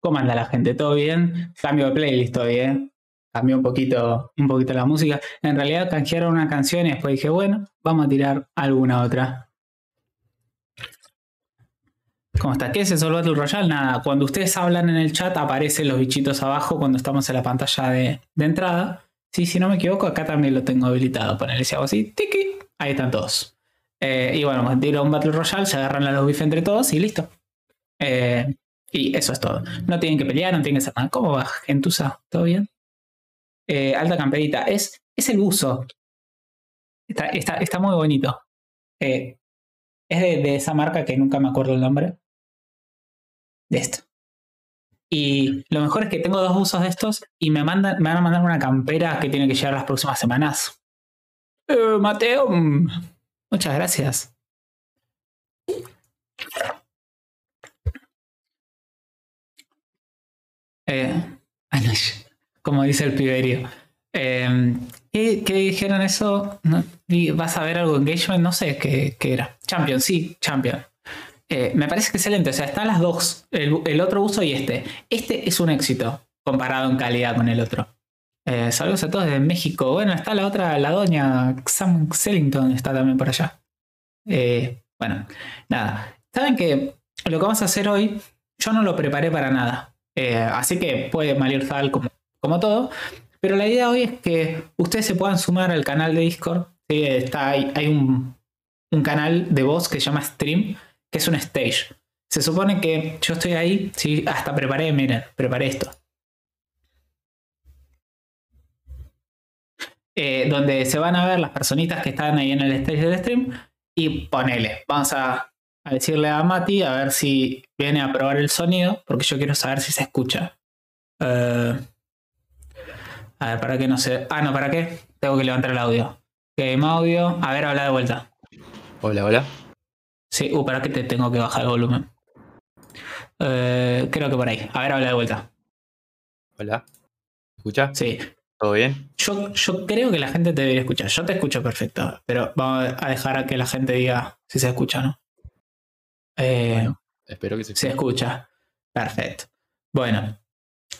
¿Cómo anda la gente? ¿Todo bien? Cambio de playlist hoy, ¿eh? Cambió un poquito, un poquito la música. En realidad canjearon una canción y después dije, bueno, vamos a tirar alguna otra. ¿Cómo está? ¿Qué es eso el Battle Royale? Nada, cuando ustedes hablan en el chat aparecen los bichitos abajo cuando estamos en la pantalla de, entrada. Sí, si no me equivoco, acá también lo tengo habilitado. Ponerle si hago así, tiki, ahí están todos. Eh, y bueno, tiro un Battle Royale, se agarran a los bifes entre todos y listo. Eh, y eso es todo. No tienen que pelear, no tienen que hacer nada. ¿Cómo va, gentuza? ¿Todo bien? Eh, alta camperita. Es, es el buzo. Está, está, muy bonito. Eh, es de, esa marca que nunca me acuerdo el nombre. De esto. Y lo mejor es que tengo dos buzos de estos y me, mandan, me van a mandar una campera que tiene que llegar las próximas semanas. Eh, Mateo, mm, muchas gracias. Eh, como dice el piberio. Eh, ¿qué, dijeron eso? ¿Vas a ver algo engagement? No sé qué, era. Champion, sí, Champion. Eh, me parece excelente. O sea, están las dos, el, otro uso y este. Este es un éxito comparado en calidad con el otro. saludos a todos desde México. Bueno, está la otra, la doña Sam Sellington, está también por allá. bueno, nada. Saben que lo que vamos a hacer hoy, yo no lo preparé para nada. Eh, así que puede malir tal como, como todo. Pero la idea hoy es que ustedes se puedan sumar al canal de Discord. Está, hay, un, canal de voz que se llama Stream, que es un stage. Se supone que yo estoy ahí, ¿sí? hasta preparé, miren, preparé esto. Eh, donde se van a ver las personitas que están ahí en el stage del stream y ponele, vamos a a decirle a Mati a ver si viene a probar el sonido, porque yo quiero saber si se escucha. Eh, a ver, ¿para qué no sé? Ah, no, ¿para qué? Tengo que levantar el audio. Game audio. A ver, habla de vuelta. Hola, hola. Sí, uh, para que te tengo que bajar el volumen. Eh, creo que por ahí. A ver, habla de vuelta. Hola. ¿Escucha? Sí. ¿Todo bien? Yo, yo creo que la gente te debería escuchar. Yo te escucho perfecto, pero vamos a dejar a que la gente diga si se escucha o no. Eh, espero que se escuche. Se escucha. Perfecto. Bueno,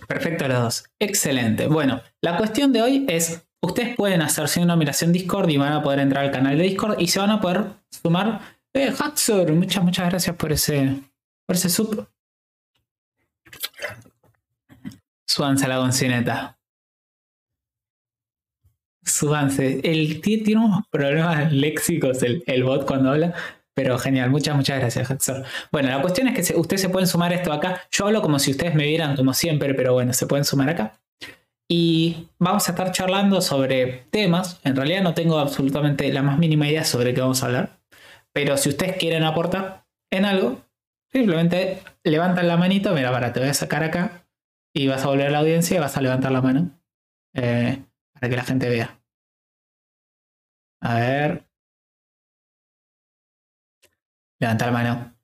perfecto los dos. Excelente. Bueno, la cuestión de hoy es, ustedes pueden hacerse una migración Discord y van a poder entrar al canal de Discord y se van a poder sumar. Eh, Hatsur, muchas, muchas gracias por ese, por ese sub. Súbanse a la goncineta. Súbanse. El tiene unos problemas léxicos el, el bot cuando habla. Pero genial, muchas, muchas gracias, Hector. Bueno, la cuestión es que ustedes se pueden sumar esto acá. Yo hablo como si ustedes me vieran como siempre, pero bueno, se pueden sumar acá. Y vamos a estar charlando sobre temas. En realidad no tengo absolutamente la más mínima idea sobre qué vamos a hablar. Pero si ustedes quieren aportar en algo, simplemente levantan la manito. Mira, para, te voy a sacar acá. Y vas a volver a la audiencia y vas a levantar la mano. Eh, para que la gente vea. A ver. Levanta la mano.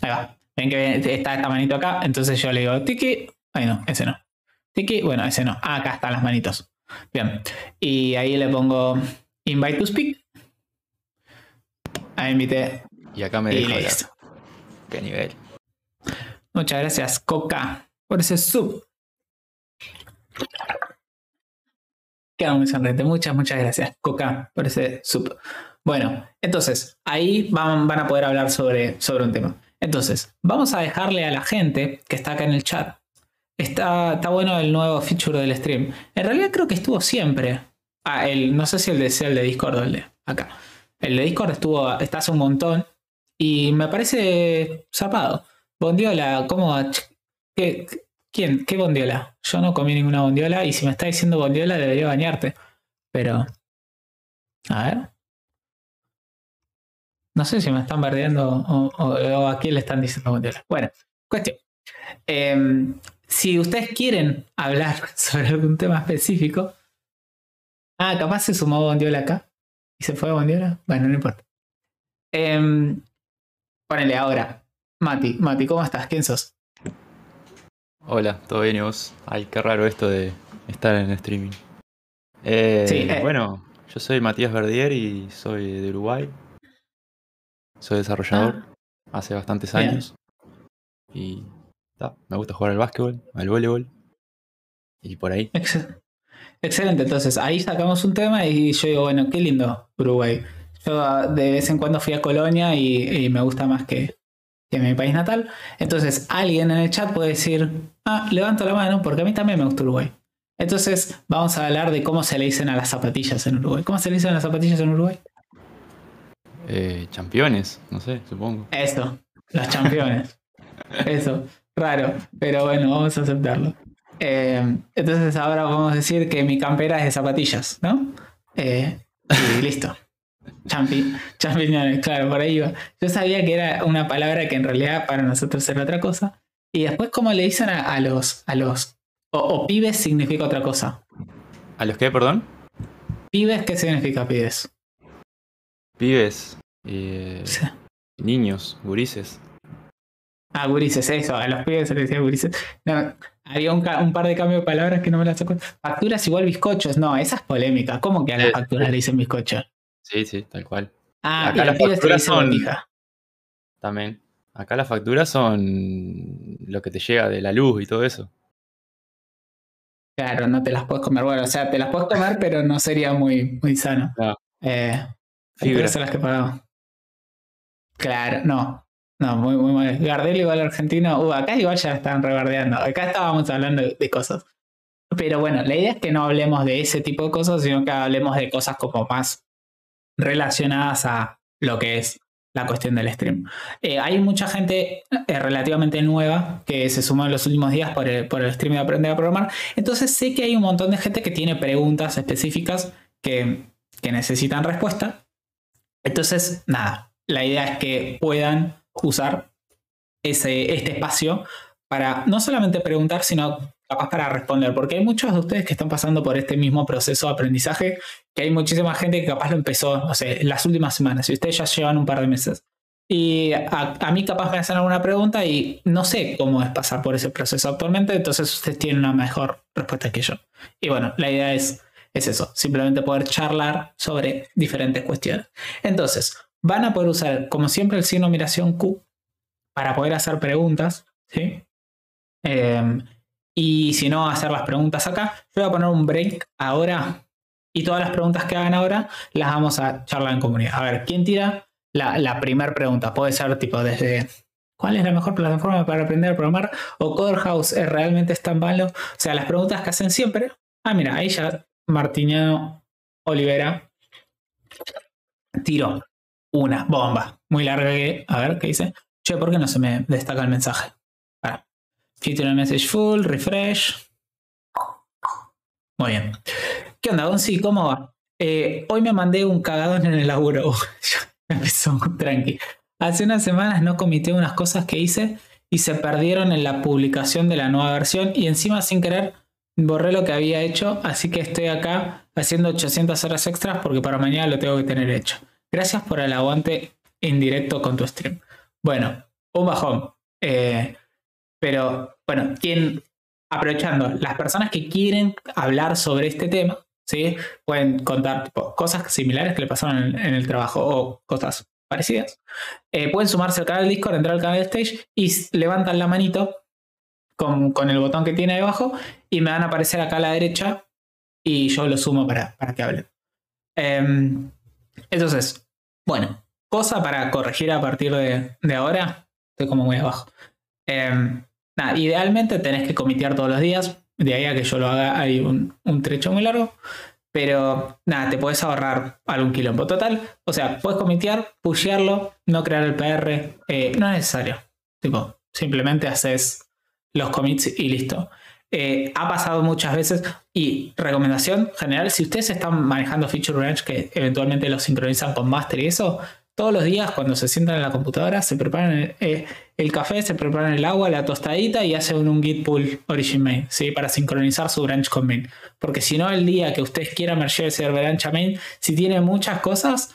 Ahí va. Ven que está esta manito acá. Entonces yo le digo tiki. Ay, no, ese no. Tiki. Bueno, ese no. Ah, acá están las manitos. Bien. Y ahí le pongo invite to speak. Ahí invité. Y acá me y listo. Qué nivel. Muchas gracias, Coca, por ese sub. Queda muy sonriente. Muchas, muchas gracias, Coca, por ese sub. Bueno, entonces, ahí van, a poder hablar sobre, sobre un tema. Entonces, vamos a dejarle a la gente que está acá en el chat. Está, está bueno el nuevo feature del stream. En realidad creo que estuvo siempre. Ah, el, no sé si el de, el de Discord o el de acá. El de Discord estuvo, está un montón. Y me parece zapado. Bondiola, ¿cómo? ¿Qué, ¿Quién? ¿Qué bondiola? Yo no comí ninguna bondiola y si me está diciendo bondiola debería bañarte. Pero... A ver. No sé si me están bardeando o, a quién le están diciendo. Bueno, cuestión. Em, si ustedes quieren hablar sobre algún tema específico. Ah, capaz se sumó Bondiola acá. ¿Y se fue Bondiola? Bueno, no importa. Eh, ponele ahora. Mati, Mati, ¿cómo estás? ¿Quién sos? Hola, ¿todo bien y vos? Ay, qué raro esto de estar en streaming. Eh, sí, eh. Bueno, yo soy Matías Verdier y soy de Uruguay. Soy desarrollador ah. hace bastantes años. Y me gusta jugar al básquetbol, al voleibol. Y por ahí. Excelente, entonces ahí sacamos un tema y yo digo, bueno, qué lindo Uruguay. Yo ah, de vez en cuando fui a Colonia y, me gusta más que, que, mi país natal. Entonces alguien en el chat puede decir, ah, levanto la mano porque a mí también me gusta Uruguay. Entonces vamos a hablar de cómo se le dicen a las zapatillas en Uruguay. ¿Cómo se le dicen a las zapatillas en Uruguay? Eh, championes, no sé, supongo. Eso, las championes. Eso, raro, pero bueno, vamos a aceptarlo. Eh, entonces ahora vamos a decir que mi campera es de zapatillas, ¿no? Eh, y listo. Champi, champiñones, claro, por ahí iba. Yo sabía que era una palabra que en realidad para nosotros era otra cosa. Y después, ¿cómo le dicen a, los, a los o, pibes significa otra cosa? ¿A los qué, perdón? Pibes, ¿qué significa pibes? Pibes. Eh, niños, gurises. Ah, gurises, eso, a los pibes se les decía gurises. había un, par de cambios de palabras que no me las acuerdo. Facturas igual bizcochos, no, esa es polémica. ¿Cómo que a las facturas le dicen bizcocho? Sí, sí, tal cual. Ah, Acá las facturas son. También. Acá las facturas son lo que te llega de la luz y todo eso. Claro, no te las puedes comer. Bueno, o sea, te las puedes comer, pero no sería muy, muy sano. No. Eh, las que pagamos. Claro, no. No, muy, muy mal. Gardel igual argentino. Uh, acá igual ya están rebardeando. Acá estábamos hablando de, cosas. Pero bueno, la idea es que no hablemos de ese tipo de cosas, sino que hablemos de cosas como más relacionadas a lo que es la cuestión del stream. Eh, hay mucha gente eh, relativamente nueva que se sumó en los últimos días por el, por el stream de Aprender a Programar. Entonces sé que hay un montón de gente que tiene preguntas específicas que, que necesitan respuesta. Entonces, nada, la idea es que puedan usar ese, este espacio para no solamente preguntar, sino capaz para responder, porque hay muchos de ustedes que están pasando por este mismo proceso de aprendizaje, que hay muchísima gente que capaz lo empezó, no sé, las últimas semanas, y ustedes ya llevan un par de meses. Y a, mí capaz me hacen alguna pregunta y no sé cómo es pasar por ese proceso actualmente, entonces ustedes tienen una mejor respuesta que yo. Y bueno, la idea es, es eso, simplemente poder charlar sobre diferentes cuestiones. Entonces, Van a poder usar, como siempre, el signo miración Q para poder hacer preguntas. ¿sí? Em, y si no, hacer las preguntas acá. Yo voy a poner un break ahora y todas las preguntas que hagan ahora las vamos a charlar en comunidad. A ver, ¿quién tira la, primera pregunta? Puede ser tipo desde ¿Cuál es la mejor plataforma para aprender a programar? ¿O Coderhouse es realmente tan malo? O sea, las preguntas que hacen siempre. Ah, mira, ahí ya Martiniano Olivera tiró una bomba muy larga que, a ver, ¿qué dice? Che, ¿por qué no se me destaca el mensaje? Para. Feature message full, refresh. Muy bien. ¿Qué onda, Gonzi? ¿Cómo va? Eh, hoy me mandé un cagadón en el laburo. Empezó tranqui. Hace unas semanas no comité unas cosas que hice y se perdieron en la publicación de la nueva versión y encima sin querer borré lo que había hecho, así que estoy acá haciendo 800 horas extras porque para mañana lo tengo que tener hecho. Gracias por el aguante en directo con tu stream. Bueno, un bajón. Eh, pero bueno, quien, aprovechando, las personas que quieren hablar sobre este tema, ¿sí? pueden contar cosas similares que le pasaron en, el trabajo o cosas parecidas. Eh, pueden sumarse al canal Discord, entrar al canal Stage y levantan la manito con, el botón que tiene debajo y me van a aparecer acá a la derecha y yo lo sumo para, para que hablen. Em, entonces, bueno, cosa para corregir a partir de, ahora. Estoy como muy abajo. Em, nada, idealmente tenés que comitear todos los días. De ahí a que yo lo haga hay un, trecho muy largo. Pero nada, te puedes ahorrar algún quilombo total. O sea, puedes comitear, pushearlo, no crear el PR. Eh, no es necesario. Tipo, simplemente haces los commits y listo. Eh, ha pasado muchas veces y recomendación general, si ustedes están manejando Feature Branch que eventualmente lo sincronizan con Master y eso, todos los días cuando se sientan en la computadora se preparan eh, el, café, se preparan el agua, la tostadita y hacen un git pull origin main, ¿sí? Para sincronizar su branch con main. Porque si no, el día que ustedes quieran merger ese branch main, si tiene muchas cosas,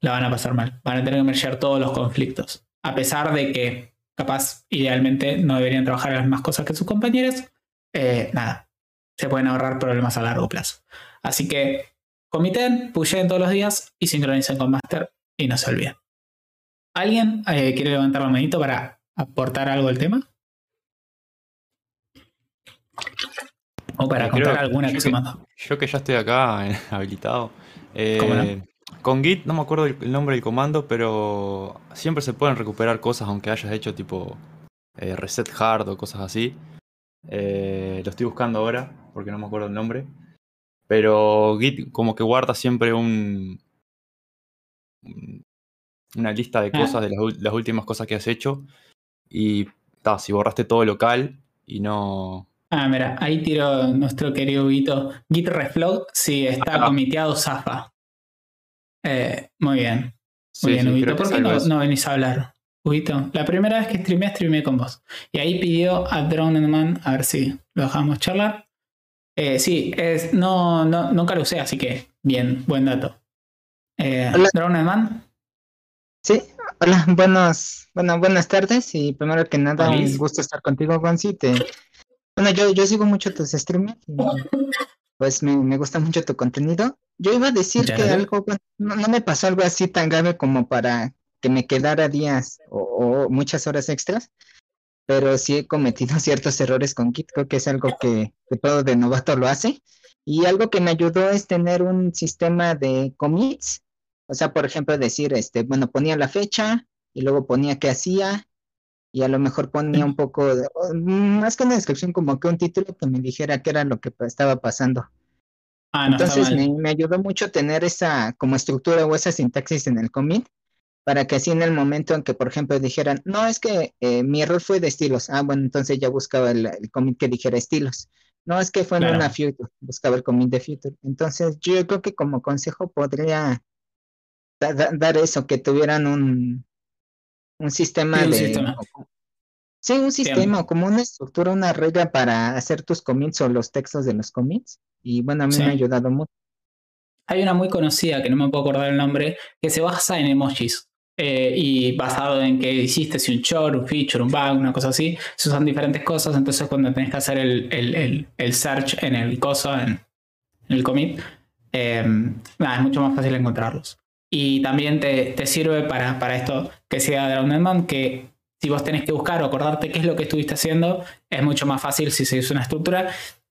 la van a pasar mal. Van a tener que merger todos los conflictos. A pesar de que capaz, idealmente, no deberían trabajar las mismas cosas que sus compañeros, eh, nada, se pueden ahorrar problemas a largo plazo. Así que comiten, pushen todos los días y sincronicen con master y no se olviden. ¿Alguien eh, quiere levantar la manito para aportar algo al tema? O para yo contar creo, alguna que se mandó. Yo que ya estoy acá habilitado. Eh, no? Con Git no me acuerdo el nombre del comando, pero siempre se pueden recuperar cosas aunque hayas hecho tipo eh, reset hard o cosas así. Eh, lo estoy buscando ahora porque no me acuerdo el nombre. Pero Git como que guarda siempre un una lista de cosas de las, últimas cosas que has hecho. Y si borraste todo local y no. Ah, mira, ahí tiro nuestro querido Gito. Git reflow, si está ah. comiteado, zafa. Eh, muy bien. Muy bien, Huguito. ¿Por qué no, venís a hablar? Huguito, la primera vez que streamé, streamé con vos. Y ahí pidió a Drone Man, a ver si lo dejamos charlar. Eh, sí, es, no, no, nunca lo usé, así que bien, buen dato. Eh, Drone Man. Sí, hola, buenos, bueno, buenas tardes y primero que nada un gusto estar contigo, Juanci. Bueno, yo, yo sigo mucho tus streams pues me, gusta mucho tu contenido. Yo iba a decir que algo, no, me pasó algo así tan grave como para que me quedara días o, muchas horas extras, pero sí he cometido ciertos errores con Git, creo que es algo que, todo de novato lo hace. Y algo que me ayudó es tener un sistema de commits, o sea, por ejemplo, decir, este, bueno, ponía la fecha y luego ponía qué hacía y a lo mejor ponía un poco, más que una descripción, como que un título que me dijera qué era lo que estaba pasando. Ah, Entonces me, ayudó mucho tener esa como estructura o esa sintaxis en el commit para que así en el momento en que, por ejemplo, dijeran, no, es que eh, mi error fue de estilos. Ah, bueno, entonces ya buscaba el, commit que dijera estilos. No, es que fue en una future, buscaba el commit de future. Entonces yo creo que como consejo podría dar eso, que tuvieran un, un sistema de... Sí, un sistema, como una estructura, una regla para hacer tus commits o los textos de los commits. Y bueno, a mí me ha ayudado mucho. Hay una muy conocida, que no me puedo acordar el nombre, que se basa en emojis. Eh, y basado en que hiciste si un chore, un feature, un bug, una cosa así, se usan diferentes cosas, entonces cuando tenés que hacer el, el, search en el coso, en, el commit, eh, es mucho más fácil encontrarlos. Y también te, te sirve para, para, esto que sea Drowned que si vos tenés que buscar o acordarte qué es lo que estuviste haciendo, es mucho más fácil si se usa una estructura.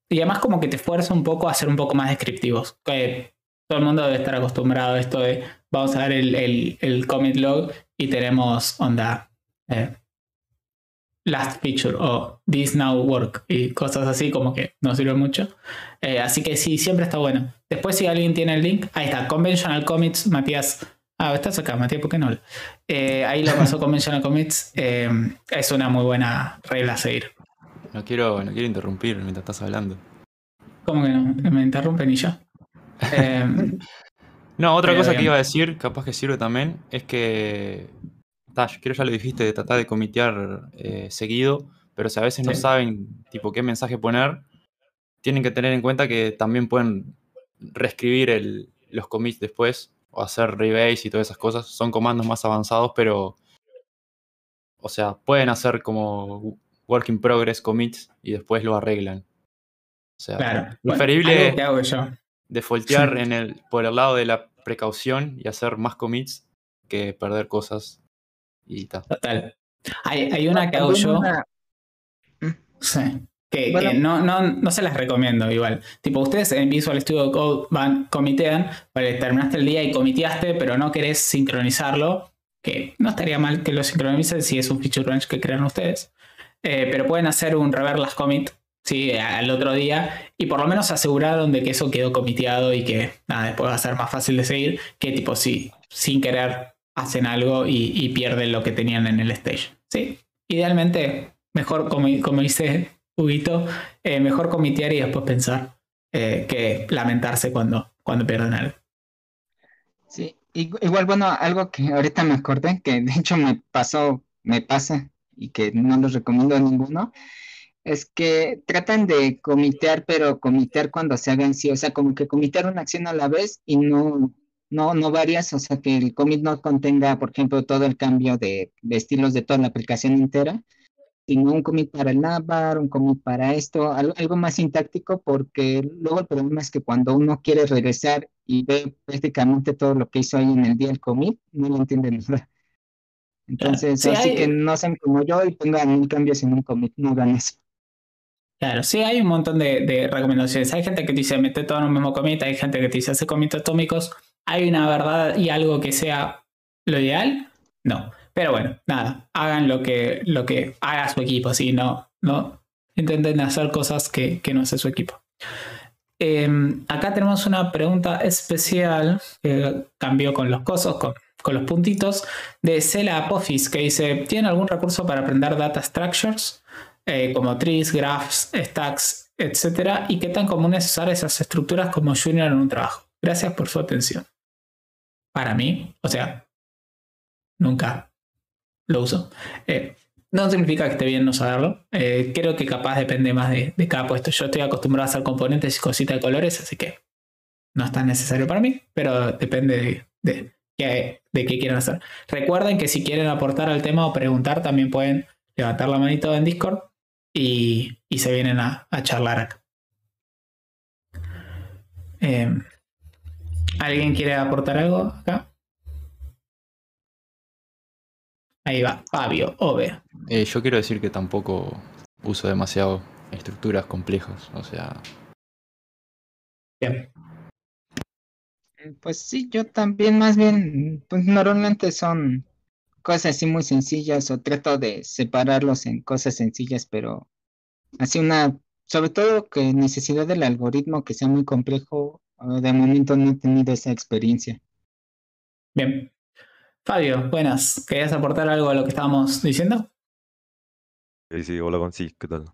Y además como que te fuerza un poco a ser un poco más descriptivos. Todo el mundo debe estar acostumbrado a esto de vamos a ver el, el, commit log y tenemos onda eh, last feature o this now work y cosas así como que no sirve mucho. Eh, así que sí, siempre está bueno. Después si alguien tiene el link, ahí está, Conventional Commits, Matías. Ah, estás acá, Matías, ¿por qué no? Eh, ahí lo pasó Conventional Commits. Eh, es una muy buena regla a seguir. No quiero, no quiero interrumpir mientras estás hablando. ¿Cómo que no? Me interrumpen y ya. no, otra cosa que iba a decir, capaz que sirve también, es que Tash, creo ya lo dijiste, de tratar de comitear seguido, pero si a veces no saben tipo qué mensaje poner, tienen que tener en cuenta que también pueden reescribir los commits después o hacer rebase y todas esas cosas. Son comandos más avanzados, pero. O sea, pueden hacer como work in progress commits y después lo arreglan. O sea, preferible defaultear en el, por el lado de la precaución y hacer más commits que perder cosas y tal. Total. Hay, hay una que hago yo. Sí. Que, no, no, no, se las recomiendo igual. Tipo, ustedes en Visual Studio Code van, comitean, vale, terminaste el día y comiteaste, pero no querés sincronizarlo, que no estaría mal que lo sincronicen si es un feature branch que crean ustedes. Eh, pero pueden hacer un reverse commit ¿sí? al otro día y por lo menos aseguraron de que eso quedó comiteado y que nada, después va a ser más fácil de seguir que tipo si sin querer hacen algo y, pierden lo que tenían en el stage. ¿sí? Idealmente, mejor como, como dice Huguito, eh, mejor comitear y después pensar eh, que lamentarse cuando, cuando pierden algo. Sí, igual, bueno, algo que ahorita me acordé, que de hecho me pasó, me pasa y que no lo recomiendo a ninguno, es que tratan de comitear, pero comitear cuando se hagan sí, o sea, como que comitear una acción a la vez y no, no, no varias, o sea, que el commit no contenga, por ejemplo, todo el cambio de, de estilos de toda la aplicación entera, sino un commit para el Navar, un commit para esto, algo, más sintáctico, porque luego el problema es que cuando uno quiere regresar y ve prácticamente todo lo que hizo ahí en el día el commit, no lo entiende nada. Entonces, así que no sean como yo y pongan un cambio sin un commit, no hagan eso. Claro, sí, hay un montón de, recomendaciones. Hay gente que te dice mete todo en un mismo commit, hay gente que te dice hace commits atómicos. ¿Hay una verdad y algo que sea lo ideal? No. Pero bueno, nada, hagan lo que, lo que haga su equipo, así no, no intenten hacer cosas que, no hace su equipo. Em, acá tenemos una pregunta especial que cambió con los cosos, con, con los puntitos, de Cela Apophis, que dice: ¿Tienen algún recurso para aprender data structures? Eh, como trees, graphs, stacks, etc. Y qué tan común es usar esas estructuras como junior en un trabajo. Gracias por su atención. Para mí, o sea, nunca lo uso. Eh, no significa que esté bien no saberlo. Eh, creo que capaz depende más de, cada puesto. Yo estoy acostumbrado a hacer componentes y cositas de colores, así que no es tan necesario para mí, pero depende de, qué, de qué quieran hacer. Recuerden que si quieren aportar al tema o preguntar, también pueden levantar la manito en Discord y, se vienen a, charlar acá. Em, ¿Alguien quiere aportar algo acá? Ahí va, Fabio, Ove. Eh, yo quiero decir que tampoco uso demasiado estructuras complejas, o sea. Bien. Pues sí, yo también más bien, pues normalmente son cosas así muy sencillas o trato de separarlos en cosas sencillas, pero así una, sobre todo que necesidad del algoritmo que sea muy complejo, de momento no he tenido esa experiencia. Bien. Fabio, buenas. ¿Querías aportar algo a lo que estábamos diciendo? Sí, sí, hola, Gonzi, ¿qué tal?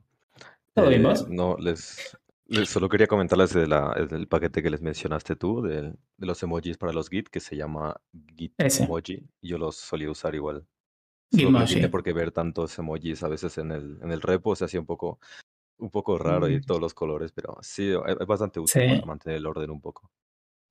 ¿Todo bien, eh, vos? No, les, solo quería comentarles de la, del paquete que les mencionaste tú, de, los emojis para los Git, que se llama Git Emoji. Yo los solía usar igual. No tiene por qué ver tantos emojis a veces en el, en el repo, se hacía un poco, un poco raro y mm. todos los colores, pero sí, es bastante útil para mantener el orden un poco.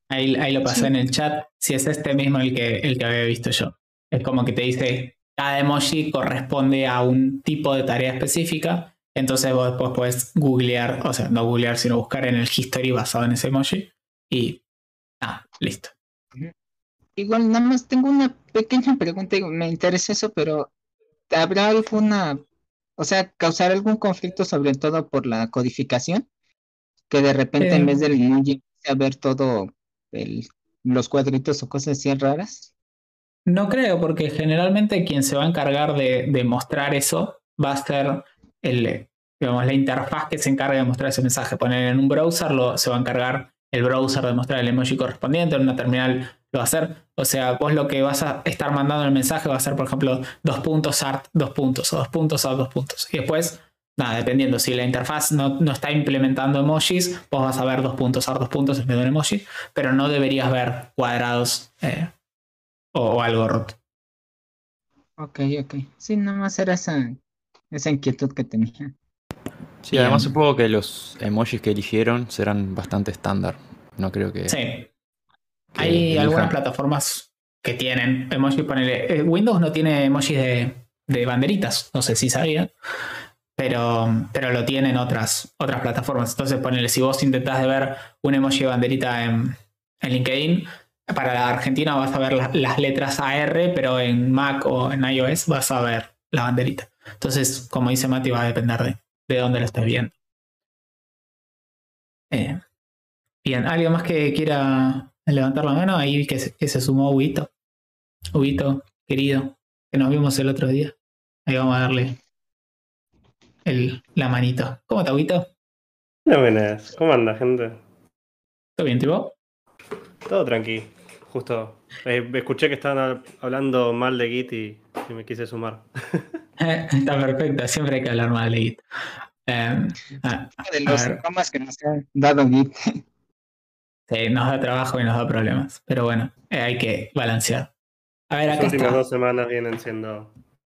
Ahí, ahí lo pasé en el chat, si es este mismo el que, el que había visto yo. Es como que te dice, cada emoji corresponde a un tipo de tarea específica entonces vos después puedes googlear, o sea, no googlear, sino buscar en el history basado en ese emoji y ah, listo. Igual nada más tengo una pequeña pregunta, me interesa eso, pero ¿habrá alguna, o sea, causar algún conflicto sobre todo por la codificación? Que de repente en vez del emoji a ver todo los cuadritos o cosas así raras. No creo, porque generalmente quien se va a encargar de, de mostrar eso va a ser el, digamos, la interfaz que se encarga de mostrar ese mensaje. Poner en un browser lo, se va a encargar el browser de mostrar el emoji correspondiente, en una terminal lo va a hacer. O sea, vos lo que vas a estar mandando en el mensaje va a ser, por ejemplo, dos puntos art, dos puntos, o dos puntos art, dos puntos. Y después, nada, dependiendo, si la interfaz no, no está implementando emojis, vos vas a ver dos puntos art, dos puntos en vez de un emoji, pero no deberías ver cuadrados eh, o, algo roto. Ok, ok. Sí, nada más era esa esa inquietud que tenía. Sí, además supongo que los emojis que eligieron serán bastante estándar. No creo que. Sí. Hay algunas plataformas que tienen emojis. Ponele, eh, Windows no tiene emojis de, banderitas, no sé si sabían. Pero, pero lo tienen otras, otras plataformas. Entonces, ponele, si vos intentás de ver un emoji de banderita en, LinkedIn, para la Argentina vas a ver las letras AR, pero en Mac o en iOS vas a ver la banderita. Entonces, como dice Mati, va a depender de, de dónde lo estés viendo. Eh, bien, ¿alguien más que quiera levantar la mano? Ahí que se, que se sumó Huguito. Huguito, querido, que nos vimos el otro día. Ahí vamos a darle el, la manito. ¿Cómo está, Huguito? Buenas, ¿cómo anda, gente? ¿Todo bien, tipo? Todo tranqui. Justo eh, escuché que estaban hablando mal de Git y me quise sumar. Está perfecto, siempre hay que hablar mal de Git. Eh, de los que nos han dado Git. Sí, nos da trabajo y nos da problemas. Pero bueno, eh, hay que balancear. A ver, Las últimas dos semanas vienen siendo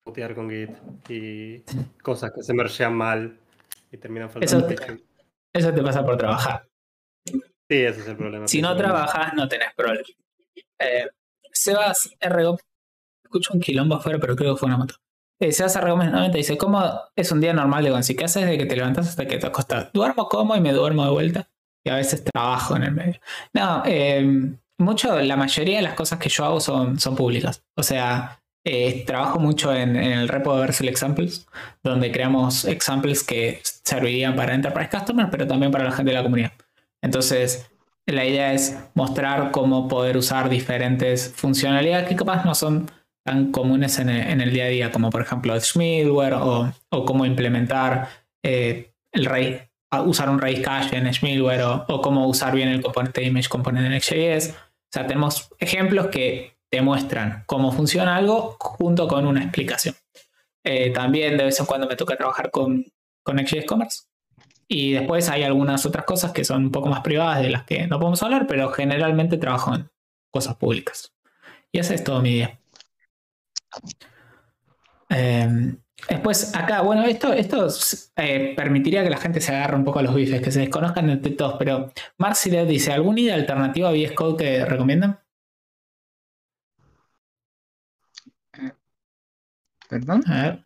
putear con Git y cosas que se mergean mal y terminan faltando. Eso te, eso te pasa por trabajar. Sí, ese es el problema. Si no trabajas, no tenés problema. Eh, Sebas R escucho un quilombo afuera, pero creo que fue una moto. Eh, Sebas R 90 dice, ¿cómo es un día normal de Gonzi? ¿Qué haces desde que te levantas hasta que te acostas? Duermo como y me duermo de vuelta. A veces trabajo en el medio. No, eh, mucho, la mayoría de las cosas que yo hago son, son públicas. O sea, Eh, trabajo mucho en, el repo de Versal Examples, donde creamos examples que servirían para Enterprise Customers, pero también para la gente de la comunidad. Entonces, la idea es mostrar cómo poder usar diferentes funcionalidades que capaz no son tan comunes en el, día a día, como por ejemplo el Schmidware o, cómo implementar eh, el raíz, usar un raíz cache en Schmidware o, cómo usar bien el componente image component en XJS. O sea, tenemos ejemplos que te muestran cómo funciona algo junto con una explicación. Eh, también de vez en cuando me toca trabajar con, con XJS Commerce. Y después hay algunas otras cosas que son un poco más privadas de las que no podemos hablar, pero generalmente trabajo en cosas públicas. Y ese es todo mi día. Em, después, acá, bueno, esto, esto eh, permitiría que la gente se agarre un poco a los bifes, que se desconozcan entre todos, pero Marcilet dice, ¿alguna idea alternativa a VS Code que recomiendan? ¿Perdón? A ver.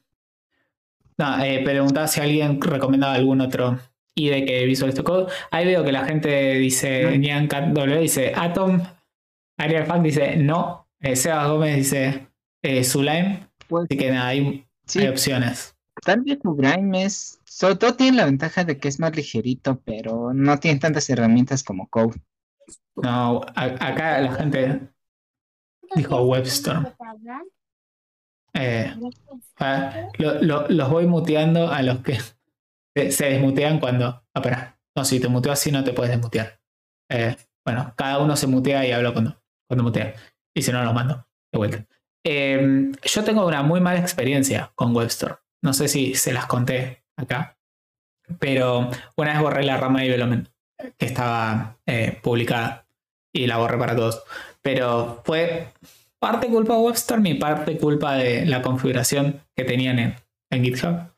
No, eh, preguntaba si alguien recomendaba algún otro IDE que Visual Studio Code. Ahí veo que la gente dice, Nian W dice Atom, Ariel Funk dice no, eh, Sebas Gómez dice eh. Pues, así que nada, hay, opciones. Tal vez Sublime es, sobre todo tiene la ventaja de que es más ligerito, pero no tiene tantas herramientas como Code. No, acá la gente dijo Webstorm. Eh, los voy muteando a los que se, desmutean cuando. Ah, espera. No, si te muteo así no te puedes desmutear. Eh, bueno, cada uno se mutea y hablo cuando, cuando mutea. Y si no, lo mando de vuelta. Em, yo tengo una muy mala experiencia con Webstore. No sé si se las conté acá. Pero una vez borré la rama de development que estaba eh, publicada y la borré para todos. Pero fue parte culpa de Webstorm y parte culpa de la configuración que tenían en, GitHub.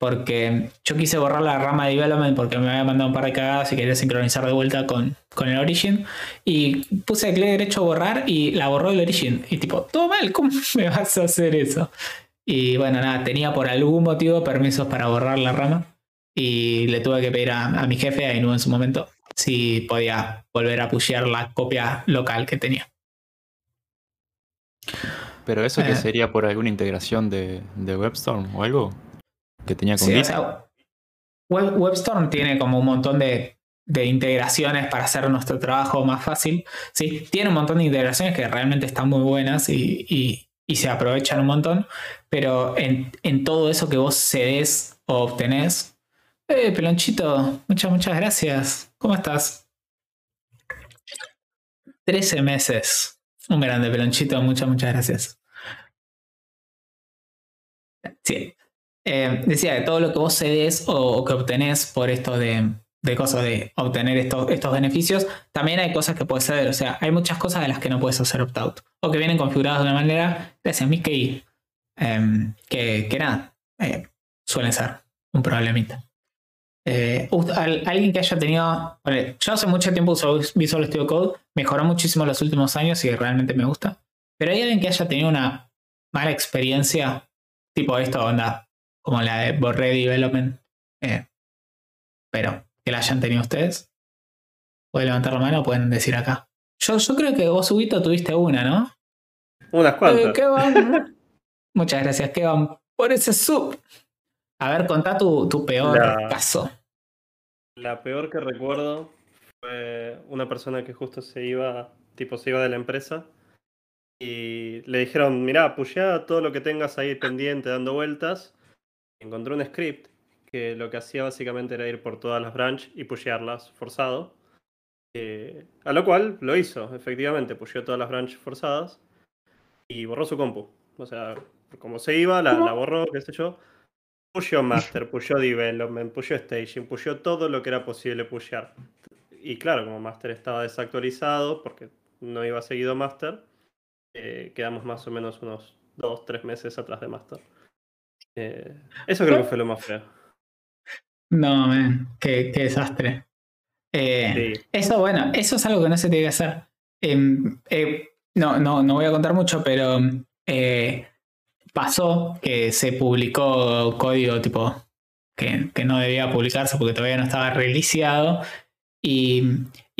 Porque yo quise borrar la rama de development porque me había mandado un par de cagadas y quería sincronizar de vuelta con, con el origin. Y puse clic derecho a borrar y la borró el origin. Y tipo, todo mal, ¿cómo me vas a hacer eso? Y bueno, nada, tenía por algún motivo permisos para borrar la rama. Y le tuve que pedir a, mi jefe, a Inu en su momento, si podía volver a pushear la copia local que tenía. Pero eso que eh. sería por alguna integración de, de, WebStorm o algo que tenía con sí, WebStorm tiene como un montón de, integraciones para hacer nuestro trabajo más fácil. Sí, tiene un montón de integraciones que realmente están muy buenas y, se aprovechan un montón, pero en, todo eso que vos cedes o obtenés, eh, Pelonchito, muchas, muchas gracias. ¿Cómo estás? 13 meses. Un grande pelonchito, muchas, muchas gracias. Sí. Eh, decía que todo lo que vos cedes o, que obtenés por esto de, cosas de obtener estos, estos beneficios, también hay cosas que puedes ceder. O sea, hay muchas cosas de las que no puedes hacer opt-out. O que vienen configuradas de una manera, gracias a Mickey, em, que, que nada, eh, suelen ser un problemita. Eh, alguien que haya tenido. yo hace mucho tiempo uso Visual Studio Code, mejoró muchísimo los últimos años y realmente me gusta. Pero hay alguien que haya tenido una mala experiencia, tipo esto, onda, como la de Borré Development, eh, pero que la hayan tenido ustedes. Pueden levantar la mano o pueden decir acá. Yo, yo creo que vos, Ubito, tuviste una, ¿no? Unas cuantas. Eh, Muchas gracias, Kevan, por ese sub. A ver, contá tu, tu peor caso. La peor que recuerdo fue una persona que justo se iba, tipo se iba de la empresa y le dijeron, mirá, pushea todo lo que tengas ahí pendiente dando vueltas. Encontró un script que lo que hacía básicamente era ir por todas las branches y pushearlas forzado. Eh, a lo cual lo hizo, efectivamente, pusheó todas las branches forzadas y borró su compu. O sea, como se iba, la, borró, qué sé yo. Pusheó Master, pusheó Development, pusheó Staging, pusheó todo lo que era posible pushear. Y claro, como Master estaba desactualizado, porque no iba seguido Master, eh, quedamos más o menos unos 2, 3 meses atrás de Master. Eh, eso creo que fue lo más feo. No, man, qué, desastre. Eh, eso, bueno, eso es algo que no se tiene que hacer. Em, no, no, no voy a contar mucho, pero pasó que se publicó código tipo que, no debía publicarse porque todavía no estaba releaseado y,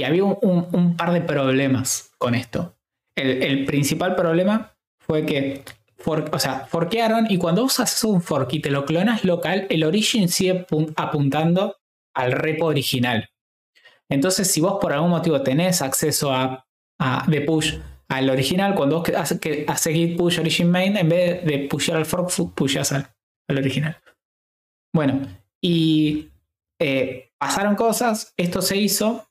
había un, par de problemas con esto. El, principal problema fue que o sea, forquearon y cuando haces un fork y te lo clonas local, el origin sigue apuntando al repo original. Entonces, si vos por algún motivo tenés acceso a, de push al original, cuando vos haces hace git push origin main, en vez de pushar al fork, pushas al, original. Bueno, y eh, pasaron cosas, esto se hizo,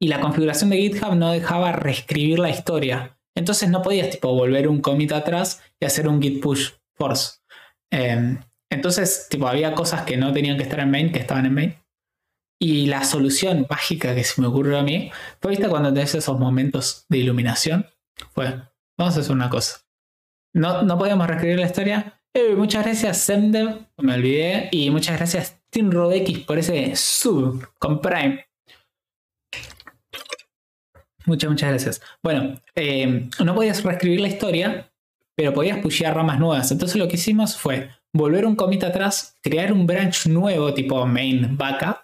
y la configuración de GitHub no dejaba reescribir la historia. Entonces no podías tipo volver un commit atrás y hacer un git push force. Em, entonces, tipo, había cosas que no tenían que estar en main, que estaban en main. Y la solución mágica que se me ocurrió a mí fue, viste, cuando tenés esos momentos de iluminación, fue, vamos a hacer una cosa. No, no podíamos reescribir la historia. Muchas gracias, Semdev, me olvidé. Y muchas gracias, TeamRodex, por ese sub con Prime. Muchas, muchas gracias. Bueno, eh, no podías reescribir la historia, pero podías pushear ramas nuevas. Entonces lo que hicimos fue volver un commit atrás, crear un branch nuevo tipo main backup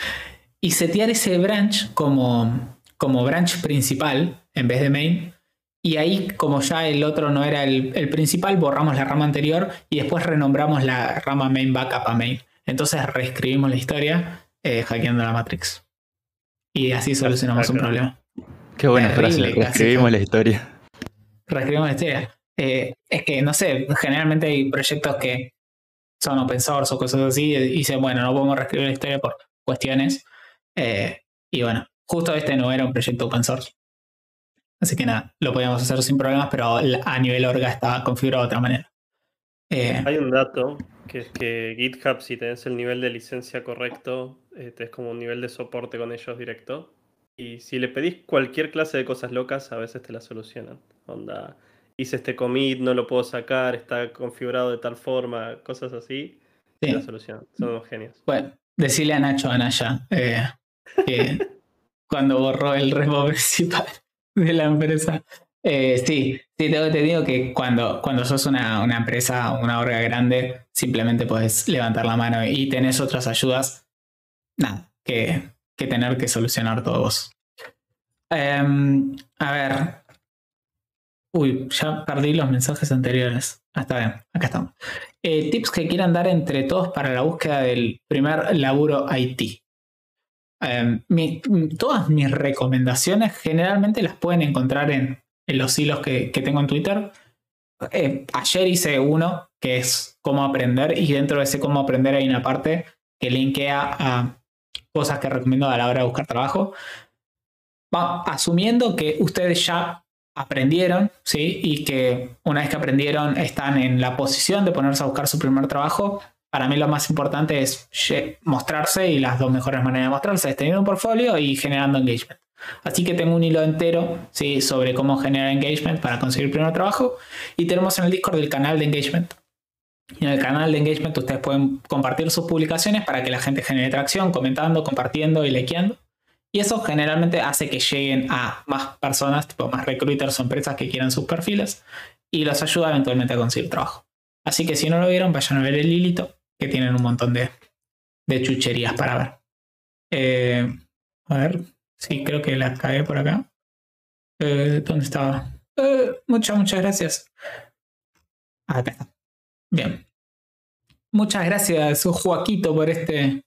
y setear ese branch como, como branch principal en vez de main. Y ahí, como ya el otro no era el, principal, borramos la rama anterior y después renombramos la rama main backup a main. Entonces reescribimos la historia eh, hackeando la matrix. Y así solucionamos un problema. Qué buena frase, reescribimos la historia. Reescribimos la historia. Eh, es que, no sé, generalmente hay proyectos que son open source o cosas así y dicen, bueno, no podemos reescribir la historia por cuestiones. Eh, y bueno, justo este no era un proyecto open source. Así que nada, lo podíamos hacer sin problemas, pero a nivel orga estaba configurado de otra manera. Eh, hay un dato que es que GitHub, si tenés el nivel de licencia correcto, es como un nivel de soporte con ellos directo. Y si le pedís cualquier clase de cosas locas, a veces te la solucionan. Onda, hice este commit, no lo puedo sacar, está configurado de tal forma, cosas así. Sí. La solución, son unos genios. Bueno, decirle a Nacho Anaya eh, que cuando borró el repo principal de la empresa. Eh, sí, sí, te, te, digo que cuando, cuando sos una, una empresa, una orga grande, simplemente puedes levantar la mano y tenés otras ayudas. Nada, que, que tener que solucionar todo vos. Em, a ver, Uy, ya perdí los mensajes anteriores. Ah, está bien, acá estamos. Eh, tips que quieran dar entre todos para la búsqueda del primer laburo IT. Em, todas mis recomendaciones generalmente las pueden encontrar en, los hilos que, tengo en Twitter. Eh, ayer hice uno que es cómo aprender y dentro de ese cómo aprender hay una parte que linkea a cosas que recomiendo a la hora de buscar trabajo. asumiendo que ustedes ya aprendieron, ¿sí? Y que una vez que aprendieron están en la posición de ponerse a buscar su primer trabajo. Para mí lo más importante es mostrarse y las dos mejores maneras de mostrarse es teniendo un portfolio y generando engagement. Así que tengo un hilo entero ¿sí? sobre cómo generar engagement para conseguir el primer trabajo y tenemos en el Discord el canal de engagement. En el canal de engagement ustedes pueden compartir sus publicaciones para que la gente genere tracción, comentando, compartiendo y likeando. Y eso generalmente hace que lleguen a más personas, tipo más recruiters o empresas que quieran sus perfiles y los ayuda eventualmente a conseguir trabajo. Así que si no lo vieron, vayan a ver el hilito, que tienen un montón de, chucherías para ver. Eh, a ver, sí, creo que la cagué por acá. Eh, ¿Dónde estaba? Eh, muchas, muchas gracias. Acá está. Bien. Muchas gracias, Joaquito, por este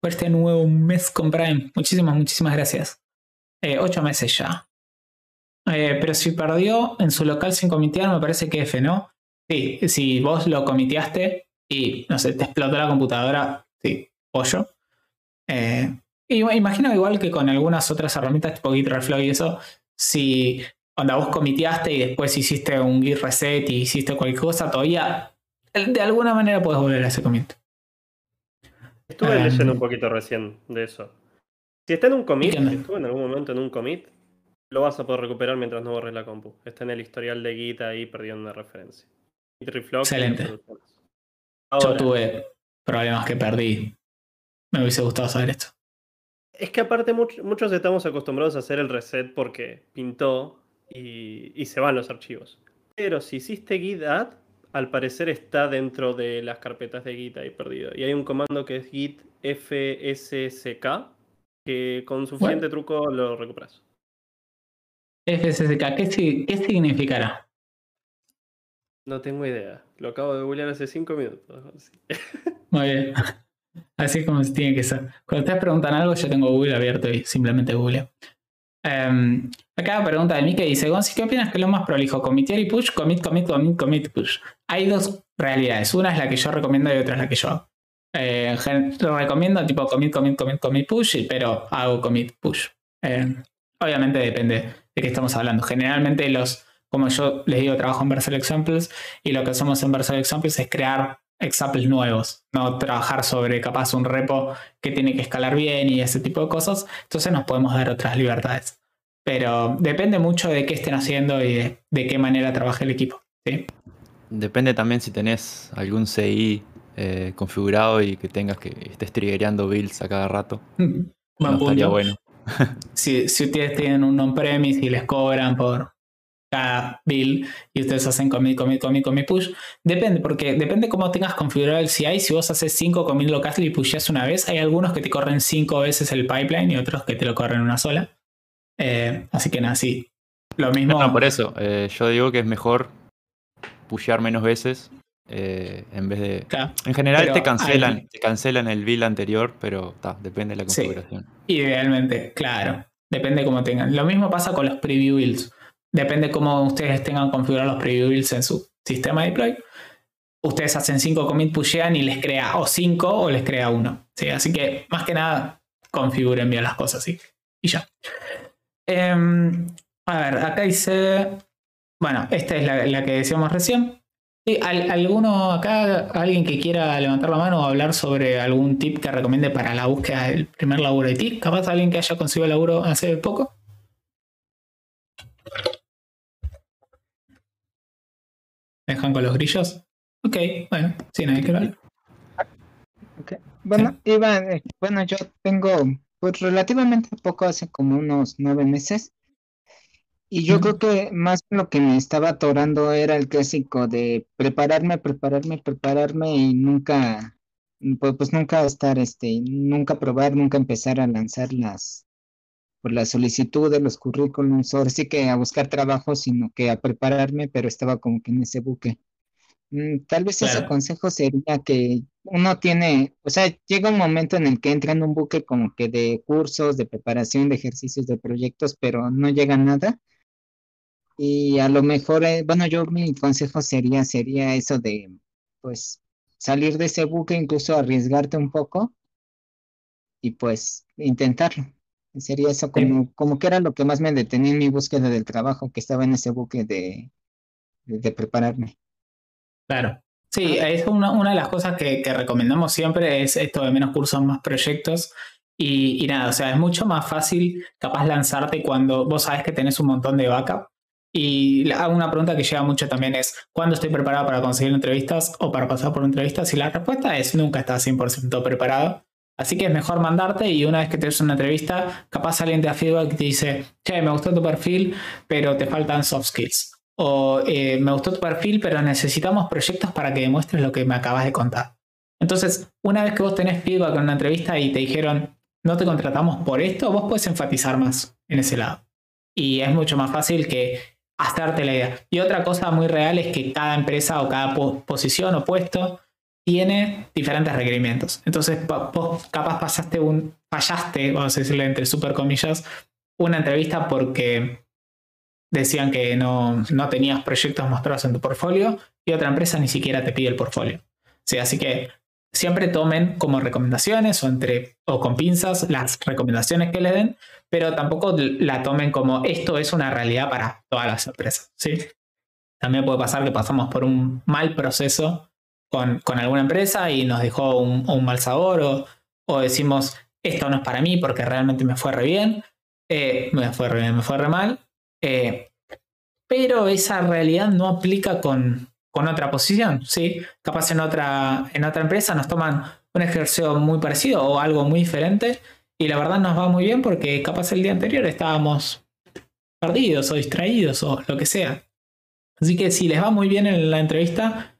por este nuevo mes con Prime. Muchísimas, muchísimas gracias. Eh, ocho meses ya. Eh, pero si perdió en su local sin comitear, me parece que F, ¿no? Sí, si vos lo comiteaste y, no sé, te explotó la computadora, sí, pollo. Eh, imagino igual que con algunas otras herramientas tipo Git Reflow y eso, si cuando vos comiteaste y después hiciste un Git reset y hiciste cualquier cosa, todavía de alguna manera puedes volver a ese commit. Estuve leyendo un poquito recién de eso. Si está en un commit, si estuvo en algún momento en un commit, lo vas a poder recuperar mientras no borres la compu. Está en el historial de Git ahí perdiendo una referencia. Excelente. Yo tuve problemas que perdí. Me hubiese gustado saber esto. Es que aparte muchos estamos acostumbrados a hacer el reset porque pintó y, y se van los archivos. Pero si hiciste git add, al parecer está dentro de las carpetas de Git ahí perdido. Y hay un comando que es git fsck que con suficiente truco lo recuperas. FSSK, ¿qué, significará? No tengo idea. Lo acabo de googlear hace cinco minutos. Muy bien. Así como se tiene que ser. Cuando ustedes preguntan algo, yo tengo Google abierto y simplemente Google. Um, acá pregunta de mí que dice, Gonzi, ¿qué opinas que es lo más prolijo? ¿Comitear y push? Commit, commit, commit, commit, push. Hay dos realidades. Una es la que yo recomiendo y otra es la que yo hago. Eh, recomiendo tipo commit, commit, commit, commit, push, pero hago commit, push. Eh, obviamente depende de qué estamos hablando. Generalmente los, como yo les digo, trabajo en Versal Examples y lo que hacemos en Versal Examples es crear examples nuevos, no trabajar sobre capaz un repo que tiene que escalar bien y ese tipo de cosas. Entonces nos podemos dar otras libertades. Pero depende mucho de qué estén haciendo y de, qué manera trabaje el equipo. ¿sí? Depende también si tenés algún CI eh, configurado y que tengas que estés triggereando builds a cada rato. no estaría bueno. si, si ustedes tienen un on-premise y les cobran por cada build y ustedes hacen commit, commit, commit, commit, push. Depende, porque depende cómo tengas configurado el CI. Si vos haces 5 commit local y pushes una vez, hay algunos que te corren 5 veces el pipeline y otros que te lo corren una sola. Eh, así que nada, sí. Lo mismo. No, por eso. Eh, yo digo que es mejor pushear menos veces. Eh, en vez de. en general te cancelan, te cancelan el build anterior, pero depende de la configuración. idealmente, claro. Depende cómo tengan. Lo mismo pasa con los preview builds Depende cómo ustedes tengan configurados los preview builds en su sistema de deploy. Ustedes hacen 5 commit pushean y les crea o 5 o les crea 1. ¿sí? Así que más que nada configuren bien las cosas ¿sí? y ya. Em, a ver, acá dice. Bueno, esta es la, que decíamos recién. ¿Alguno acá, alguien que quiera levantar la mano o hablar sobre algún tip que recomiende para la búsqueda del primer laburo de ti? ¿Capaz alguien que haya conseguido el laburo hace poco? dejan con los grillos? Ok, bueno, sí, no hay que ver. Bueno, Iván, eh, bueno, yo tengo pues relativamente poco, hace como unos nueve meses. Y yo creo que más lo que me estaba atorando era el clásico de prepararme, prepararme, prepararme y nunca, pues, pues nunca estar, este, nunca probar, nunca empezar a lanzar las, por la solicitud de los currículums, ahora sí que a buscar trabajo, sino que a prepararme, pero estaba como que en ese buque. Mm, tal vez ese consejo sería que uno tiene, o sea, llega un momento en el que entra en un buque como que de cursos, de preparación, de ejercicios, de proyectos, pero no llega nada. Y a lo mejor, eh, bueno, yo mi consejo sería, sería eso de, pues, salir de ese buque, incluso arriesgarte un poco y pues intentarlo. Sería eso como, como que era lo que más me detenía en mi búsqueda del trabajo, que estaba en ese buque de, de, prepararme. Claro. Sí, es una, una de las cosas que, que, recomendamos siempre, es esto de menos cursos, más proyectos. Y, y, nada, o sea, es mucho más fácil capaz lanzarte cuando vos sabes que tenés un montón de backup. Y una pregunta que llega mucho también es, ¿cuándo estoy preparado para conseguir entrevistas o para pasar por entrevistas? Y la respuesta es, nunca estás 100% preparado. Así que es mejor mandarte y una vez que te una entrevista, capaz alguien te da feedback y te dice, che, me gustó tu perfil, pero te faltan soft skills. O eh, me gustó tu perfil, pero necesitamos proyectos para que demuestres lo que me acabas de contar. Entonces, una vez que vos tenés feedback en una entrevista y te dijeron, no te contratamos por esto, vos puedes enfatizar más en ese lado. Y es mucho más fácil que hacerte la idea. Y otra cosa muy real es que cada empresa o cada posición o puesto tiene diferentes requerimientos. Entonces, vos capaz pasaste un, fallaste, vamos a decirle entre super comillas, una entrevista porque decían que no, no tenías proyectos mostrados en tu portfolio y otra empresa ni siquiera te pide el portfolio. Sí, así que siempre tomen como recomendaciones o, entre, o con pinzas las recomendaciones que le den, pero tampoco la tomen como esto es una realidad para todas las empresas. ¿sí? También puede pasar que pasamos por un mal proceso con, alguna empresa y nos dejó un, mal sabor o, decimos esto no es para mí porque realmente me fue re bien, eh, me fue re bien, me fue re mal, eh, pero esa realidad no aplica con, con, otra posición, ¿sí? Capaz en otra, en otra empresa nos toman un ejercicio muy parecido o algo muy diferente y la verdad nos va muy bien porque capaz el día anterior estábamos perdidos o distraídos o lo que sea. Así que si les va muy bien en la entrevista,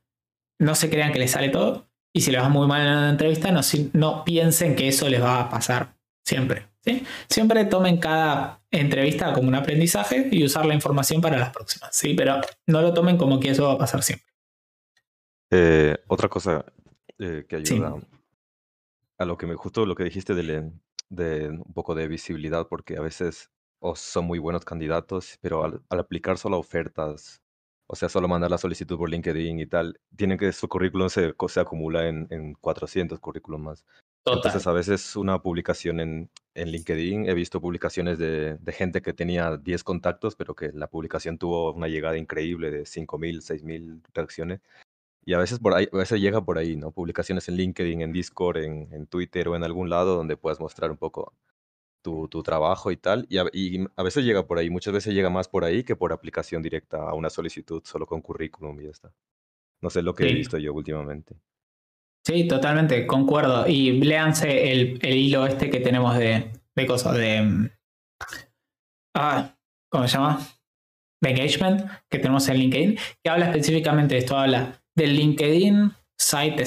no se crean que les sale todo. Y si les va muy mal en la entrevista, no, no piensen que eso les va a pasar siempre. ¿Sí? Siempre tomen cada entrevista como un aprendizaje y usar la información para las próximas. ¿sí? Pero no lo tomen como que eso va a pasar siempre. Eh, otra cosa eh, que ayuda a lo que me justo lo que dijiste de, de un poco de visibilidad, porque a veces son muy buenos candidatos, pero al, aplicar solo ofertas, o sea, solo mandar la solicitud por LinkedIn y tal, tienen que su currículum se, se acumula en, en 400 currículum más. Entonces, a veces una publicación en, en LinkedIn, he visto publicaciones de, de, gente que tenía 10 contactos, pero que la publicación tuvo una llegada increíble de 5.000, 6.000 reacciones. Y a veces, por ahí, a veces llega por ahí, ¿no? Publicaciones en LinkedIn, en Discord, en, en Twitter o en algún lado donde puedas mostrar un poco tu, tu trabajo y tal. Y a, y a, veces llega por ahí, muchas veces llega más por ahí que por aplicación directa a una solicitud solo con currículum y ya está. No sé lo que he visto yo últimamente. Sí, totalmente, concuerdo. Y léanse el, el hilo este que tenemos de, de cosas, de... Mm, ah, ¿cómo se llama? De engagement que tenemos en LinkedIn, que habla específicamente de esto, habla del LinkedIn Site,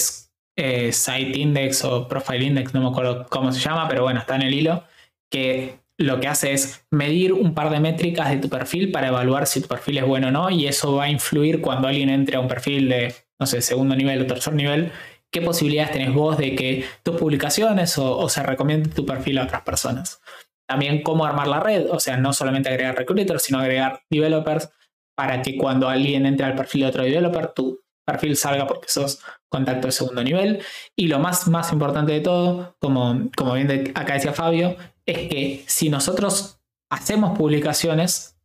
eh, Site Index o Profile Index, no me acuerdo cómo se llama, pero bueno, está en el hilo, que lo que hace es medir un par de métricas de tu perfil para evaluar si tu perfil es bueno o no, y eso va a influir cuando alguien entre a un perfil de, no sé, segundo nivel o tercer nivel, qué posibilidades tenés vos de que tus publicaciones o, se recomiende tu perfil a otras personas. También cómo armar la red, o sea, no solamente agregar recruiters, sino agregar developers para que cuando alguien entre al perfil de otro developer, tu perfil salga porque sos contacto de segundo nivel. Y lo más, más importante de todo, como, como bien acá decía Fabio, es que si nosotros hacemos publicaciones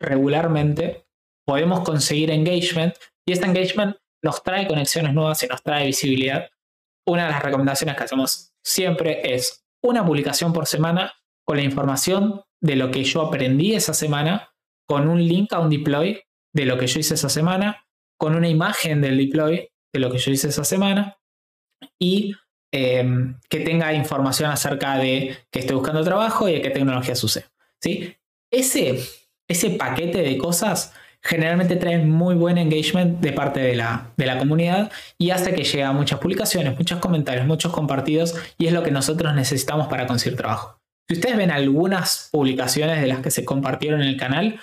regularmente, podemos conseguir engagement y este engagement nos trae conexiones nuevas y nos trae visibilidad. Una de las recomendaciones que hacemos siempre es una publicación por semana con la información de lo que yo aprendí esa semana, con un link a un deploy de lo que yo hice esa semana, con una imagen del deploy de lo que yo hice esa semana y em, que tenga información acerca de que estoy buscando trabajo y de qué tecnología use. ¿sí? Ese, ese paquete de cosas generalmente trae muy buen engagement de parte de la, de la comunidad y hace que llegue muchas publicaciones, muchos comentarios, muchos compartidos y es lo que nosotros necesitamos para conseguir trabajo. Si ustedes ven algunas publicaciones de las que se compartieron en el canal,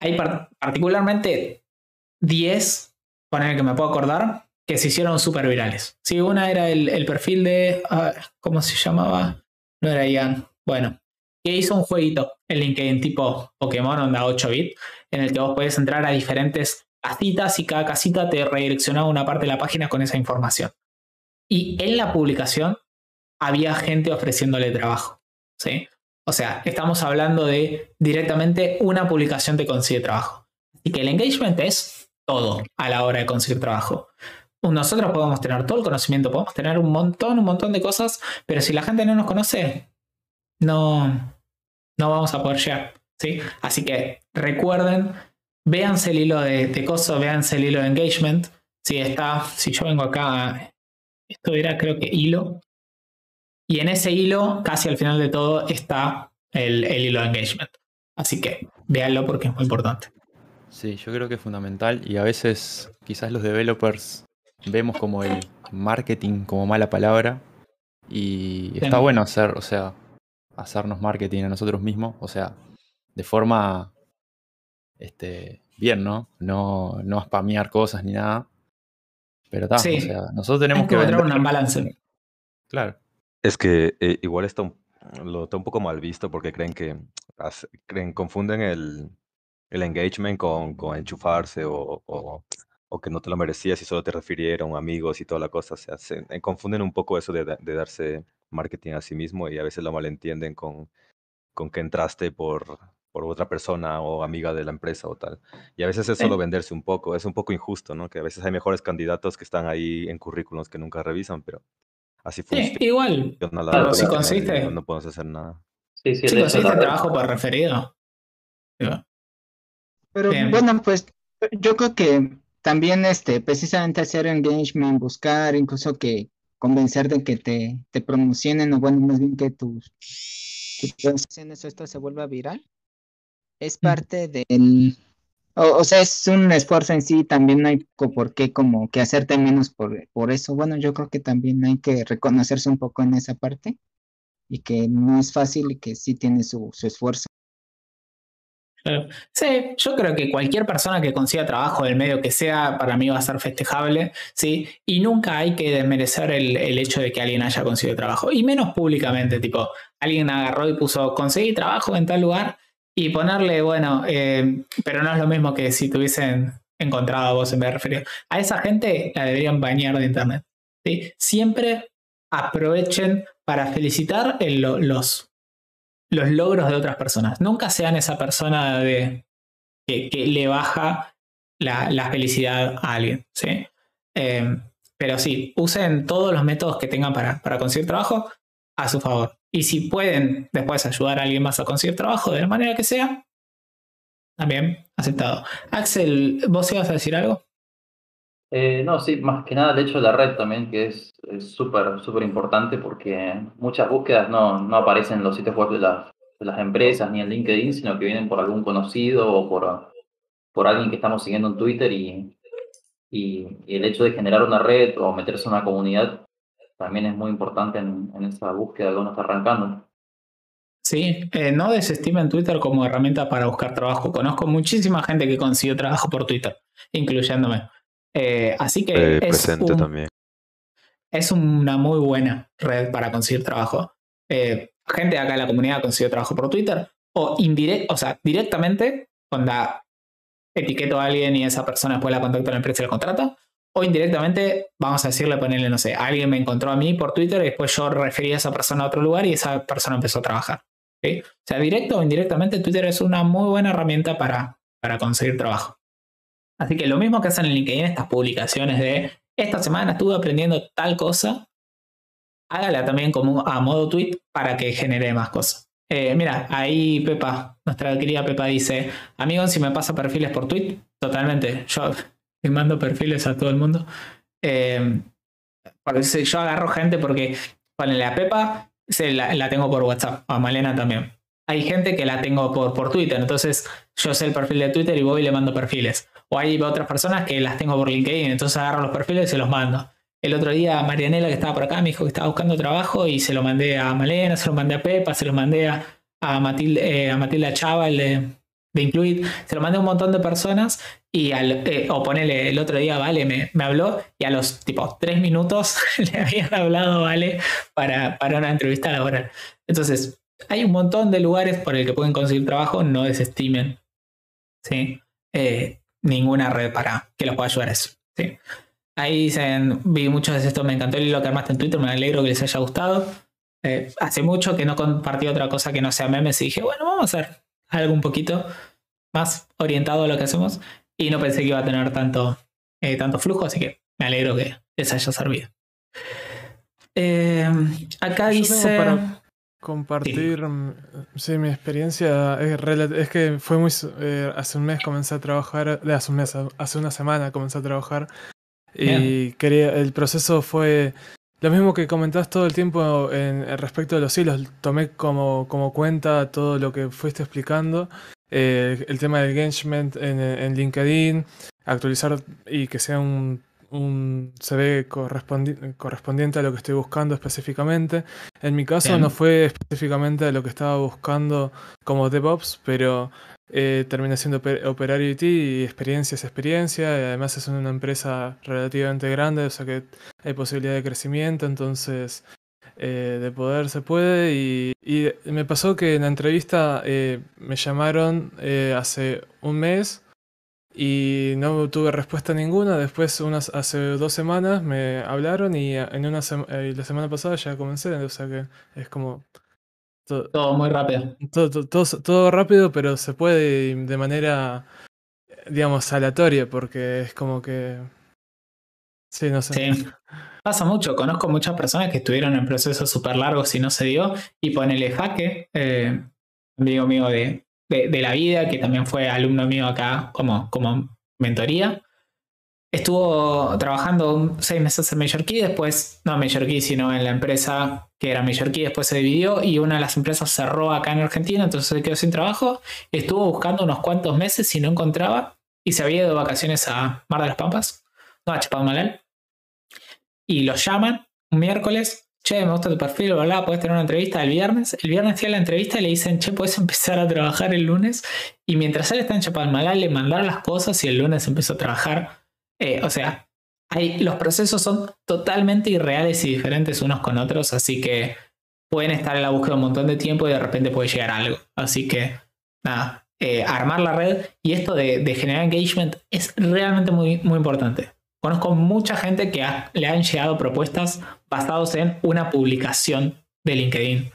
hay particularmente 10, el que me puedo acordar, que se hicieron súper virales. Sí, una era el, perfil de, ¿cómo se llamaba? No era Ian. Bueno, que hizo un jueguito en LinkedIn tipo Pokémon onda 8 bit, en el que vos podés entrar a diferentes casitas y cada casita te redireccionaba una parte de la página con esa información. Y en la publicación había gente ofreciéndole trabajo. ¿sí? O sea, estamos hablando de directamente una publicación te consigue trabajo. Así que el engagement es todo a la hora de conseguir trabajo. Nosotros podemos tener todo el conocimiento, podemos tener un montón, un montón de cosas, pero si la gente no nos conoce, no, no vamos a poder llegar. ¿sí? Así que recuerden, véanse el hilo de, de coso, véanse el hilo de engagement. Si está, si yo vengo acá, esto era creo que hilo. Y en ese hilo, casi al final de todo, está el, el hilo de engagement. Así que véanlo porque es muy importante. Sí, yo creo que es fundamental y a veces quizás los developers vemos como el marketing como mala palabra y está bueno hacer, o sea, hacernos marketing a nosotros mismos, o sea, de forma este, bien, ¿no? No, no spamear cosas ni nada. Pero está, o sea, nosotros tenemos que, encontrar un balance. Claro. Es que eh, igual está un, lo está un poco mal visto porque creen que creen, confunden el, el engagement con, con enchufarse o, o, o, que no te lo merecías y solo te refirieron amigos y toda la cosa. O sea, se, eh, confunden un poco eso de, de darse marketing a sí mismo y a veces lo malentienden con, con que entraste por, por otra persona o amiga de la empresa o tal. Y a veces es solo venderse un poco, es un poco injusto, ¿no? Que a veces hay mejores candidatos que están ahí en currículums que nunca revisan, pero así funciona. igual, pero si consiste... No, podemos hacer nada. Sí, sí, si consiste trabajo por referido. Pero bueno, pues yo creo que también este, precisamente hacer engagement, buscar incluso que convencer de que te, te promocionen o bueno, más bien que tus, promociones o esto se vuelva viral, es parte del, o, sea, es un esfuerzo en sí, también no hay por qué como que hacerte menos por, por eso. Bueno, yo creo que también hay que reconocerse un poco en esa parte y que no es fácil y que sí tiene su, su esfuerzo. Sí, yo creo que cualquier persona que consiga trabajo del medio que sea, para mí va a ser festejable, ¿sí? Y nunca hay que desmerecer el, hecho de que alguien haya conseguido trabajo, y menos públicamente, tipo, alguien agarró y puso, conseguí trabajo en tal lugar, y ponerle, bueno, eh, pero no es lo mismo que si tuviesen encontrado a vos en vez de A esa gente la deberían bañar de internet. ¿sí? Siempre aprovechen para felicitar los, los logros de otras personas. Nunca sean esa persona de, que, le baja la, felicidad a alguien. ¿sí? Em, pero sí, usen todos los métodos que tengan para, para conseguir trabajo a su favor. Y si pueden después ayudar a alguien más a conseguir trabajo de la manera que sea, también aceptado. Axel, ¿vos ibas a decir algo? Eh, no, sí, más que nada el hecho de la red también, que es súper, súper importante porque muchas búsquedas no, no aparecen en los sitios web de las, empresas ni en LinkedIn, sino que vienen por algún conocido o por, por alguien que estamos siguiendo en Twitter y, y, el hecho de generar una red o meterse en una comunidad también es muy importante en, en esa búsqueda que uno está arrancando. Sí, eh, no desestimen Twitter como herramienta para buscar trabajo. Conozco muchísima gente que consiguió trabajo por Twitter, incluyéndome. Eh, así que eh, es, presente también. es una muy buena red para conseguir trabajo. gente acá en la comunidad consiguió trabajo por Twitter o indirecto, o sea, directamente, cuando etiqueto a alguien y esa persona después la contacta a la empresa y la contrata, o indirectamente, vamos a decirle, ponerle, no sé, alguien me encontró a mí por Twitter y después yo referí a esa persona a otro lugar y esa persona empezó a trabajar. O sea, directo o indirectamente, Twitter es una muy buena herramienta para, para conseguir trabajo. Así que lo mismo que hacen en LinkedIn, estas publicaciones de esta semana estuve aprendiendo tal cosa, hágala también como a modo tweet para que genere más cosas. Eh, mira, ahí Pepa, nuestra querida Pepa dice, amigos, si me pasa perfiles por tweet, totalmente, yo le mando perfiles a todo el mundo. Eh, yo agarro gente porque, ponele a Pepa, la, tengo por WhatsApp, a Malena también. Hay gente que la tengo por, por Twitter, entonces yo sé el perfil de Twitter y voy y le mando perfiles. O hay otras personas que las tengo por LinkedIn, entonces agarro los perfiles y se los mando. El otro día Marianela, que estaba por acá, me dijo que estaba buscando trabajo y se lo mandé a Malena, se lo mandé a Pepa, se lo mandé a, a, Matilde, eh, Matilda Chava, el de, de Incluid, se lo mandé a un montón de personas y al, eh, o ponele el otro día, Vale, me, me, habló y a los tipo tres minutos le habían hablado Vale para, para una entrevista laboral. Entonces, hay un montón de lugares por el que pueden conseguir trabajo, no desestimen ¿sí? Eh, ninguna red para que los pueda ayudar a eso. ¿sí? Ahí dicen, vi muchos de estos, me encantó el hilo que armaste en Twitter, me alegro que les haya gustado. Eh, hace mucho que no compartí otra cosa que no sea memes y dije, bueno, vamos a hacer algo un poquito más orientado a lo que hacemos y no pensé que iba a tener tanto, eh, tanto flujo, así que me alegro que les haya servido. Eh, acá dice... Para compartir mm, sí. mi experiencia es, es que fue muy eh, hace un mes comencé a trabajar de hace un mes hace una semana comencé a trabajar y quería el proceso fue lo mismo que comentás todo el tiempo en, respecto de los hilos tomé como, como cuenta todo lo que fuiste explicando eh, el tema del engagement en, LinkedIn, actualizar y que sea un, un CV correspondiente a lo que estoy buscando específicamente. En mi caso no fue específicamente lo que estaba buscando como DevOps, pero eh, terminé siendo operario IT y experiencia es experiencia. Y además es una empresa relativamente grande, o sea que hay posibilidad de crecimiento, entonces eh, de poder se puede. Y, me pasó que en la entrevista eh, me llamaron eh, hace un mes y no tuve respuesta ninguna. Después, unas, hace dos semanas me hablaron y en una la semana pasada ya comencé. O sea que es como. Todo, muy rápido. Todo, todo, rápido, pero se puede de manera, digamos, aleatoria, porque es como que. Sí, no sé. Sí. Pasa mucho, conozco muchas personas que estuvieron en procesos súper largos y no se dio, y ponele jaque, eh, amigo mío de, de, la vida, que también fue alumno mío acá como, como mentoría. Estuvo trabajando seis meses en Major después, no en Major sino en la empresa que era Major después se dividió y una de las empresas cerró acá en Argentina, entonces se quedó sin trabajo. Estuvo buscando unos cuantos meses y no encontraba, y se había ido de vacaciones a Mar de las Pampas, no a Chapadmalal y los llaman un miércoles che, me gusta tu perfil, bla, puedes tener una entrevista el viernes. El viernes tiene la entrevista y le dicen, che, puedes empezar a trabajar el lunes. Y mientras él está en Chapalmalal, le mandaron las cosas y el lunes empezó a trabajar. Eh, o sea, hay, los procesos son totalmente irreales y diferentes unos con otros, así que pueden estar en la búsqueda un montón de tiempo y de repente puede llegar algo. Así que, nada, eh, armar la red y esto de, generar engagement es realmente muy, muy importante. Conozco mucha gente que le han llegado propuestas basadas en una publicación de LinkedIn.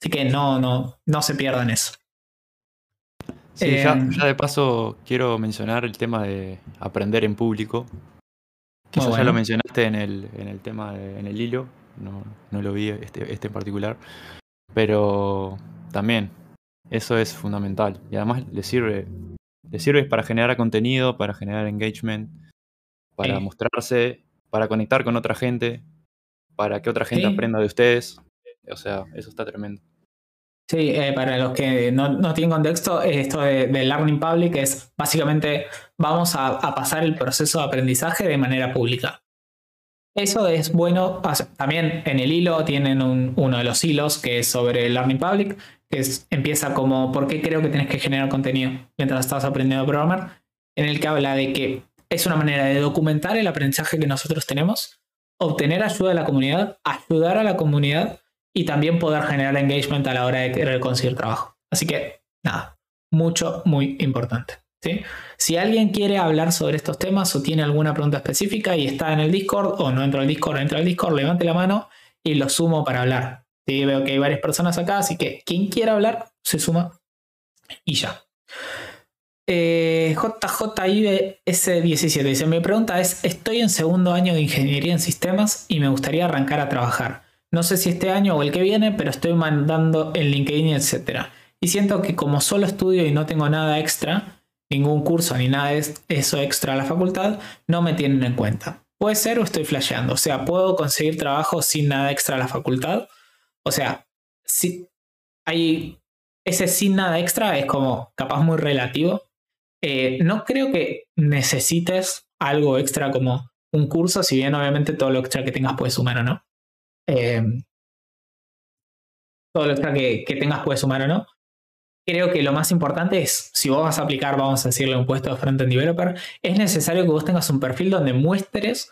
Así que no, no, no se pierdan eso. Sí, ya, em, de paso quiero mencionar el tema de aprender en público. Quizás ya lo mencionaste en el, en el tema, en el hilo, no, no lo vi este, este en particular. Pero también, eso es fundamental. Y además le sirve, le sirve para generar contenido, para generar engagement para mostrarse, para conectar con otra gente, para que otra gente aprenda de ustedes. O sea, eso está tremendo. Sí, eh, para los que no, tienen contexto, esto de, Learning Public es básicamente vamos a, pasar el proceso de aprendizaje de manera pública. Eso es bueno. También en el hilo tienen uno de los hilos que es sobre Learning Public, que empieza como ¿por qué creo que tienes que generar contenido mientras estás aprendiendo a programar? En el que habla de que es una manera de documentar el aprendizaje que nosotros tenemos, obtener ayuda de la comunidad, ayudar a la comunidad y también poder generar engagement a la hora de querer conseguir trabajo. Así que, nada, mucho, muy importante. ¿sí? Si alguien quiere hablar sobre estos temas o tiene alguna pregunta específica y está en el Discord o no entra al Discord, entra al Discord, levante la mano y lo sumo para hablar. ¿sí? Veo que hay varias personas acá, así que quien quiera hablar, se suma y ya. Eh, JJIBS17 dice: Mi pregunta es: Estoy en segundo año de ingeniería en sistemas y me gustaría arrancar a trabajar. No sé si este año o el que viene, pero estoy mandando en LinkedIn, etc. Y siento que como solo estudio y no tengo nada extra, ningún curso ni nada de eso extra a la facultad, no me tienen en cuenta. Puede ser o estoy flasheando. O sea, puedo conseguir trabajo sin nada extra a la facultad. O sea, si hay ese sin nada extra es como capaz muy relativo eh, no creo que necesites algo extra como un curso, si bien obviamente todo lo extra que tengas puede sumar o no. Em, todo lo extra que, tengas puede sumar o no. Creo que lo más importante es, si vos vas a aplicar, vamos a decirle un puesto de front-end developer, es necesario que vos tengas un perfil donde muestres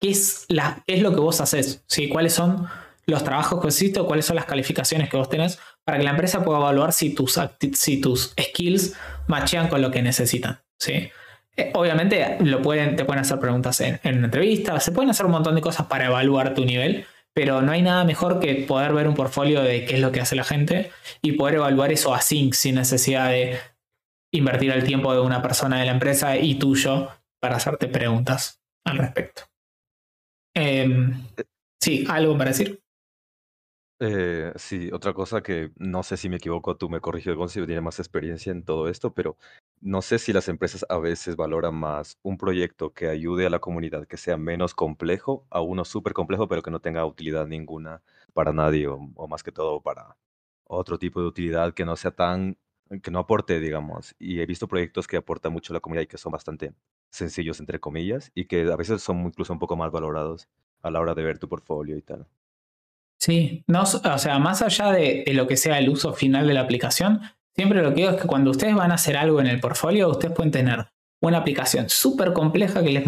qué es, la, es lo que vos haces, ¿sí? cuáles son los trabajos que hiciste cuáles son las calificaciones que vos tenés para que la empresa pueda evaluar si tus, si tus skills machean con lo que necesitan. ¿sí? Eh, obviamente lo pueden, te pueden hacer preguntas en, en entrevistas, se pueden hacer un montón de cosas para evaluar tu nivel, pero no hay nada mejor que poder ver un portfolio de qué es lo que hace la gente y poder evaluar eso así, sin necesidad de invertir el tiempo de una persona de la empresa y tuyo para hacerte preguntas al respecto. Em, sí, ¿algo para decir? Eh, sí, otra cosa que no sé si me equivoco, tú me corriges, Gonzalo, tiene más experiencia en todo esto, pero no sé si las empresas a veces valoran más un proyecto que ayude a la comunidad, que sea menos complejo, a uno súper complejo, pero que no tenga utilidad ninguna para nadie, o, más que todo para otro tipo de utilidad que no sea tan, que no aporte, digamos. Y he visto proyectos que aportan mucho a la comunidad y que son bastante sencillos, entre comillas, y que a veces son incluso un poco más valorados a la hora de ver tu portfolio y tal. Sí, no, o sea, más allá de, lo que sea el uso final de la aplicación, siempre lo que digo es que cuando ustedes van a hacer algo en el portfolio, ustedes pueden tener una aplicación súper compleja que les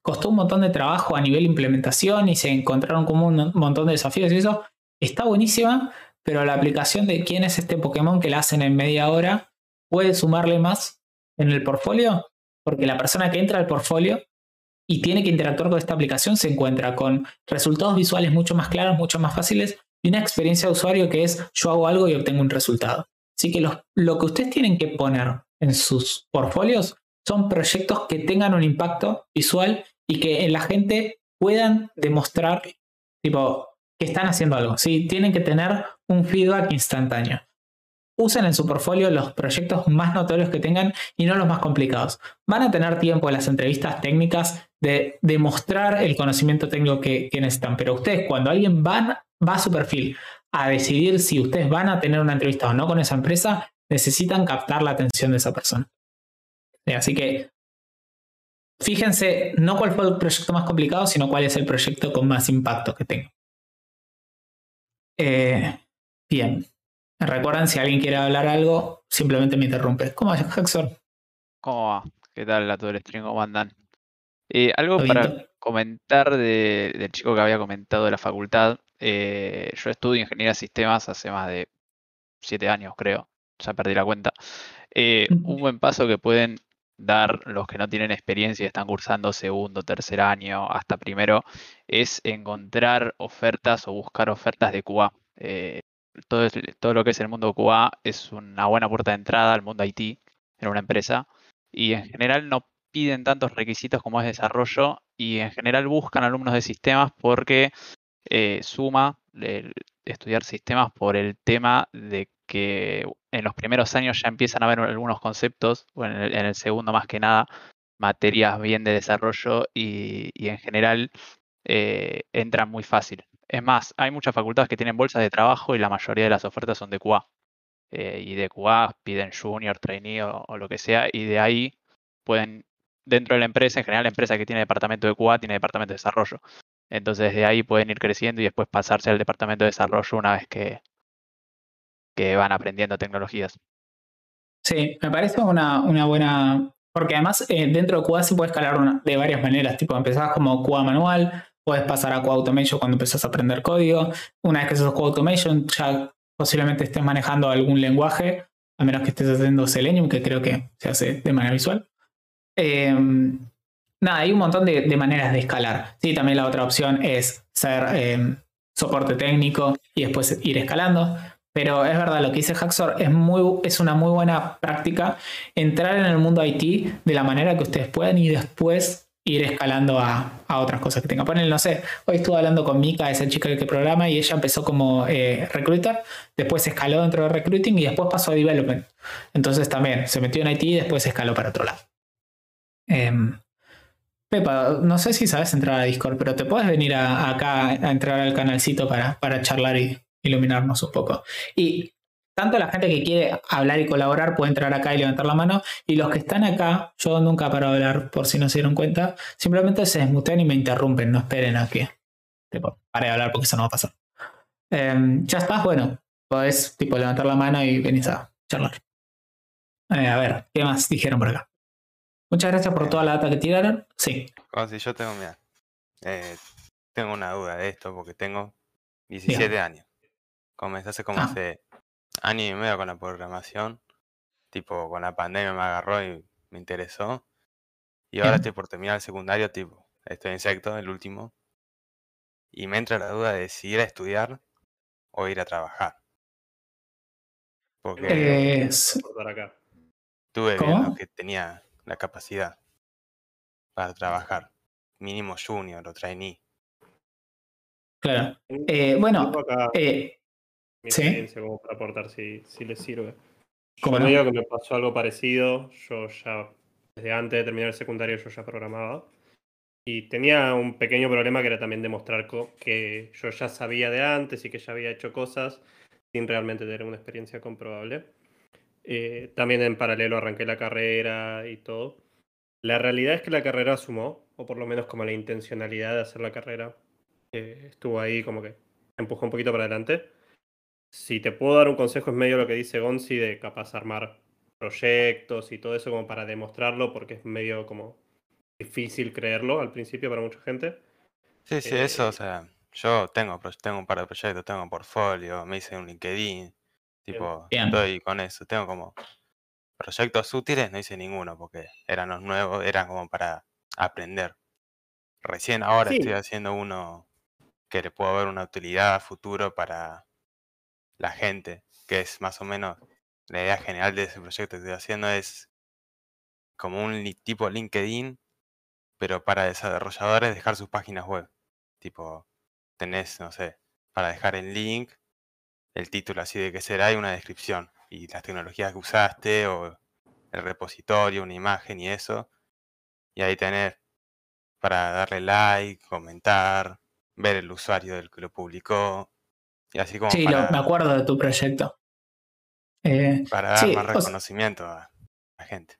costó un montón de trabajo a nivel implementación y se encontraron como un montón de desafíos y eso está buenísima, pero la aplicación de quién es este Pokémon que la hacen en media hora puede sumarle más en el portfolio, porque la persona que entra al portfolio y tiene que interactuar con esta aplicación, se encuentra con resultados visuales mucho más claros, mucho más fáciles y una experiencia de usuario que es yo hago algo y obtengo un resultado. Así que lo que ustedes tienen que poner en sus portfolios son proyectos que tengan un impacto visual y que en la gente puedan demostrar tipo, que están haciendo algo. ¿sí? Tienen que tener un feedback instantáneo usen en su portfolio los proyectos más notorios que tengan y no los más complicados. Van a tener tiempo en las entrevistas técnicas de demostrar el conocimiento técnico que, necesitan, pero ustedes cuando alguien va a su perfil a decidir si ustedes van a tener una entrevista o no con esa empresa, necesitan captar la atención de esa persona. Así que fíjense no cuál fue el proyecto más complicado, sino cuál es el proyecto con más impacto que tenga. Eh, bien. Recuerden, si alguien quiere hablar algo, simplemente me interrumpe. ¿Cómo es, Jackson? ¿Cómo va? ¿Qué tal a todo el stream? ¿Cómo andan? Eh, algo para comentar del chico que había comentado de la facultad. Eh, yo estudio ingeniería de sistemas hace más de siete años, creo. Ya perdí la cuenta. Eh, un buen paso que pueden dar los que no tienen experiencia y están cursando segundo, tercer año, hasta primero, es encontrar ofertas o buscar ofertas de QA. Todo, todo lo que es el mundo QA es una buena puerta de entrada al mundo IT en una empresa y en general no piden tantos requisitos como es desarrollo y en general buscan alumnos de sistemas porque eh, suma estudiar sistemas por el tema de que en los primeros años ya empiezan a haber algunos conceptos, o en el, segundo más que nada, materias bien de desarrollo y, en general eh, entran muy fácil. Es más, hay muchas facultades que tienen bolsas de trabajo y la mayoría de las ofertas son de QA. Eh, y de QA piden junior, trainee o, lo que sea, y de ahí pueden, dentro de la empresa, en general la empresa que tiene departamento de QA tiene departamento de desarrollo. Entonces de ahí pueden ir creciendo y después pasarse al departamento de desarrollo una vez que, que van aprendiendo tecnologías. Sí, me parece una, una buena, porque además eh, dentro de QA se puede escalar de varias maneras, tipo empezás como QA manual, puedes pasar a QA Automation cuando empezás a aprender código, una vez que sos QA Automation ya posiblemente estés manejando algún lenguaje, a menos que estés haciendo Selenium, que creo que se hace de manera visual. Em, nada, hay un montón de, maneras de escalar. Sí, también la otra opción es ser em, soporte técnico y después ir escalando. Pero es verdad, lo que dice Haxor es, muy, es una muy buena práctica entrar en el mundo IT de la manera que ustedes puedan y después ir escalando a, otras cosas que tenga. Ponen, no sé, hoy estuve hablando con Mika, esa chica que programa, y ella empezó como eh, recruiter, después escaló dentro de recruiting y después pasó a development. Entonces también se metió en IT y después escaló para otro lado. Em, Pepa, no sé si sabes entrar a Discord, pero te puedes venir acá a entrar al canalcito para, para charlar y iluminarnos un poco. Y tanto la gente que quiere hablar y colaborar puede entrar acá y levantar la mano. Y los que están acá, yo nunca paro de hablar por si no se dieron cuenta, simplemente se desmutean y me interrumpen, no esperen a que pare de hablar porque eso no va a pasar. Em, ya estás, bueno, podés tipo levantar la mano y venís a charlar. Eh, a ver, ¿qué más dijeron por acá? Muchas gracias por toda la data que tiraron. Sí. si yo tengo, mira, eh, tengo una duda de esto porque tengo 17 años. Comencé hace como ah. hace año y medio con la programación. Tipo, con la pandemia me agarró y me interesó. Y ahora estoy por terminar el secundario, tipo, estoy en sexto, el último. Y me entra la duda de si ir a estudiar o ir a trabajar. Porque tuve viendo que tenía la capacidad para trabajar. Mínimo junior o trainee. Claro. Eh, bueno, eh, mi experiencia como para aportar si, si les sirve. Como digo que me pasó algo parecido, yo ya, desde antes de terminar el secundario, yo ya programaba. Y tenía un pequeño problema que era también demostrar que yo ya sabía de antes y que ya había hecho cosas sin realmente tener una experiencia comprobable. Eh, también en paralelo arranqué la carrera y todo. La realidad es que la carrera sumó, o por lo menos como la intencionalidad de hacer la carrera, eh, estuvo ahí como que empujó un poquito para adelante si te puedo dar un consejo, es medio lo que dice Gonzi de capaz armar proyectos y todo eso como para demostrarlo, porque es medio como difícil creerlo al principio para mucha gente. Sí, sí, eso, o eh, sea, yo tengo, tengo un par de proyectos, tengo un portfolio, me hice un LinkedIn, tipo, estoy con eso, tengo como proyectos útiles, no hice ninguno porque eran los nuevos, eran como para aprender. Recién ahora estoy haciendo uno que le puedo ver una utilidad a futuro para la gente, que es más o menos la idea general de ese proyecto que estoy haciendo, es como un tipo LinkedIn, pero para desarrolladores dejar sus páginas web. Tipo, tenés, no sé, para dejar el link, el título así de qué será y una descripción. Y las tecnologías que usaste o el repositorio, una imagen y eso. Y ahí tenés para darle like, comentar, ver el usuario del que lo publicó, sí, me acuerdo de tu proyecto. Eh, para dar más reconocimiento a la gente.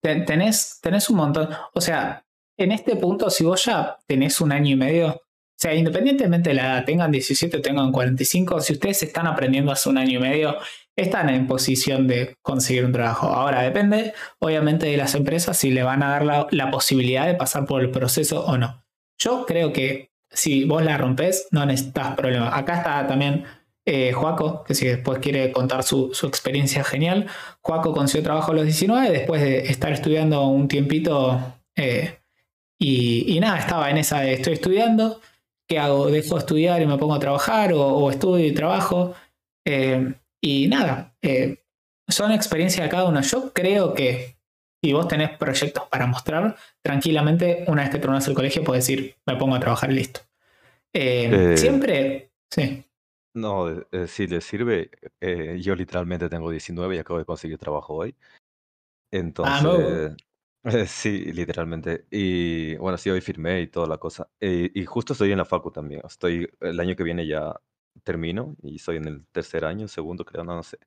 Tenés, tenés un montón. O sea, en este punto, si vos ya tenés un año y medio, sea, independientemente de la edad, tengan 17 o tengan 45, si ustedes están aprendiendo hace un año y medio, están en posición de conseguir un trabajo. Ahora depende, obviamente, de las empresas si le van a dar la, posibilidad de pasar por el proceso o no. Yo creo que si vos la rompes, no necesitas problema. Acá está también eh, Joaco, que si después quiere contar su, experiencia genial. Joaco consiguió trabajo a los 19 después de estar estudiando un tiempito. Eh, y, nada, estaba en esa de estoy estudiando ¿qué hago? ¿Dejo de estudiar y me pongo a trabajar o, estudio y trabajo? Eh, y nada, eh, son experiencias de cada uno. Yo creo que si vos tenés proyectos para mostrar, tranquilamente, una vez que terminas el colegio, puedes decir, me pongo a trabajar y listo. Eh, siempre, sí. No, si les sirve, yo literalmente tengo 19 y acabo de conseguir trabajo hoy. Ah, Entonces, Sí, literalmente. Y bueno, sí, hoy firmé y toda la cosa. Eh, y justo estoy en la facu también. Estoy, el año que viene ya termino y soy en el tercer año, segundo creo, no, sé.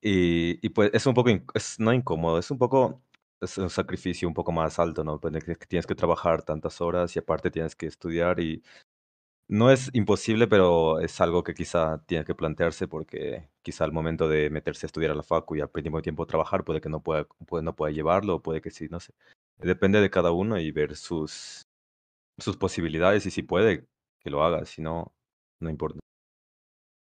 Y, y pues es un poco, es no incómodo, es un poco, es un sacrificio un poco más alto, ¿no? Pues, que tienes que trabajar tantas horas y aparte tienes que estudiar y no es imposible, pero es algo que quizá tiene que plantearse porque quizá al momento de meterse a estudiar a la facu y al mismo tiempo trabajar, puede que no pueda, puede, no pueda llevarlo, puede que sí, no sé. Depende de cada uno y ver sus, sus posibilidades y si puede, que lo haga, si no, no importa.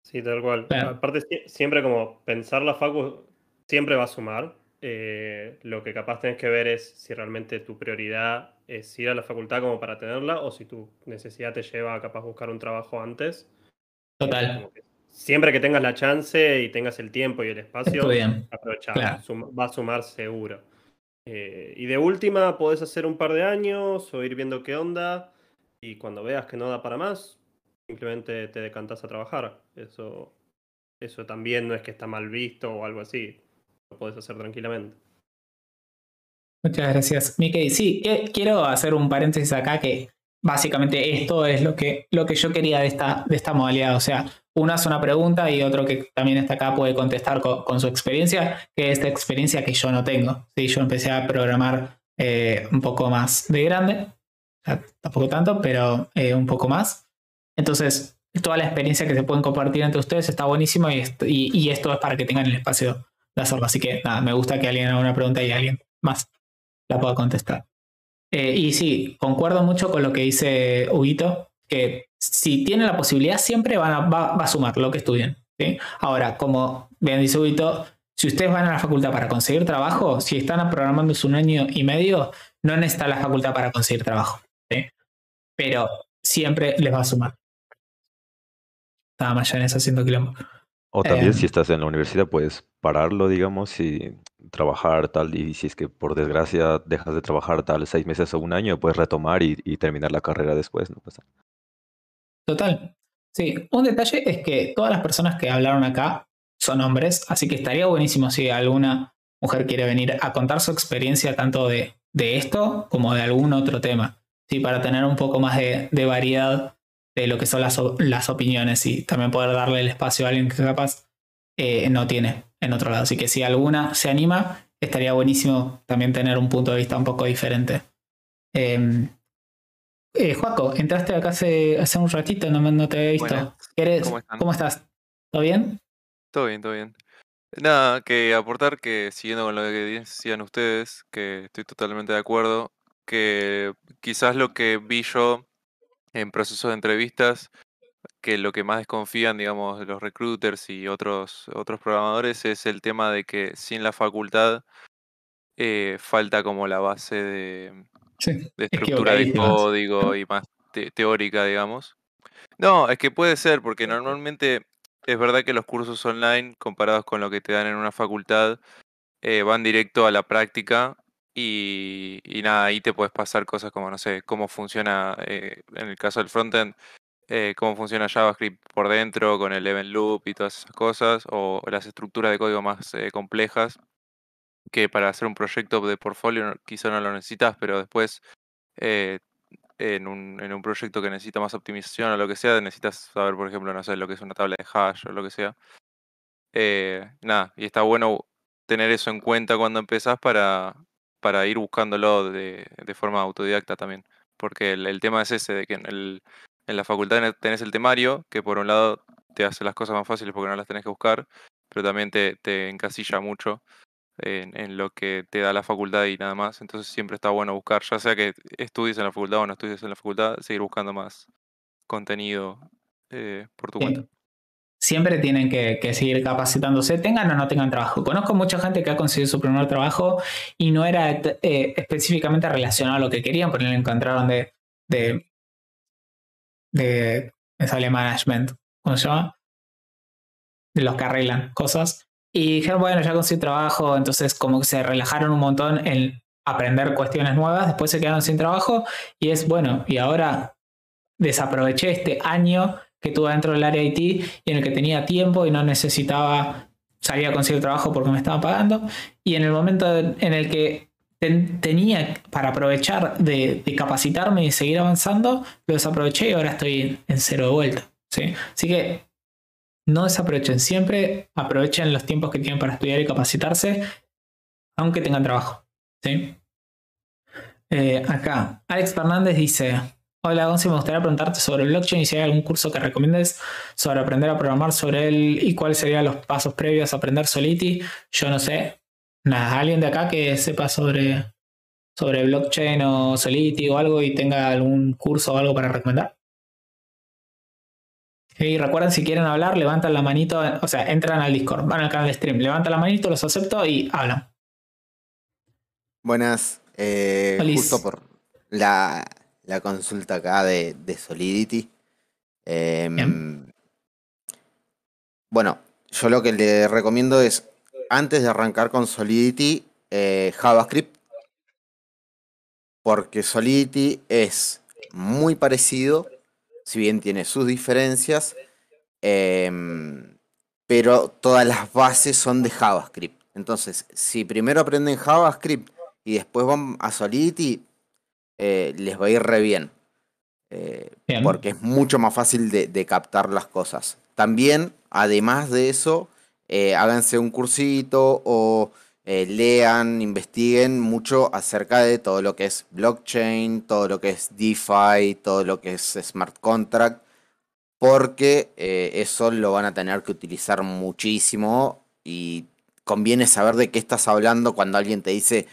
Sí, tal cual. Aparte, siempre como pensar la facu siempre va a sumar. Eh, lo que capaz tenés que ver es si realmente tu prioridad es ir a la facultad como para tenerla o si tu necesidad te lleva a capaz buscar un trabajo antes. Total. siempre que tengas la chance y tengas el tiempo y el espacio, aprovechar. Va a sumar seguro. Eh, y de última, podés hacer un par de años o ir viendo qué onda. Y cuando veas que no da para más, simplemente te decantas a trabajar. Eso, eso también no es que está mal visto o algo así. Lo podés hacer tranquilamente. Muchas gracias, Mickey. Sí, quiero hacer un paréntesis acá que básicamente esto es lo que, lo que yo quería de esta, de esta modalidad. O sea, uno hace una pregunta y otro que también está acá puede contestar con, su experiencia, que es esta experiencia que yo no tengo. ¿sí? Yo empecé a programar eh, un poco más de grande, tampoco tanto, pero eh, un poco más. Entonces, toda la experiencia que se pueden compartir entre ustedes está buenísima y, y, esto es para que tengan el espacio de hacerlo. Así que nada, me gusta que alguien haga una pregunta y alguien más la pueda contestar. Eh, y sí, concuerdo mucho con lo que dice Huguito, que si tiene la posibilidad siempre va, a sumar lo que estudien. Ahora, como bien dice Huguito, si ustedes van a la facultad para conseguir trabajo, si están programando un año y medio, no necesita la facultad para conseguir trabajo. Pero siempre les va a sumar. Estaba mayonesa haciendo quilombo. O también si em. estás en la universidad puedes pararlo, digamos, y trabajar tal, y si es que por desgracia dejas de trabajar tal seis meses o un año, puedes retomar y, terminar la carrera después, ¿no? pasa. Total. Sí, un detalle es que todas las personas que hablaron acá son hombres, así que estaría buenísimo si alguna mujer quiere venir a contar su experiencia tanto de, de esto como de algún otro tema, ¿sí? para tener un poco más de, de variedad de lo que son las, las, opiniones y también poder darle el espacio a alguien que capaz eh, no tiene en otro lado. Así que si alguna se anima, estaría buenísimo también tener un punto de vista un poco diferente. Em, eh, Joaco, entraste acá hace, hace un ratito, no, no te había visto. ¿Cómo, estás? ¿Todo bien? Todo bien, todo bien. Nada, que aportar que siguiendo con lo que decían ustedes, que estoy totalmente de acuerdo, que quizás lo que vi yo en procesos de entrevistas que lo que más desconfían, digamos, los recruiters y otros, otros programadores es el tema de que sin la facultad eh, falta como la base de, de estructura de código y más teórica, digamos. No, es que puede ser, porque normalmente es verdad que los cursos online, comparados con lo que te dan en una facultad, eh, van directo a la práctica y, nada, ahí te puedes pasar cosas como, no sé, cómo funciona, eh, en el caso del frontend, eh, cómo funciona JavaScript por dentro con el event loop y todas esas cosas, o las estructuras de código más eh, complejas, que para hacer un proyecto de portfolio quizá no lo necesitas, pero después en, un, en un proyecto que necesita más optimización o lo que sea, necesitas saber, por ejemplo, no sé, lo que es una tabla de hash o lo que sea. nada, y está bueno tener eso en cuenta cuando empezás para, para ir buscándolo de, de forma autodidacta también. Porque el, tema es ese, de que en el, en la facultad tenés el temario, que por un lado te hace las cosas más fáciles porque no las tenés que buscar, pero también te, encasilla mucho en, lo que te da la facultad y nada más. Entonces siempre está bueno buscar, ya sea que estudies en la facultad o no estudies en la facultad, seguir buscando más contenido eh, por tu cuenta. Siempre tienen que, seguir capacitándose, tengan o no tengan trabajo. Conozco mucha gente que ha conseguido su primer trabajo y no era eh, específicamente relacionado a lo que querían, porque lo encontraron de, de, de, management, ¿cómo se llama? De los que arreglan cosas. Y dijeron, bueno, ya conseguí trabajo, entonces como que se relajaron un montón en aprender cuestiones nuevas, después se quedaron sin trabajo y es, bueno, y ahora desaproveché este año que tuve dentro del área IT y en el que tenía tiempo y no necesitaba salir a conseguir trabajo porque me estaba pagando. Y en el momento en el que tenía para aprovechar de, capacitarme y seguir avanzando, lo desaproveché y ahora estoy en cero de vuelta. ¿sí? Así que no desaprovechen siempre, aprovechen los tiempos que tienen para estudiar y capacitarse, aunque tengan trabajo. ¿sí? Eh, acá, Alex Fernández dice, Hola Gonzi, me gustaría preguntarte sobre blockchain y si hay algún curso que recomiendes sobre aprender a programar sobre él y cuáles serían los pasos previos a aprender Solidity. Yo no sé. Nada, alguien de acá que sepa sobre, sobre blockchain o Solidity o algo y tenga algún curso o algo para recomendar. Y recuerden, si quieren hablar, levantan la manito, o sea, entran al Discord, van al canal de stream, levantan la manito, los acepto y hablan. Buenas. Eh, justo por la, la consulta acá de, Solidity. Em, bueno, yo lo que le recomiendo es, antes de arrancar con Solidity, eh, JavaScript, porque Solidity es muy parecido, si bien tiene sus diferencias, em, pero todas las bases son de JavaScript. Entonces, si primero aprenden JavaScript y después van a Solidity, eh, les va a ir re bien. Eh, porque es mucho más fácil de, captar las cosas. También, además de eso, eh, háganse un cursito o lean, investiguen mucho acerca de todo lo que es blockchain, todo lo que es DeFi, todo lo que es smart contract, porque eso lo van a tener que utilizar muchísimo y conviene saber de qué estás hablando cuando alguien te dice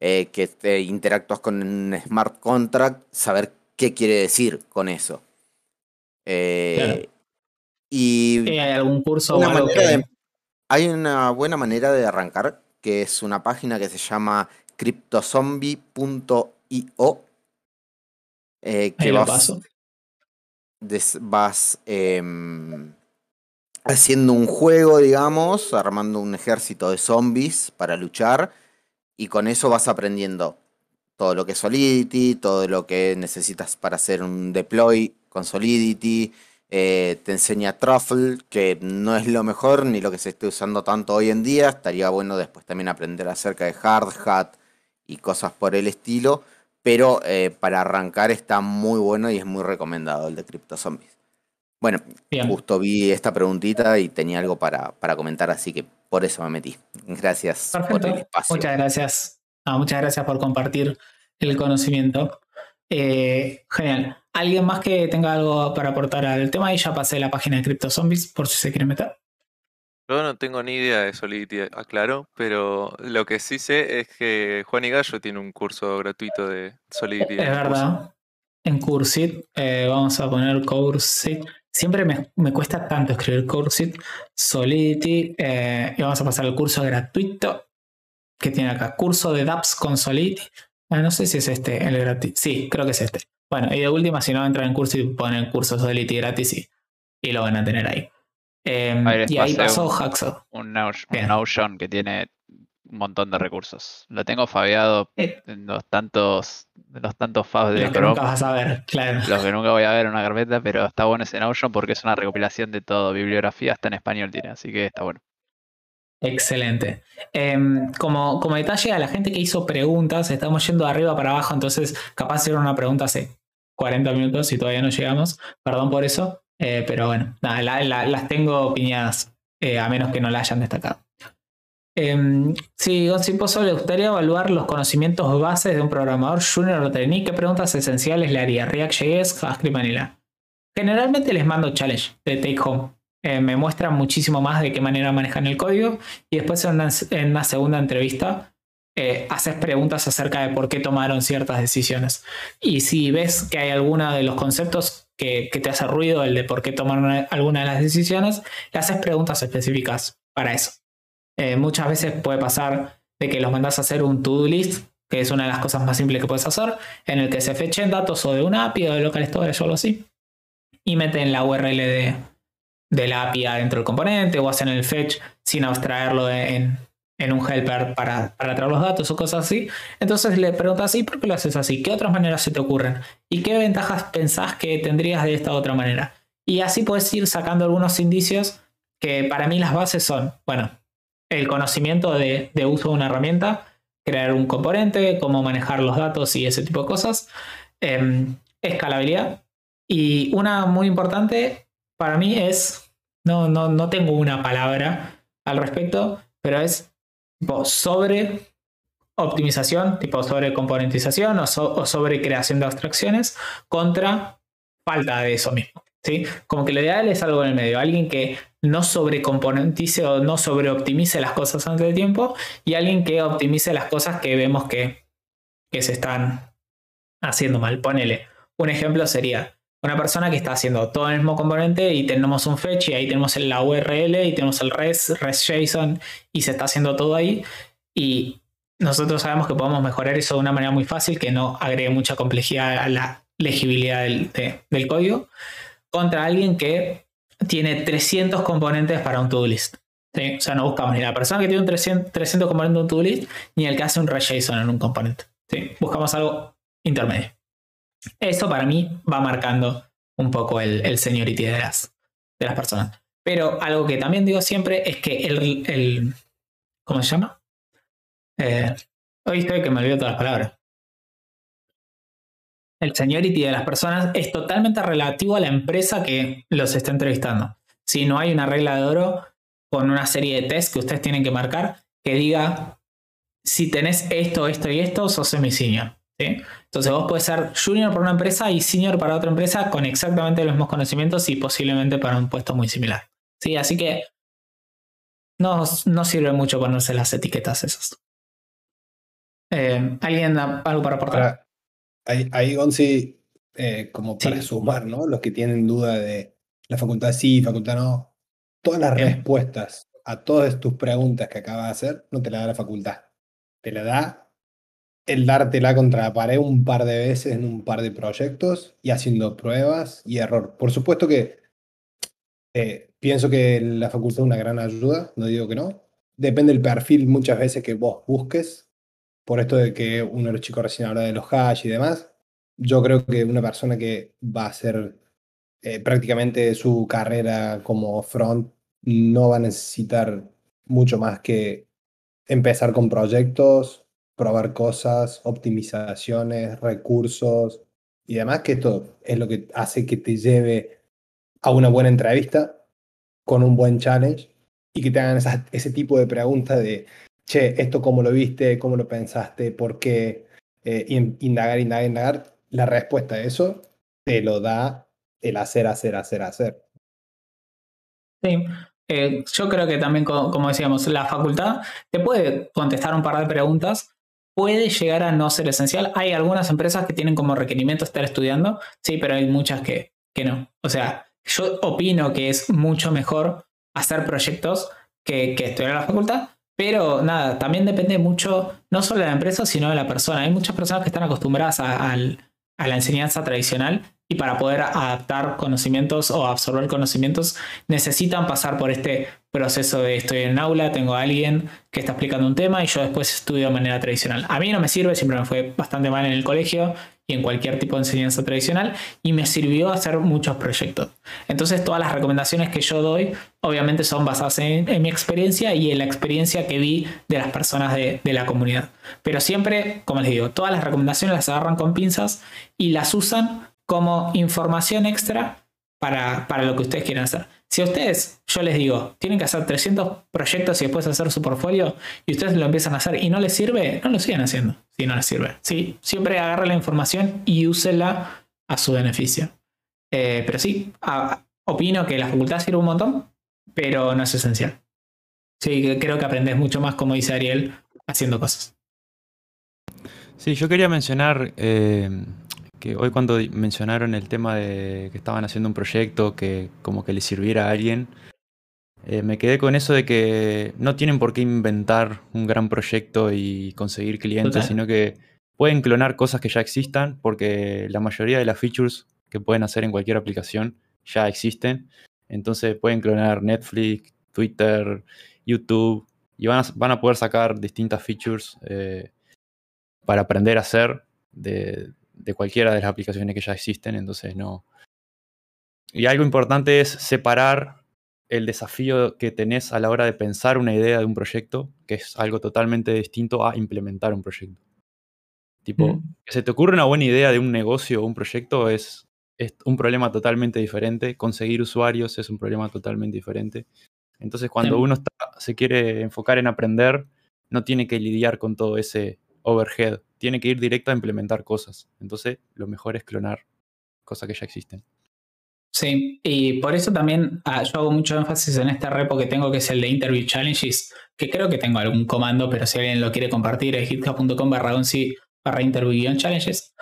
eh, que te interactúas con un smart contract, saber qué quiere decir con eso. Eh, y ¿Hay algún curso? hay una buena manera de arrancar, que es una página que se llama cryptozombie.io. Eh, que vas, vas em, haciendo un juego, digamos, armando un ejército de zombies para luchar y con eso vas aprendiendo todo lo que es Solidity, todo lo que necesitas para hacer un deploy con Solidity. Eh, te enseña Truffle, que no es lo mejor ni lo que se esté usando tanto hoy en día. Estaría bueno después también aprender acerca de Hard Hat y cosas por el estilo. Pero eh, para arrancar está muy bueno y es muy recomendado el de Crypto Zombies. Bueno, justo vi esta preguntita y tenía algo para, para comentar, así que por eso me metí. Gracias por el espacio. Muchas gracias. muchas gracias por compartir el conocimiento. Eh, genial. ¿Alguien más que tenga algo para aportar al tema? Y ya pasé la página de Crypto Zombies por si se quiere meter. Yo no tengo ni idea de Solidity, aclaro, pero lo que sí sé es que Juan y Gallo tiene un curso gratuito de Solidity. Es verdad. En Cursit, eh, vamos a poner Cursit. Siempre me, cuesta tanto escribir Cursit, Solidity, eh, y vamos a pasar al curso gratuito que tiene acá, curso de DApps con Solidity. Ah, no sé si es este el gratis. Sí, creo que es este. Bueno, y de última, si no entran en curso y ponen curso Solidity gratis y, y lo van a tener ahí. Em, y ahí pasó Haxo. Un, un Notion que tiene un montón de recursos. Lo tengo fabiado eh. en los tantos, los tantos fabs de los que nunca vas a ver, claro. Los que nunca voy a ver en una carpeta, pero está bueno ese Notion porque es una recopilación de todo. Bibliografía hasta en español tiene, así que está bueno. Excelente. Em, como, como detalle a la gente que hizo preguntas, estamos yendo de arriba para abajo, entonces capaz de una pregunta hace 40 minutos y todavía no llegamos. Perdón por eso, eh, pero bueno, nada, las tengo opinadas, eh, a menos que no la hayan destacado. Eh, sí, Gonzalo, le gustaría evaluar los conocimientos bases de un programador junior o trainee. ¿Qué preguntas esenciales le haría? React.js, JavaScript Vanilla. generalmente les mando challenge de take home. Eh, me muestran muchísimo más de qué manera manejan el código y después en una, segunda entrevista eh, haces preguntas acerca de por qué tomaron ciertas decisiones. Y si ves que hay alguno de los conceptos que, te hace ruido, el de por qué tomaron alguna de las decisiones, le haces preguntas específicas para eso. Eh, muchas veces puede pasar de que los mandas a hacer un to-do list, que es una de las cosas más simples que puedes hacer, en el que se fechen datos o de una API o de local storage o algo así, y meten la URL de, de la API dentro del componente o hacen el fetch sin abstraerlo en, un helper para, para, traer los datos o cosas así. Entonces le preguntas, ¿y por qué lo haces así? ¿Qué otras maneras se te ocurren? ¿Y qué ventajas pensás que tendrías de esta otra manera? Y así puedes ir sacando algunos indicios que para mí las bases son, bueno, el conocimiento de, uso de una herramienta, crear un componente, cómo manejar los datos y ese tipo de cosas, em, escalabilidad. Y una muy importante para mí es, no, no, no tengo una palabra al respecto, pero es sobre optimización, tipo sobre componentización o, sobre creación de abstracciones contra falta de eso mismo. ¿sí? Como que lo ideal es algo en el medio, alguien que no sobrecomponentice o no sobreoptimice las cosas antes de tiempo y alguien que optimice las cosas que vemos que, que se están haciendo mal. Ponele, un ejemplo sería, una persona que está haciendo todo el mismo componente y tenemos un fetch y ahí tenemos la URL y tenemos el res, res JSON y se está haciendo todo ahí. Y nosotros sabemos que podemos mejorar eso de una manera muy fácil que no agregue mucha complejidad a la legibilidad del código contra alguien que tiene 300 componentes para un to-do list. O sea, no buscamos ni la persona que tiene un 300, 300 componentes en un to-do list ni el que hace un JSON en un componente. Buscamos algo intermedio. Eso para mí va marcando un poco el, el seniority de las, de las personas. Pero algo que también digo siempre es que el, el ¿cómo se llama? Eh, hoy estoy que me olvido todas las palabras. El seniority de las personas es totalmente relativo a la empresa que los está entrevistando. Si no hay una regla de oro con una serie de tests que ustedes tienen que marcar que diga si tenés esto, esto y esto, sos semi-senior. Entonces vos puedes ser junior para una empresa y senior para otra empresa con exactamente los mismos conocimientos y posiblemente para un puesto muy similar. ¿sí? Así que no, no sirve mucho ponerse las etiquetas esas. Eh, ¿Alguien algo para aportar? Ahí, ahí Gonzi, eh, como para sumar, ¿no? Los que tienen duda de la facultad sí, facultad no. Todas las respuestas a todas tus preguntas que acabas de hacer no te la da la facultad. Te la da el dártela contra la pared un par de veces en un par de proyectos y haciendo pruebas y error. Por supuesto que eh, pienso que la facultad es una gran ayuda, no digo que no. Depende del perfil muchas veces que vos busques, por esto de que uno de los chicos recién habla de los hash y demás. Yo creo que una persona que va a hacer eh, prácticamente su carrera como front no va a necesitar mucho más que empezar con proyectos, probar cosas, optimizaciones, recursos y demás, que esto es lo que hace que te lleve a una buena entrevista con un buen challenge y que te hagan ese tipo de preguntas de, che, esto cómo lo viste, cómo lo pensaste, por qué, eh, indagar, indagar, indagar. La respuesta a eso te lo da el hacer, hacer, hacer, hacer. Sí, eh, yo creo que también, como decíamos, la facultad te puede contestar un par de preguntas puede llegar a no ser esencial. Hay algunas empresas que tienen como requerimiento estar estudiando, sí, pero hay muchas que, que no. O sea, yo opino que es mucho mejor hacer proyectos que, que estudiar en la facultad, pero nada, también depende mucho, no solo de la empresa, sino de la persona. Hay muchas personas que están acostumbradas a la enseñanza tradicional y para poder adaptar conocimientos o absorber conocimientos necesitan pasar por este proceso de estoy en aula, tengo a alguien que está explicando un tema y yo después estudio de manera tradicional. A mí no me sirve, siempre me fue bastante mal en el colegio y en cualquier tipo de enseñanza tradicional y me sirvió hacer muchos proyectos. Entonces todas las recomendaciones que yo doy obviamente son basadas en, mi experiencia y en la experiencia que vi de las personas de, de la comunidad. Pero siempre, como les digo, todas las recomendaciones las agarran con pinzas y las usan como información extra para, para, lo que ustedes quieran hacer. Si ustedes, yo les digo, tienen que hacer 300 proyectos y después hacer su portfolio y ustedes lo empiezan a hacer y no les sirve, no lo sigan haciendo si no les sirve. ¿sí? Siempre agarre la información y úsela a su beneficio. Eh, pero sí, opino que la facultad sirve un montón, pero no es esencial. Sí, creo que aprendes mucho más, como dice Ariel, haciendo cosas. Sí, yo quería mencionar eh, que hoy cuando mencionaron el tema de que estaban haciendo un proyecto que como que le sirviera a alguien, eh, me quedé con eso de que no tienen por qué inventar un gran proyecto y conseguir clientes, sino que pueden clonar cosas que ya existan, porque la mayoría de las features que pueden hacer en cualquier aplicación ya existen. Entonces pueden clonar Netflix, Twitter, YouTube, y van a, van a poder sacar distintas features eh, para aprender a hacer de, de cualquiera de las aplicaciones que ya existen. Entonces no. Y algo importante es separar el desafío que tenés a la hora de pensar una idea de un proyecto, que es algo totalmente distinto a implementar un proyecto. Tipo, mm. que se te ocurre una buena idea de un negocio o un proyecto es, es un problema totalmente diferente. Conseguir usuarios es un problema totalmente diferente. Entonces, cuando uno se quiere enfocar en aprender, no tiene que lidiar con todo ese overhead. Tiene que ir directo a implementar cosas. Entonces, lo mejor es clonar cosas que ya existen. Sí, y por eso también ah, yo hago mucho énfasis en este repo que tengo, que es el de Interview Challenges, que creo que tengo algún comando, pero si alguien lo quiere compartir es github.com barra barra interview challenges.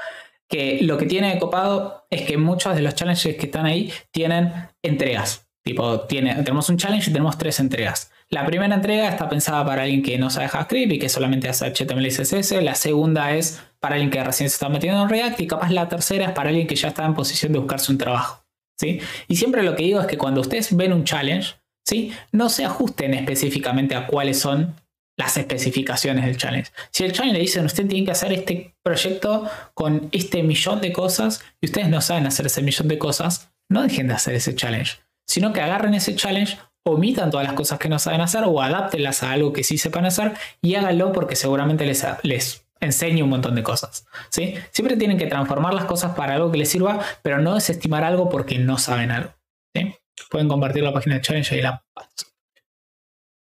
Que lo que tiene copado es que muchos de los challenges que están ahí tienen entregas. Tipo, tenemos un challenge y tenemos tres entregas. La primera entrega está pensada para alguien que no sabe JavaScript y que solamente hace HTML y CSS. La segunda es para alguien que recién se está metiendo en React. Y capaz la tercera es para alguien que ya está en posición de buscarse un trabajo. ¿sí? Y siempre lo que digo es que cuando ustedes ven un challenge, ¿sí? no se ajusten específicamente a cuáles son las especificaciones del challenge. Si el challenge le dicen, usted tiene que hacer este proyecto con este millón de cosas y ustedes no saben hacer ese millón de cosas, no dejen de hacer ese challenge, sino que agarren ese challenge, omitan todas las cosas que no saben hacer o adáptenlas a algo que sí sepan hacer y háganlo porque seguramente les, les enseñe un montón de cosas. ¿sí? Siempre tienen que transformar las cosas para algo que les sirva, pero no desestimar algo porque no saben algo. ¿sí? Pueden compartir la página de challenge y la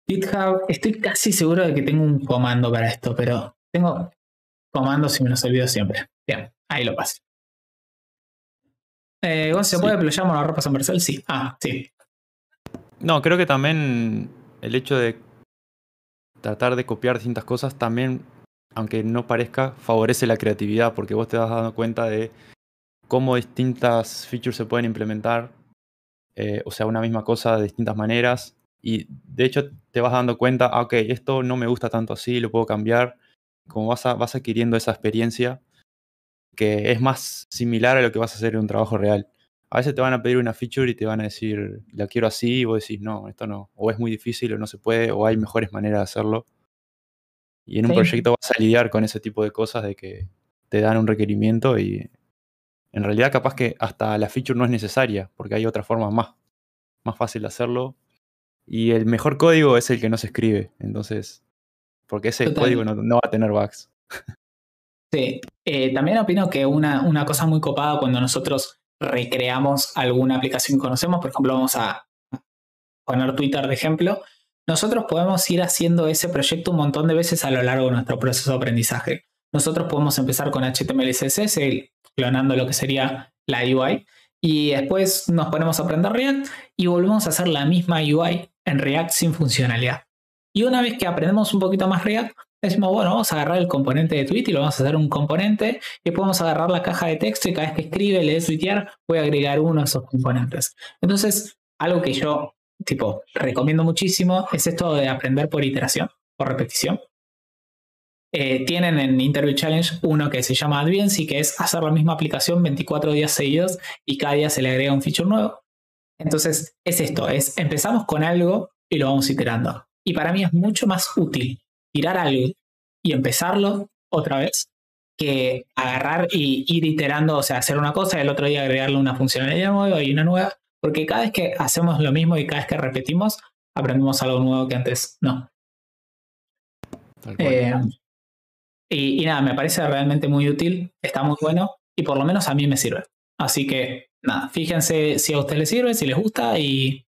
GitHub, estoy casi seguro de que tengo un comando para esto, pero tengo comandos y me los olvido siempre. Bien, ahí lo paso. Eh, ¿Se puede playar la ropa transversal? Sí. Ah, sí. No, creo que también el hecho de tratar de copiar distintas cosas también, aunque no parezca, favorece la creatividad porque vos te vas dando cuenta de cómo distintas features se pueden implementar, eh, o sea, una misma cosa de distintas maneras y de hecho te vas dando cuenta, ah, ok, esto no me gusta tanto así, lo puedo cambiar. Como vas, vas adquiriendo esa experiencia que es más similar a lo que vas a hacer en un trabajo real. A veces te van a pedir una feature y te van a decir, la quiero así, y vos decís, no, esto no. O es muy difícil o no se puede, o hay mejores maneras de hacerlo. Y en un proyecto vas a lidiar con ese tipo de cosas de que te dan un requerimiento y en realidad capaz que hasta la feature no es necesaria, porque hay otras formas más, más fácil de hacerlo y el mejor código es el que no se escribe. Entonces, porque ese código no, va a tener bugs. Sí, eh, también opino que una, una cosa muy copada cuando nosotros recreamos alguna aplicación que conocemos, por ejemplo, vamos a poner Twitter de ejemplo, nosotros podemos ir haciendo ese proyecto un montón de veces a lo largo de nuestro proceso de aprendizaje. Nosotros podemos empezar con HTML y CSS, clonando lo que sería la UI, y después nos ponemos a aprender React y volvemos a hacer la misma UI en React sin funcionalidad. Y una vez que aprendemos un poquito más React, decimos, bueno, vamos a agarrar el componente de tweet y lo vamos a hacer un componente y podemos agarrar la caja de texto y cada vez que escribe, lee tuitear, voy a agregar uno de esos componentes. Entonces, algo que yo, tipo, recomiendo muchísimo es esto de aprender por iteración, por repetición. Eh, tienen en Interview Challenge uno que se llama Advance que es hacer la misma aplicación 24 días seguidos y cada día se le agrega un feature nuevo. Entonces, es esto, es empezamos con algo y lo vamos iterando. Y para mí es mucho más útil tirar algo y empezarlo otra vez que agarrar y ir iterando, o sea, hacer una cosa y el otro día agregarle una funcionalidad nueva y una nueva, porque cada vez que hacemos lo mismo y cada vez que repetimos, aprendemos algo nuevo que antes no. Eh, y, y, nada, me parece realmente muy útil, está muy bueno y por lo menos a mí me sirve. Así que nada, fíjense si a ustedes les sirve, si les gusta y,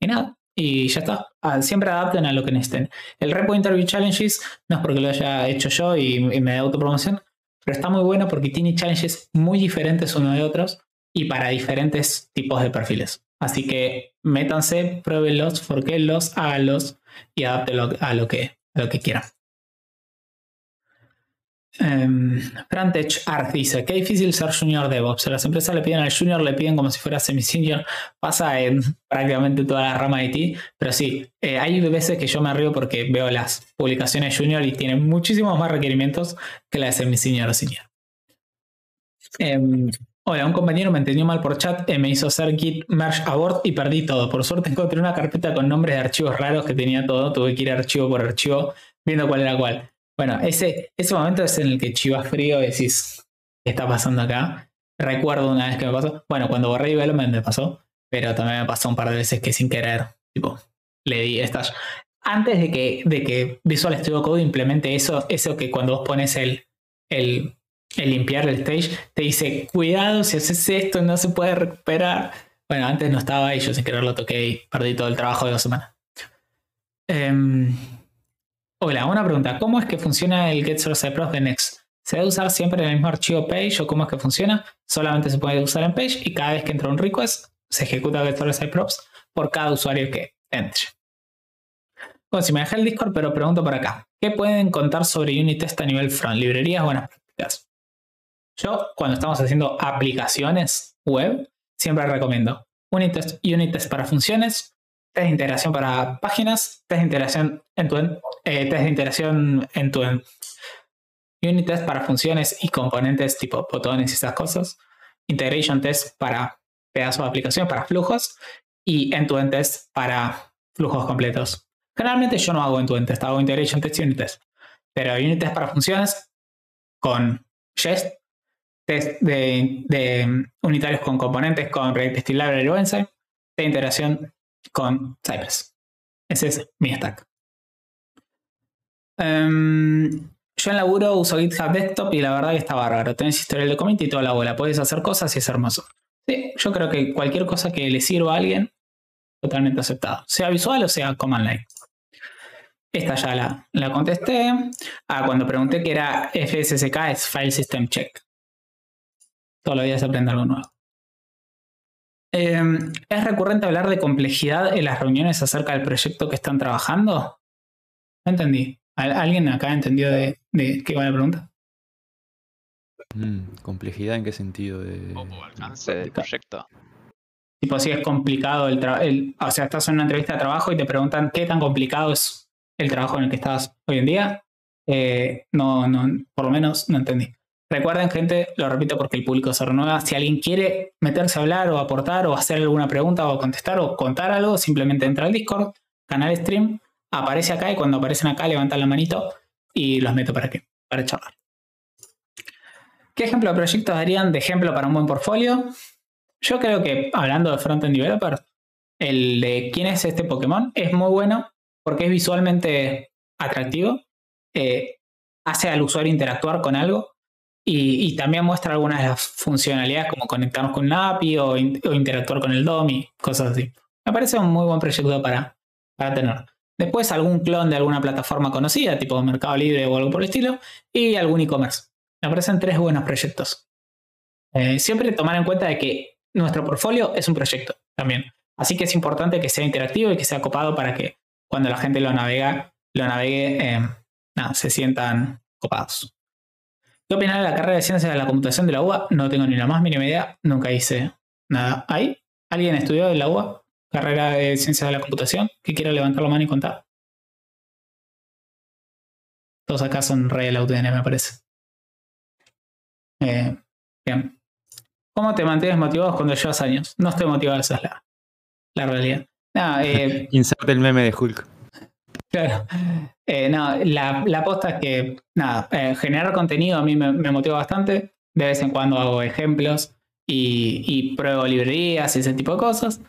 y nada, y ya está. Ah, siempre adapten a lo que necesiten. El Repo Interview Challenges no es porque lo haya hecho yo y, me da autopromoción, pero está muy bueno porque tiene challenges muy diferentes uno de otros. y para diferentes tipos de perfiles. Así que métanse, pruébenlos, forquenlos, háganlos y adáptenlo a lo que, a lo que quieran. Um, Frantech Art dice, qué difícil ser junior DevOps. Las empresas le piden al junior, le piden como si fuera semi-senior. Pasa en prácticamente toda la rama de IT. Pero sí, eh, hay veces que yo me río porque veo las publicaciones junior y tienen muchísimos más requerimientos que la de semi-senior o senior. Em, hola, un compañero me entendió mal por chat, y me hizo hacer git merge abort y perdí todo. Por suerte encontré una carpeta con nombres de archivos raros que tenía todo. Tuve que ir archivo por archivo viendo cuál era cuál. Bueno, ese, ese momento es en el que chivas frío y decís, ¿qué está pasando acá? Recuerdo una vez que me pasó, bueno, cuando borré development me pasó, pero también me pasó un par de veces que sin querer, tipo, le di estas. Antes de que, de que Visual Studio Code implemente eso, eso que cuando vos pones el, el, el limpiar el stage, te dice, cuidado, si haces esto no se puede recuperar. Bueno, antes no estaba ahí, yo sin querer lo toqué y perdí todo el trabajo de dos semanas. Um, Hola, una pregunta. ¿Cómo es que funciona el Get Source Props de Next? ¿Se debe usar siempre en el mismo archivo page o cómo es que funciona? Solamente se puede usar en page y cada vez que entra un request se ejecuta Get Source por cada usuario que entre. Bueno, si me dejé el Discord, pero pregunto por acá. ¿Qué pueden contar sobre Unit Test a nivel front? ¿Librerías buenas prácticas? Yo, cuando estamos haciendo aplicaciones web, siempre recomiendo Unit Test, Unit Test para funciones, test de integración para páginas, test de integración en tu eh, test de integración en tu unit test para funciones y componentes tipo botones y esas cosas, integration test para pedazos de aplicación, para flujos y end-to-end test para flujos completos. Generalmente yo no hago end-to-end test, hago integration test y unit test, pero unit test para funciones con Jest, test de, unitarios con componentes con React Testing Library o de integración con Cypress. Ese es mi stack. Em, yo en laburo uso GitHub Desktop y la verdad que está bárbaro. Tenés historial de commit y toda la bola. Puedes hacer cosas y es hermoso. Sí, yo creo que cualquier cosa que le sirva a alguien, totalmente aceptado. Sea visual o sea command line. Esta ya la, la contesté. Ah, cuando pregunté qué era FSSK es File System Check. Todos los días se aprende algo nuevo. Em, ¿Es recurrente hablar de complejidad en las reuniones acerca del proyecto que están trabajando? No entendí. ¿Alguien acá entendió de, de qué va la pregunta? Mm, ¿Complejidad en qué sentido? De... O alcance del proyecto. Tipo, si es complicado el trabajo. O sea, estás en una entrevista de trabajo y te preguntan qué tan complicado es el trabajo en el que estás hoy en día. Eh, no, no, por lo menos no entendí. Recuerden, gente, lo repito porque el público se renueva. Si alguien quiere meterse a hablar o aportar o hacer alguna pregunta o contestar o contar algo, simplemente entra al Discord, canal stream, aparece acá y cuando aparecen acá levantan la manito y los meto para qué, para charlar. ¿Qué ejemplo de proyectos darían de ejemplo para un buen portfolio? Yo creo que hablando de frontend developer, el de quién es este Pokémon es muy bueno porque es visualmente atractivo, eh, hace al usuario interactuar con algo y, también muestra algunas de las funcionalidades como conectarnos con una API o, interactuar con el DOM y cosas así. Me parece un muy buen proyecto para, para tener. Después algún clon de alguna plataforma conocida, tipo Mercado Libre o algo por el estilo, y algún e-commerce. Me parecen tres buenos proyectos. Eh, siempre tomar en cuenta de que nuestro portfolio es un proyecto también. Así que es importante que sea interactivo y que sea copado para que cuando la gente lo navega, lo navegue, eh, se sientan copados. ¿Qué opinas de la carrera de ciencias de la computación de la UBA? No tengo ni la más mínima idea, nunca hice nada ahí. ¿Alguien estudió en la UBA? Carrera de ciencias de la computación, que quiera levantar la mano y contar. Todos acá son re de la UTN, me parece. Eh, bien. ¿Cómo te mantienes motivado cuando llevas años? No estoy motivado, esa es la, realidad. eh, Inserte el meme de Hulk. Claro. Eh, no, la, la posta es que, nada, eh, generar contenido a mí me, motiva bastante. De vez en cuando hago ejemplos y, pruebo librerías y ese tipo de cosas.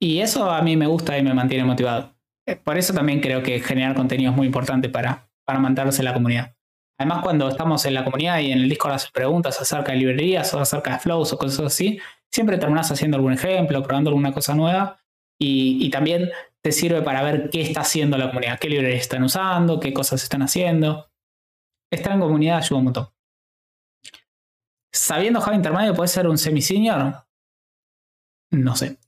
Y eso a mí me gusta y me mantiene motivado. Eh, por eso también creo que generar contenido es muy importante para, para mantenerse en la comunidad. Además, cuando estamos en la comunidad y en el Discord haces preguntas acerca de librerías o acerca de flows o cosas así, siempre terminas haciendo algún ejemplo, probando alguna cosa nueva. Y, y también sirve para ver qué está haciendo la comunidad, qué librerías están usando, qué cosas están haciendo. Estar en comunidad ayuda un montón. Sabiendo Java intermedio puede ser un semi-senior. no sé.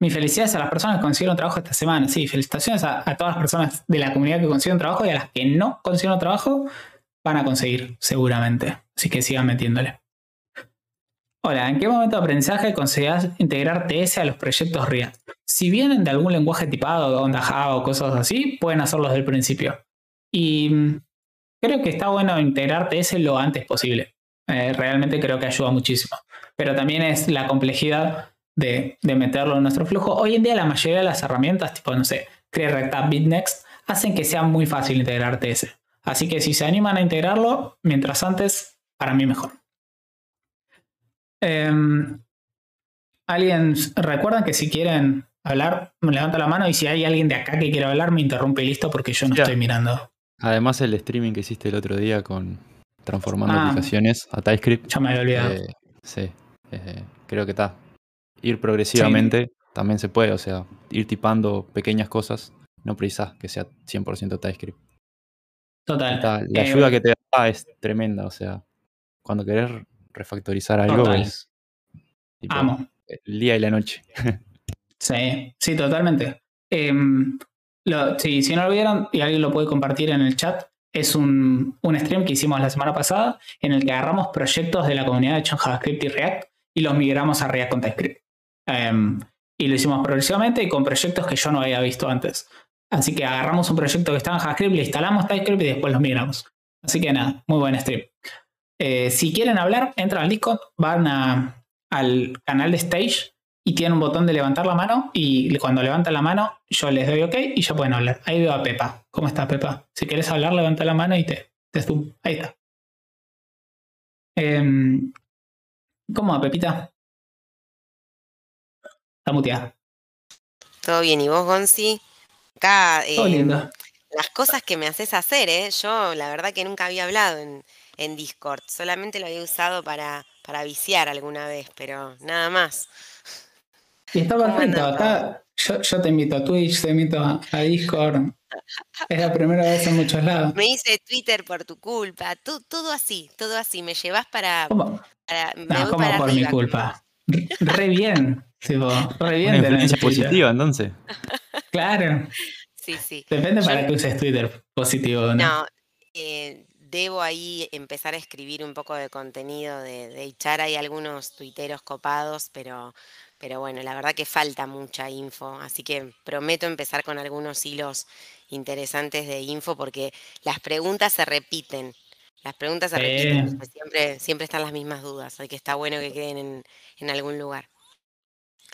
Mis felicidades a las personas que consiguieron trabajo esta semana. Sí, felicitaciones a, todas las personas de la comunidad que consiguieron trabajo y a las que no consiguieron trabajo van a conseguir, seguramente. Así que sigan metiéndole. Hola, ¿en qué momento de aprendizaje consideras integrar TS a los proyectos React? Si vienen de algún lenguaje tipado, onda Java o cosas así, pueden hacerlo desde el principio. Y mm, creo que está bueno integrar TS lo antes posible. Eh, realmente creo que ayuda muchísimo. Pero también es la complejidad de, meterlo en nuestro flujo. Hoy en día la mayoría de las herramientas, tipo, no sé, CreaReact BitNext, hacen que sea muy fácil integrar TS. Así que si se animan a integrarlo, mientras antes, para mí mejor. Em, alguien, recuerdan que si quieren hablar, me levanta la mano y si hay alguien de acá que quiera hablar, me interrumpe y listo porque yo no estoy mirando. Además, el streaming que hiciste el otro día con transformando ah. aplicaciones a TypeScript. Ya me había olvidado. Eh, sí, eh, creo que está ir progresivamente también se puede, o sea, ir tipando pequeñas cosas, no precisas que sea 100% TypeScript. Total. la ayuda eh, que te da es tremenda, o sea, cuando querés refactorizar algo es el día y la noche. sí, sí, totalmente. Em, si no lo vieron y alguien lo puede compartir en el chat, es un, un, stream que hicimos la semana pasada en el que agarramos proyectos de la comunidad de JavaScript y React y los migramos a React con TypeScript. Em, y lo hicimos progresivamente y con proyectos que yo no había visto antes. Así que agarramos un proyecto que estaba en JavaScript, le instalamos TypeScript y después los migramos. Así que nada, muy buen stream. Eh, si quieren hablar, entran al Discord, van al canal de Stage y tienen un botón de levantar la mano y cuando levantan la mano yo les doy OK y ya pueden hablar. Ahí veo a Pepa. ¿Cómo está Pepa? Si quieres hablar, levanta la mano y te, te zoom. Ahí está. Em, ¿Cómo va, Pepita? Está muteada. Todo bien, ¿y vos, Gonzi? Acá, eh, las cosas que me haces hacer, ¿eh? Yo la verdad que nunca había hablado en, en Discord, solamente lo había usado para, para viciar alguna vez, pero nada más. Y está perfecto, acá yo, yo, te invito a Twitch, te invito a, Discord. Es la primera vez en muchos lados. Me hice Twitter por tu culpa, todo así, todo así. Me llevas para. ¿Cómo? no, como por mi culpa. Re bien. re bien. Una influencia positiva, entonces. Claro. Sí, sí. Depende para que uses Twitter, positivo o no. No, eh, debo ahí empezar a escribir un poco de contenido, de, de echar ahí algunos tuiteros copados, pero, pero bueno, la verdad que falta mucha info, así que prometo empezar con algunos hilos interesantes de info porque las preguntas se repiten. Las preguntas se repiten, siempre, siempre están las mismas dudas, así que está bueno que queden en, algún lugar.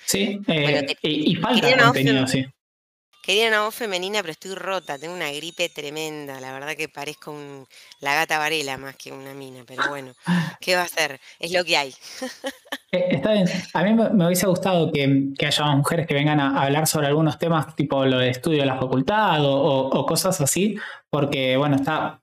Sí, eh, y, falta contenido, sí. Quería una voz femenina, pero estoy rota, tengo una gripe tremenda, la verdad que parezco la gata Varela más que una mina, pero bueno, ¿qué va a hacer? Es lo que hay. Eh, está bien, a mí me, hubiese gustado que, haya mujeres que vengan a, hablar sobre algunos temas tipo lo de estudio de la facultad o cosas así, porque bueno, está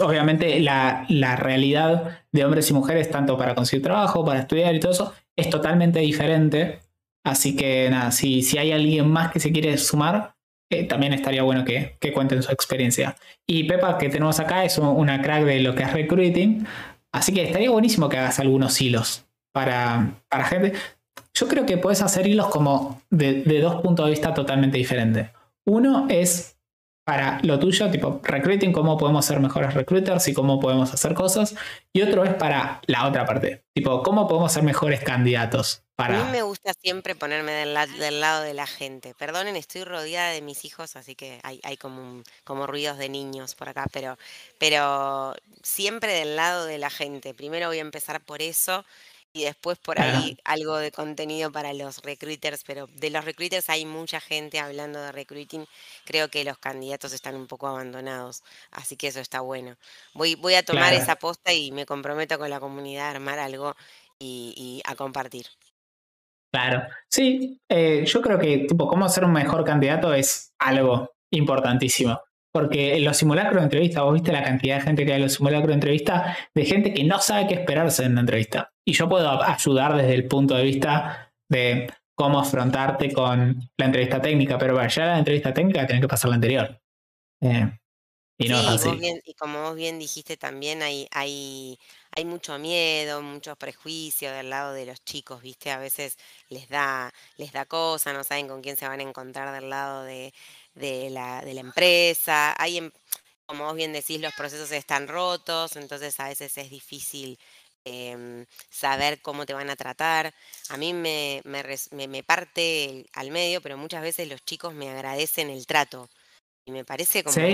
obviamente la, realidad de hombres y mujeres, tanto para conseguir trabajo, para estudiar y todo eso, es totalmente diferente. Así que nada, si, si hay alguien más que se quiere sumar, eh, también estaría bueno que, que, cuenten su experiencia. Y Pepa, que tenemos acá, es una crack de lo que es recruiting. Así que estaría buenísimo que hagas algunos hilos para, para gente. Yo creo que puedes hacer hilos como de, de dos puntos de vista totalmente diferentes. Uno es para lo tuyo, tipo recruiting, cómo podemos ser mejores recruiters y cómo podemos hacer cosas. Y otro es para la otra parte, tipo, cómo podemos ser mejores candidatos. Para... A mí me gusta siempre ponerme del, lado de la gente. Perdonen, estoy rodeada de mis hijos, así que hay, como, como ruidos de niños por acá, pero, pero siempre del lado de la gente. Primero voy a empezar por eso y después por ahí algo de contenido para los recruiters, pero de los recruiters hay mucha gente hablando de recruiting. Creo que los candidatos están un poco abandonados, así que eso está bueno. Voy, voy a tomar esa posta y me comprometo con la comunidad a armar algo y, a compartir. Claro, sí, eh, yo creo que tipo cómo ser un mejor candidato es algo importantísimo. Porque en los simulacros de entrevista, vos viste la cantidad de gente que hay en los simulacros de entrevista, de gente que no sabe qué esperarse en la entrevista. Y yo puedo ayudar desde el punto de vista de cómo afrontarte con la entrevista técnica, pero para llegar a la entrevista técnica tienes que pasar la anterior. Eh, Y no y como vos bien dijiste también, hay, hay, hay mucho miedo, muchos prejuicios del lado de los chicos, ¿viste? A veces les da, les da cosa, no saben con quién se van a encontrar del lado de, la, de la empresa. Hay, em, como vos bien decís, los procesos están rotos, entonces a veces es difícil em, saber cómo te van a tratar. A mí me, me parte al medio, pero muchas veces los chicos me agradecen el trato me parece como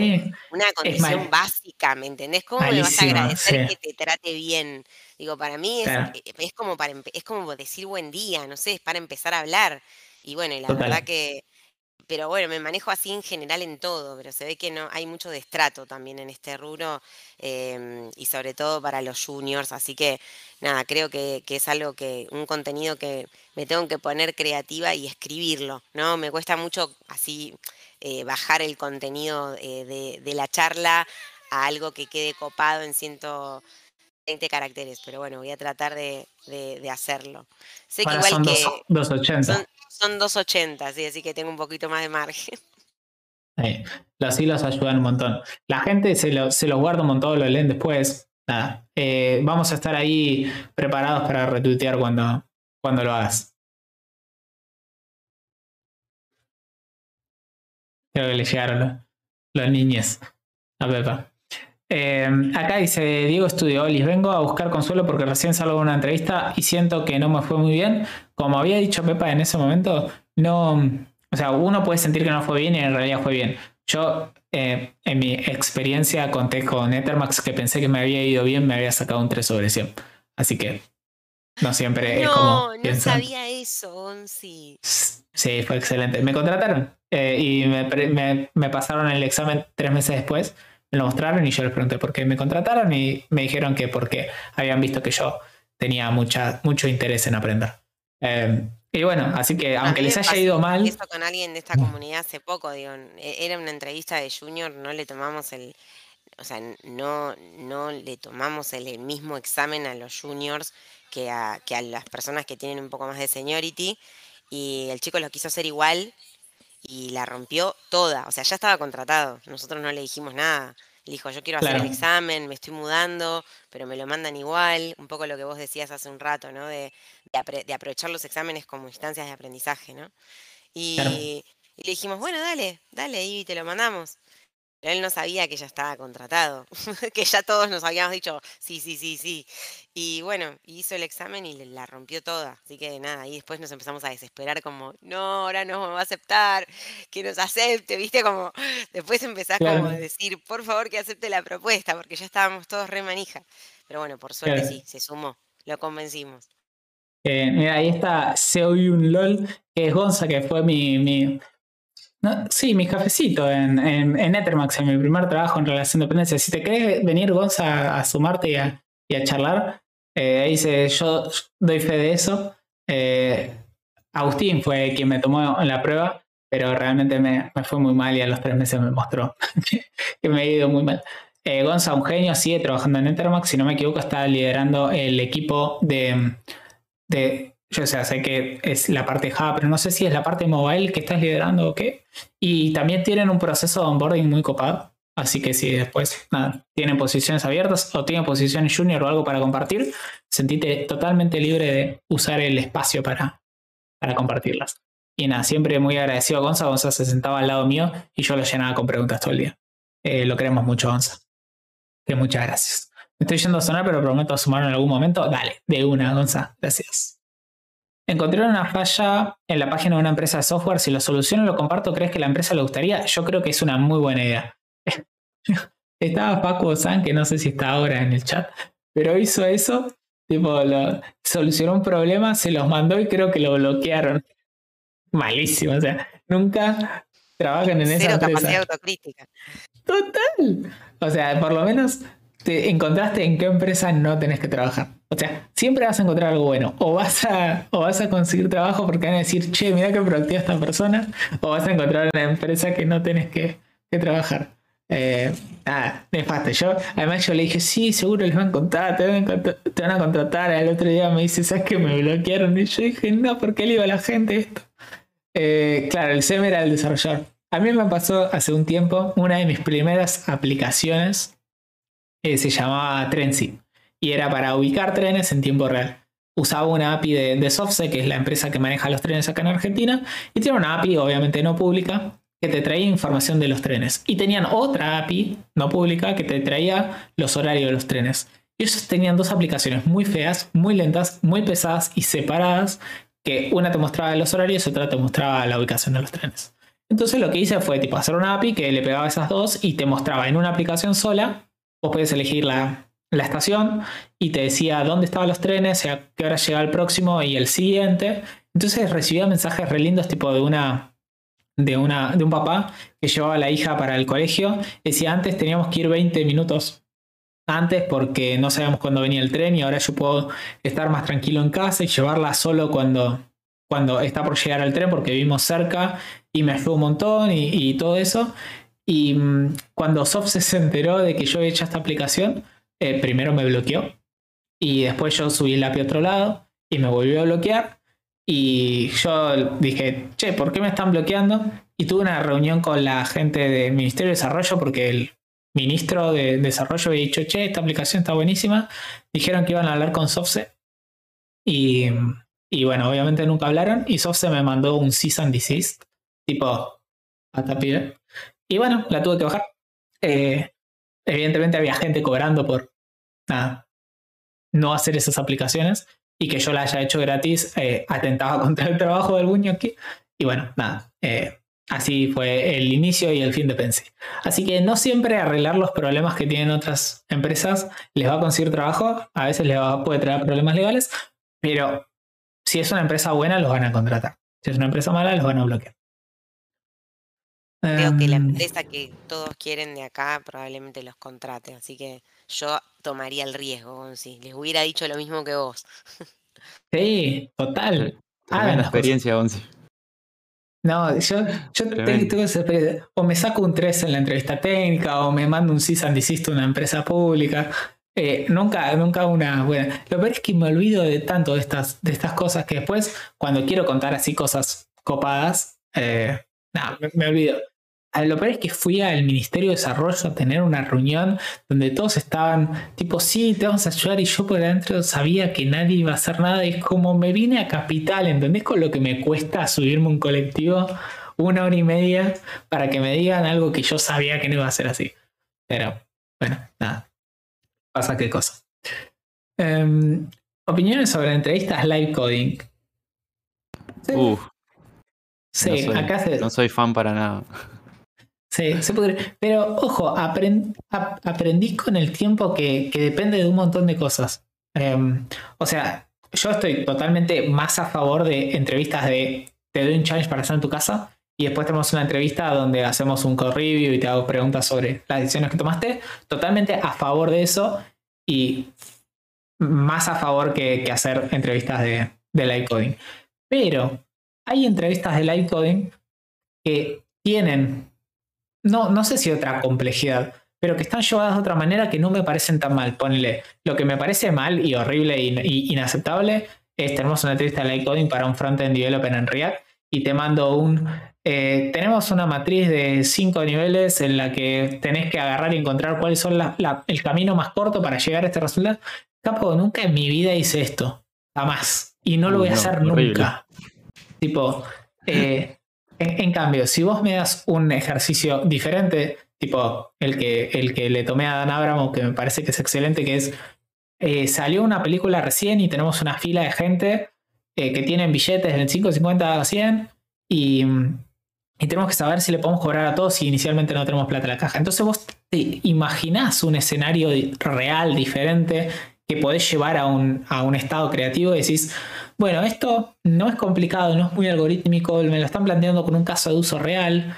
una condición básica, ¿me entendés? ¿Cómo me vas a agradecer que te trate bien? Digo, para mí es, eh, como para, es como decir buen día, no sé, es para empezar a hablar. Y bueno, y la verdad que, pero bueno, me manejo así en general en todo, pero se ve que no hay mucho destrato también en este rubro em, y sobre todo para los juniors, así que nada, creo que, que, es algo que, un contenido que me tengo que poner creativa y escribirlo, ¿no? Me cuesta mucho así eh, bajar el contenido eh, de, la charla a algo que quede copado en 120 caracteres, pero bueno, voy a tratar de, hacerlo. Sé que igual son que 280. Son, 280, sí, así que tengo un poquito más de margen. Los hilos ayudan un montón. La gente se, lo, se los guarda un montón, lo leen después. Nada. Eh, vamos a estar ahí preparados para retuitear cuando, cuando lo hagas. Creo que le llegaron los, niños a Pepa. Eh, acá dice Diego estudió Les vengo a buscar consuelo porque recién salgo de una entrevista y siento que no me fue muy bien. Como había dicho Pepa en ese momento, no. O sea, uno puede sentir que no fue bien y en realidad fue bien. Yo, eh, en mi experiencia, conté con Ethermax que pensé que me había ido bien, me había sacado un 3 sobre 100. Así que no siempre es como. No, no sabía eso, sí. Sí, fue excelente. Me contrataron eh, y me, pasaron el examen tres meses después. Me lo mostraron y yo les pregunté por qué me contrataron y me dijeron que porque habían visto que yo tenía mucha, mucho interés en aprender. Em, y bueno, así que aunque les haya ido mal. Eso con alguien de esta comunidad hace poco, digo, e, era una entrevista de Junior, no le tomamos el. O sea, no, no le tomamos el mismo examen a los juniors que a, que a las personas que tienen un poco más de seniority y el chico lo quiso hacer igual y la rompió toda. O sea, ya estaba contratado. Nosotros no le dijimos nada. Le dijo, yo quiero hacer el examen, me estoy mudando, pero me lo mandan igual. Un poco lo que vos decías hace un rato, ¿no? De, de, aprovechar los exámenes como instancias de aprendizaje, ¿no? Y, y, le dijimos, bueno, dale, dale, y te lo mandamos él no sabía que ya estaba contratado, que ya todos nos habíamos dicho, sí, sí, sí, sí. Y bueno, hizo el examen y la rompió toda. Así que nada, y después nos empezamos a desesperar como, no, ahora no me va a aceptar, que nos acepte, viste, como, después empezás como a decir, por favor que acepte la propuesta, porque ya estábamos todos re manija. Pero bueno, por suerte sí, se sumó, lo convencimos. Eh, mira, ahí está un LOL, que es Gonza, que fue mi, mi, sí, mi cafecito en, en, en, Ethermax, en mi primer trabajo en relación de dependencia. Si te querés venir, Gonza, a, sumarte y a, charlar, eh, ahí dice, yo doy fe de eso. Eh, Agustín fue quien me tomó en la prueba, pero realmente me, fue muy mal y a los tres meses me mostró que me ha ido muy mal. Eh, Gonza, un genio, sigue trabajando en Ethermax, si no me equivoco, está liderando el equipo de, de sea, sé que es la parte Java, pero no sé si es la parte mobile que estás liderando o qué. Y también tienen un proceso de onboarding muy copado. Así que si después tienen posiciones abiertas o tienen posiciones junior o algo para compartir, sentite totalmente libre de usar el espacio para, para compartirlas. Y nada, siempre muy agradecido a Gonza. Gonza se sentaba al lado mío y yo lo llenaba con preguntas todo el día. Eh, lo queremos mucho, Gonza. Que muchas gracias. Me estoy yendo a sonar, pero prometo sumar en algún momento. Dale, de una, Gonza. Gracias. Encontré una falla en la página de una empresa de software. Si lo soluciono lo comparto, ¿crees que la empresa le gustaría? Yo creo que es una muy buena idea. Estaba Paco San, que no sé si está ahora en el chat, pero hizo eso. Tipo, lo, solucionó un problema, se los mandó y creo que lo bloquearon. Malísimo, o sea, nunca trabajan en esa empresa. capacidad autocrítica. Total. O sea, por lo menos te encontraste en qué empresa no tenés que trabajar. O sea, siempre vas a encontrar algo bueno. O vas a, o vas a conseguir trabajo porque van a decir, che, mira qué productiva esta persona. O vas a encontrar una empresa que no tenés que, trabajar. Eh, nada, nefasto. Yo, además yo le dije, sí, seguro les van a contratar, te van a, te van a contratar. El otro día me dice, ¿sabes que me bloquearon? Y yo dije, no, ¿por qué le iba a la gente esto? Eh, claro, el SEM era el desarrollador. A mí me pasó hace un tiempo una de mis primeras aplicaciones eh, se llamaba Trency y era para ubicar trenes en tiempo real. Usaba una API de, de que es la empresa que maneja los trenes acá en Argentina, y tiene una API obviamente no pública que te traía información de los trenes. Y tenían otra API no pública que te traía los horarios de los trenes. Y ellos tenían dos aplicaciones muy feas, muy lentas, muy pesadas y separadas, que una te mostraba los horarios y otra te mostraba la ubicación de los trenes. Entonces lo que hice fue tipo hacer una API que le pegaba esas dos y te mostraba en una aplicación sola, vos podés elegir la, la estación y te decía dónde estaban los trenes, a qué hora llegaba el próximo y el siguiente. Entonces recibía mensajes re lindos tipo de una de, una, de un papá que llevaba a la hija para el colegio. Decía, antes teníamos que ir 20 minutos antes porque no sabíamos cuándo venía el tren y ahora yo puedo estar más tranquilo en casa y llevarla solo cuando, cuando está por llegar al tren porque vivimos cerca y me ayudó un montón y, todo eso. Y mm, cuando Soft se enteró de que yo había hecho esta aplicación, eh, primero me bloqueó y después yo subí el API a otro lado y me volvió a bloquear y yo dije, che, ¿por qué me están bloqueando? Y tuve una reunión con la gente del Ministerio de Desarrollo porque el ministro de Desarrollo había dicho, che, esta aplicación está buenísima. Dijeron que iban a hablar con Softse. Y, y bueno, obviamente nunca hablaron. Y Softse me mandó un cease and desist, tipo, a tapir. Y bueno, la tuve que bajar. Eh, evidentemente había gente cobrando por nada, no hacer esas aplicaciones y que yo la haya hecho gratis eh, atentaba contra el trabajo del aquí. Y bueno, nada, eh, así fue el inicio y el fin de Pensy. Así que no siempre arreglar los problemas que tienen otras empresas les va a conseguir trabajo, a veces les puede traer problemas legales, pero si es una empresa buena los van a contratar. Si es una empresa mala los van a bloquear. Creo que la em, empresa que todos quieren de acá probablemente los contrate, así que yo tomaría el riesgo, si les hubiera dicho lo mismo que vos. Sí, total. Ah, la experiencia, Onsi. No, yo, yo tengo esa experiencia. O me saco un 3 en la entrevista técnica, o me mando un CISAN a una empresa pública. Eh, nunca, nunca una buena. Lo peor es que me olvido de tanto de estas, de estas cosas que después, cuando quiero contar así cosas copadas, eh, me olvido lo peor es que fui al Ministerio de Desarrollo a tener una reunión donde todos estaban tipo, sí, te vamos a ayudar y yo por adentro sabía que nadie iba a hacer nada y como me vine a Capital, ¿entendés con lo que me cuesta subirme un colectivo una hora y media para que me digan algo que yo sabía que no iba a ser así? Pero bueno, nada, pasa qué cosa. Em, opiniones sobre entrevistas live coding. Sí, acá se... no soy fan para nada. Sí, se podría. Pero ojo, aprendí con el tiempo que, depende de un montón de cosas. Em, o sea, yo estoy totalmente más a favor de entrevistas de te doy un challenge para hacer en tu casa y después tenemos una entrevista donde hacemos un review y te hago preguntas sobre las decisiones que tomaste. Totalmente a favor de eso y más a favor que, hacer entrevistas de, de coding. Pero hay entrevistas de live coding que tienen no, no sé si otra complejidad, pero que están llevadas de otra manera que no me parecen tan mal. Ponle, lo que me parece mal y horrible e inaceptable es tenemos una entrevista de light coding para un frontend developer en React y te mando un eh, tenemos una matriz de cinco niveles en la que tenés que agarrar y encontrar cuáles son el camino más corto para llegar a este resultado. Capo, nunca en mi vida hice esto. Jamás. Y no lo voy a hacer nunca. Tipo, eh, en, cambio, si vos me das un ejercicio diferente, tipo el que, el que le tomé a Dan Abramo, que me parece que es excelente, que es, eh, salió una película recién y tenemos una fila de gente eh, que tienen billetes de 25, 50 a 100 y, y, tenemos que saber si le podemos cobrar a todos si inicialmente no tenemos plata en la caja. Entonces vos te imaginás un escenario real, diferente, que podés llevar a un, a un estado creativo y decís, bueno, esto no es complicado, no es muy algorítmico, me lo están planteando con un caso de uso real.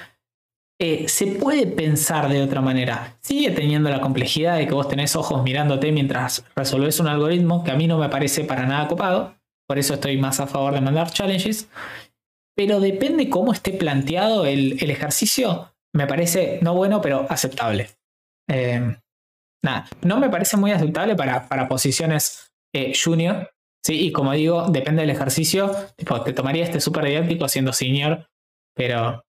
Eh, se puede pensar de otra manera. Sigue teniendo la complejidad de que vos tenés ojos mirándote mientras resolvés un algoritmo, que a mí no me parece para nada copado. Por eso estoy más a favor de mandar challenges. Pero depende cómo esté planteado el, ejercicio, me parece no bueno, pero aceptable. Eh, no me parece muy aceptable para, para posiciones eh, junior, Sí, y como digo, depende del ejercicio. te tomaría este súper didáctico siendo senior, pero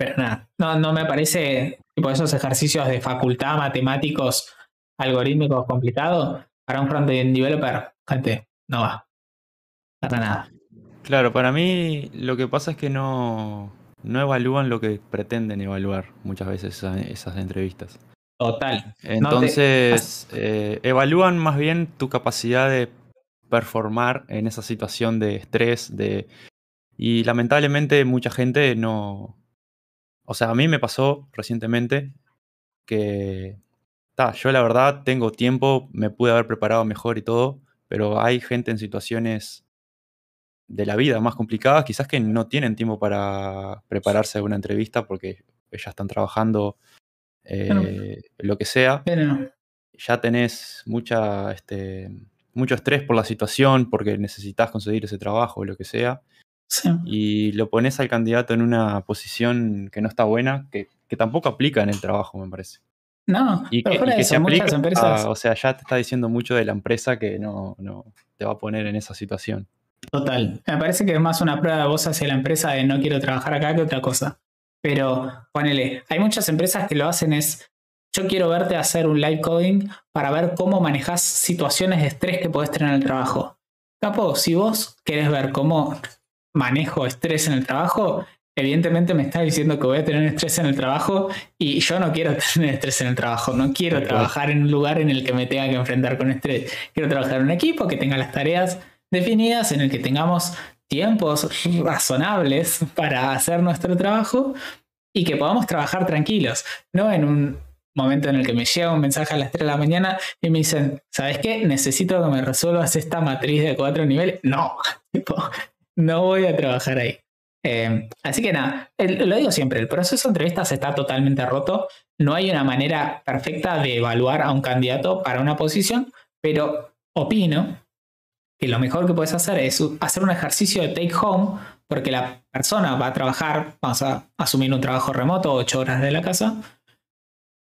pero nada, no, no me parece tipo esos ejercicios de facultad, matemáticos, algorítmicos complicados para un front-end developer, gente, no va. Para nada. Claro, para mí lo que pasa es que no, no evalúan lo que pretenden evaluar muchas veces esas entrevistas. Total. Entonces, eh, evalúan más bien tu capacidad de performar en esa situación de estrés, de... Y lamentablemente mucha gente no... O sea, a mí me pasó recientemente que... Ta, yo la verdad tengo tiempo, me pude haber preparado mejor y todo, pero hay gente en situaciones de la vida más complicadas, quizás que no tienen tiempo para prepararse a una entrevista porque ya están trabajando eh, lo que sea. Ya tenés mucha, este, mucho estrés por la situación, porque necesitas conseguir ese trabajo o lo que sea. Y lo pones al candidato en una posición que no está buena, que, tampoco aplica en el trabajo, me parece. No, y que, se aplica, empresas... o sea, ya te está diciendo mucho de la empresa que no, no te va a poner en esa situación. Total. Me parece que es más una prueba de voz hacia la empresa de no quiero trabajar acá que otra cosa. Pero ponele, hay muchas empresas que lo hacen es, yo quiero verte hacer un live coding para ver cómo manejas situaciones de estrés que podés tener en el trabajo. Capo, si vos querés ver cómo manejo estrés en el trabajo, evidentemente me estás diciendo que voy a tener estrés en el trabajo y yo no quiero tener estrés en el trabajo, no quiero trabajar en un lugar en el que me tenga que enfrentar con estrés. Quiero trabajar en un equipo que tenga las tareas definidas, en el que tengamos tiempos razonables para hacer nuestro trabajo y que podamos trabajar tranquilos, no en un momento en el que me llega un mensaje a las 3 de la mañana y me dicen, ¿sabes qué? Necesito que me resuelvas esta matriz de cuatro niveles. No, no voy a trabajar ahí. Eh, así que nada, lo digo siempre, el proceso de entrevistas está totalmente roto. No hay una manera perfecta de evaluar a un candidato para una posición, pero opino que lo mejor que puedes hacer es hacer un ejercicio de take home, porque la persona va a trabajar, vamos a asumir un trabajo remoto, 8 horas de la casa,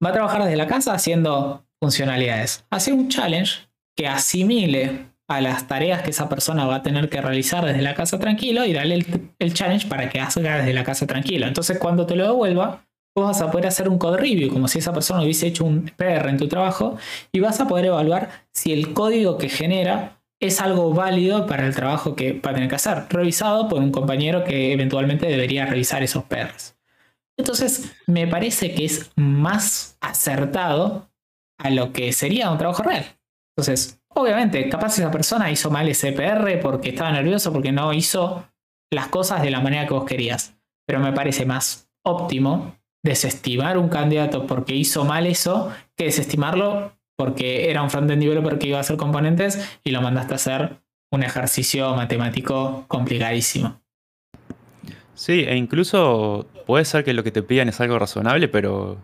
va a trabajar desde la casa haciendo funcionalidades. Hace un challenge que asimile a las tareas que esa persona va a tener que realizar desde la casa tranquilo y darle el, challenge para que haga desde la casa tranquilo. Entonces cuando te lo devuelva, vos vas a poder hacer un code review, como si esa persona hubiese hecho un PR en tu trabajo, y vas a poder evaluar si el código que genera es algo válido para el trabajo que va a tener que hacer, revisado por un compañero que eventualmente debería revisar esos PRs. Entonces, me parece que es más acertado a lo que sería un trabajo real. Entonces, obviamente, capaz esa persona hizo mal ese PR porque estaba nervioso, porque no hizo las cosas de la manera que vos querías. Pero me parece más óptimo desestimar un candidato porque hizo mal eso que desestimarlo porque era un frontend developer que iba a hacer componentes y lo mandaste a hacer un ejercicio matemático complicadísimo. Sí, e incluso puede ser que lo que te pidan es algo razonable, pero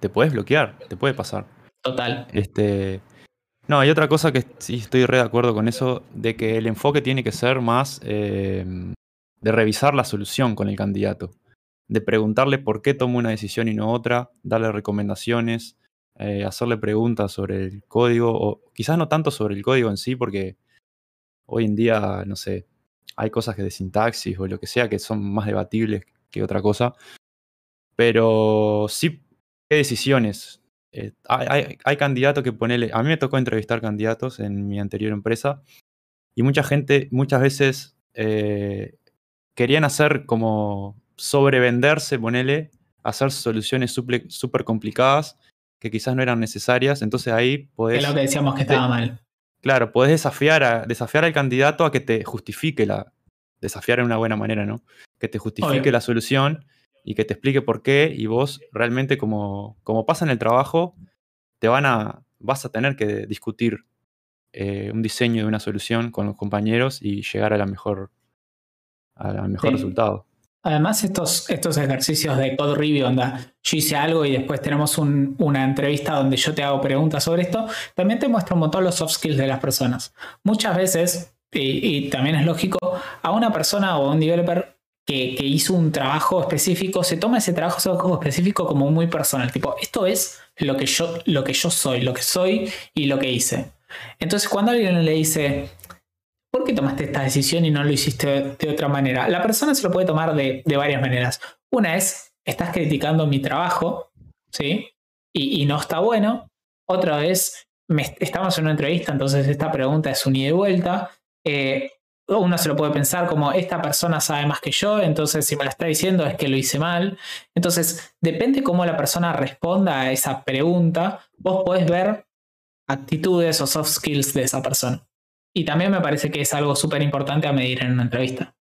te puedes bloquear, te puede pasar. Total. Este, no, hay otra cosa que sí estoy re de acuerdo con eso, de que el enfoque tiene que ser más eh, de revisar la solución con el candidato, de preguntarle por qué tomó una decisión y no otra, darle recomendaciones, eh, hacerle preguntas sobre el código, o quizás no tanto sobre el código en sí, porque hoy en día, no sé, hay cosas que de sintaxis o lo que sea que son más debatibles que otra cosa, pero sí, ¿qué decisiones? Eh, hay, candidatos que ponele, a mí me tocó entrevistar candidatos en mi anterior empresa y mucha gente muchas veces eh, querían hacer como sobrevenderse, ponele, hacer soluciones súper complicadas que quizás no eran necesarias, entonces ahí podés... Es lo que decíamos que estaba mal. Claro, podés desafiar, a, desafiar al candidato a que te justifique la... Desafiar en una buena manera, ¿no? Que te justifique la solución y que te explique por qué y vos realmente como, como pasa en el trabajo, te van a, vas a tener que discutir eh, un diseño de una solución con los compañeros y llegar a la mejor, al mejor resultado. Además, estos, estos ejercicios de code review, donde yo hice algo y después tenemos una entrevista donde yo te hago preguntas sobre esto, también te muestra un montón los soft skills de las personas. Muchas veces, y, también es lógico, a una persona o a un developer que, que, hizo un trabajo específico, se toma ese trabajo específico como muy personal. Tipo, esto es lo que yo, lo que yo soy, lo que soy y lo que hice. Entonces, cuando alguien le dice, ¿por qué tomaste esta decisión y no lo hiciste de, otra manera? La persona se lo puede tomar de, varias maneras. Una es estás criticando mi trabajo, ¿sí? Y, no está bueno. Otra vez, estamos en una entrevista, entonces esta pregunta es un ida y vuelta. Eh, uno se lo puede pensar como esta persona sabe más que yo, entonces si me la está diciendo es que lo hice mal. Entonces, depende cómo la persona responda a esa pregunta, vos podés ver actitudes o soft skills de esa persona. Y también me parece que es algo súper importante a medir en una entrevista.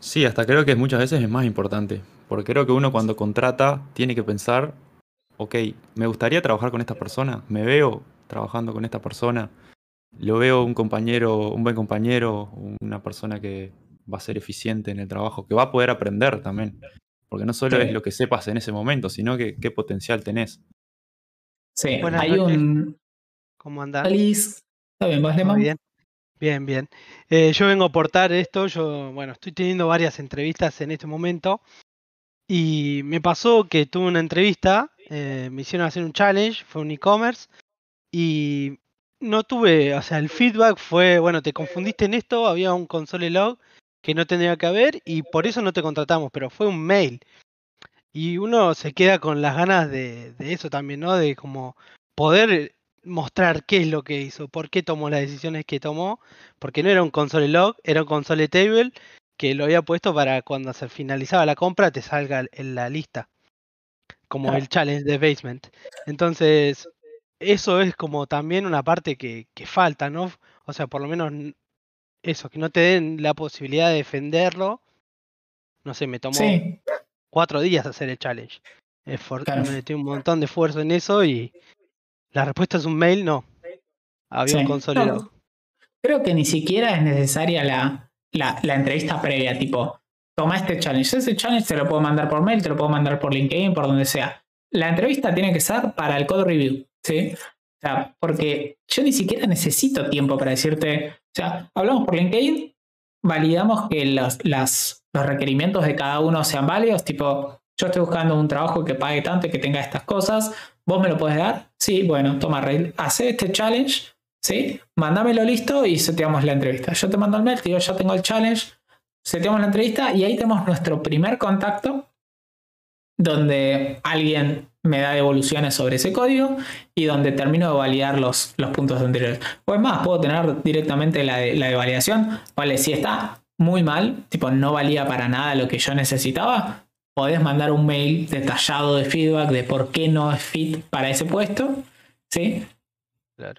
Sí, hasta creo que muchas veces es más importante, porque creo que uno cuando contrata tiene que pensar, ok, me gustaría trabajar con esta persona, me veo trabajando con esta persona, lo veo un compañero, un buen compañero, una persona que va a ser eficiente en el trabajo, que va a poder aprender también, porque no solo es lo que sepas en ese momento, sino que qué potencial tenés. Sí, hay un... ¿Cómo andás? ¿Está bien, vos, Bien, bien. bien. Eh, yo vengo a aportar esto. Yo, bueno, estoy teniendo varias entrevistas en este momento. Y me pasó que tuve una entrevista, eh, me hicieron hacer un challenge, fue un e-commerce. Y no tuve, o sea, el feedback fue, bueno, te confundiste en esto, había un console log que no tendría que haber y por eso no te contratamos, pero fue un mail. Y uno se queda con las ganas de, de eso también, ¿no? De como poder mostrar qué es lo que hizo, por qué tomó las decisiones que tomó, porque no era un console log, era un console table que lo había puesto para cuando se finalizaba la compra te salga en la lista, como el challenge de basement. Entonces, eso es como también una parte que, que falta, ¿no? O sea, por lo menos eso, que no te den la posibilidad de defenderlo. No sé, me tomó cuatro días hacer el challenge. Me metí un montón de esfuerzo en eso y la respuesta es un mail, no. Había un consolero. creo que ni siquiera es necesaria la, la, entrevista previa, tipo, toma este challenge. Ese challenge te lo puedo mandar por mail, te lo puedo mandar por LinkedIn, por donde sea. La entrevista tiene que ser para el code review, ¿sí? O sea, porque yo ni siquiera necesito tiempo para decirte, o sea, hablamos por LinkedIn, validamos que los, las, los requerimientos de cada uno sean válidos, tipo, yo estoy buscando un trabajo que pague tanto y que tenga estas cosas, ¿Vos me lo puedes dar? Sí, bueno, toma, hace este challenge, ¿sí? Mándamelo listo y seteamos la entrevista. Yo te mando el mail, te digo, ya tengo el challenge, seteamos la entrevista y ahí tenemos nuestro primer contacto donde alguien me da devoluciones sobre ese código y donde termino de validar los, los puntos anteriores. Pues más, puedo tener directamente la de, la de validación. Vale, si está muy mal, tipo no valía para nada lo que yo necesitaba, podés mandar un mail detallado de feedback de por qué no es fit para ese puesto, ¿sí?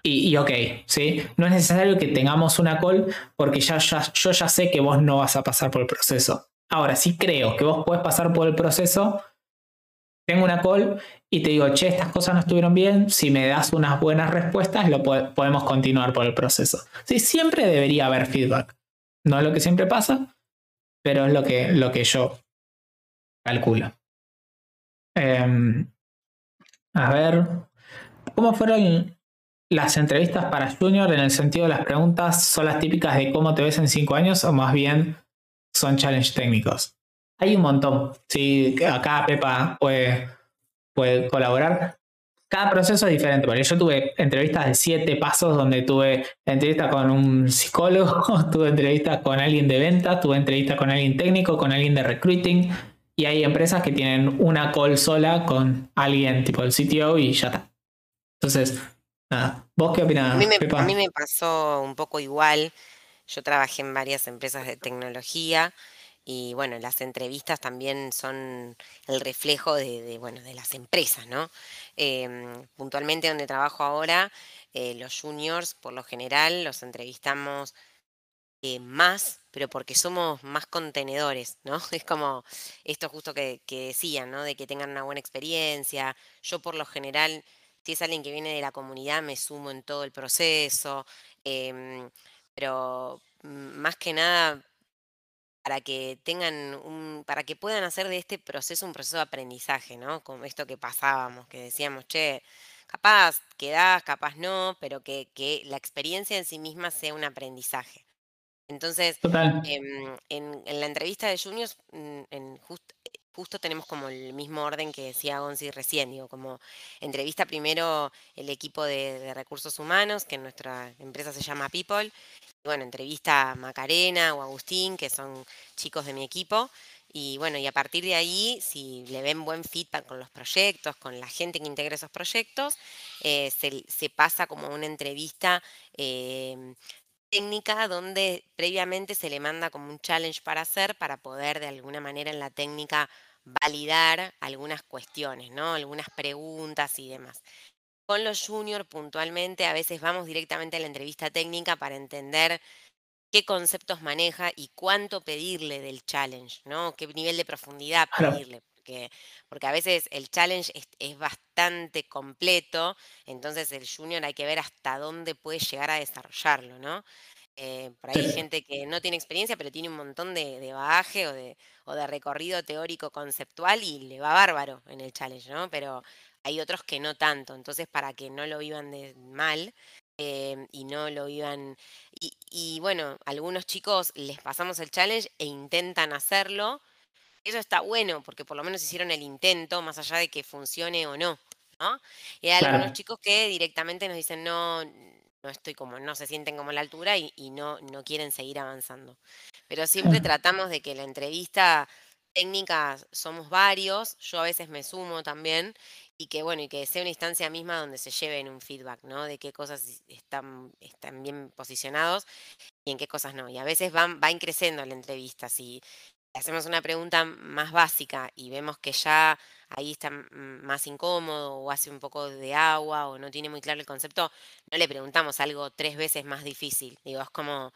Y, ok, ¿sí? No es necesario que tengamos una call porque ya, yo ya sé que vos no vas a pasar por el proceso. Ahora, sí creo que vos podés pasar por el proceso, tengo una call y te digo, che, estas cosas no estuvieron bien, si me das unas buenas respuestas, lo podemos continuar por el proceso. Sí, siempre debería haber feedback. No es lo que siempre pasa, pero es lo que, lo que yo calcula. Em, a ver, ¿cómo fueron las entrevistas para Junior en el sentido de las preguntas? ¿Son las típicas de cómo te ves en cinco años o más bien son challenge técnicos? Hay un montón. Sí, acá Pepa puede, puede colaborar. Cada proceso es diferente, porque yo tuve entrevistas de siete pasos donde tuve entrevista con un psicólogo, tuve entrevistas con alguien de venta, tuve entrevista con alguien técnico, con alguien de recruiting, y hay empresas que tienen una call sola con alguien tipo el CTO y ya está. Entonces, nada, ¿vos qué opinás? A mí, me, a mí me pasó un poco igual. Yo trabajé en varias empresas de tecnología y bueno, las entrevistas también son el reflejo de, bueno, de las empresas, ¿no? Em, puntualmente donde trabajo ahora, eh, los juniors por lo general los entrevistamos eh, más, pero porque somos más contenedores, ¿no? Es como esto justo que, decían, ¿no? De que tengan una buena experiencia. Yo por lo general, si es alguien que viene de la comunidad, me sumo en todo el proceso, em, pero más que nada para que tengan un, para que puedan hacer de este proceso un proceso de aprendizaje, ¿no? Como esto que pasábamos, que decíamos, che, capaz quedás, capaz no, pero que, que la experiencia en sí misma sea un aprendizaje. Entonces, em, en, la entrevista de Juniors, mm, en justo tenemos como el mismo orden que decía Gonzi recién, digo, como entrevista primero el equipo de, recursos humanos, que en nuestra empresa se llama People, y bueno, entrevista a Macarena o Agustín, que son chicos de mi equipo, y bueno, y a partir de ahí, si le ven buen feedback con los proyectos, con la gente que integra esos proyectos, eh, se, pasa como una entrevista em, técnica donde previamente se le manda como un challenge para hacer para poder de alguna manera en la técnica validar algunas cuestiones, ¿no? Algunas preguntas y demás. Con los juniors puntualmente a veces vamos directamente a la entrevista técnica para entender qué conceptos maneja y cuánto pedirle del challenge, ¿no? Qué nivel de profundidad pedirle. Porque, porque a veces el challenge es, bastante completo, entonces el junior hay que ver hasta dónde puede llegar a desarrollarlo, ¿no? Eh, por ahí hay gente que no tiene experiencia, pero tiene un montón de, de bagaje o de, o de, recorrido teórico conceptual y le va bárbaro en el challenge, ¿no? Pero hay otros que no tanto. Entonces, para que no lo vivan de mal, Em, y no lo iban. Y, bueno, algunos chicos les pasamos el challenge e intentan hacerlo. Eso está bueno, porque por lo menos hicieron el intento, más allá de que funcione o no. ¿no? Y hay algunos chicos que directamente nos dicen, no, no estoy como, no se sienten como a la altura y, no, no quieren seguir avanzando. Pero siempre tratamos de que la entrevista técnica somos varios, yo a veces me sumo también, y que bueno, y que sea una instancia misma donde se lleven un feedback, ¿no? De qué cosas están, están bien posicionados y en qué cosas no. Y a veces van, va increciendo la entrevista. Si hacemos una pregunta más básica y vemos que ya ahí está más incómodo o hace un poco de agua o no tiene muy claro el concepto, no le preguntamos algo tres veces más difícil. Digo, es como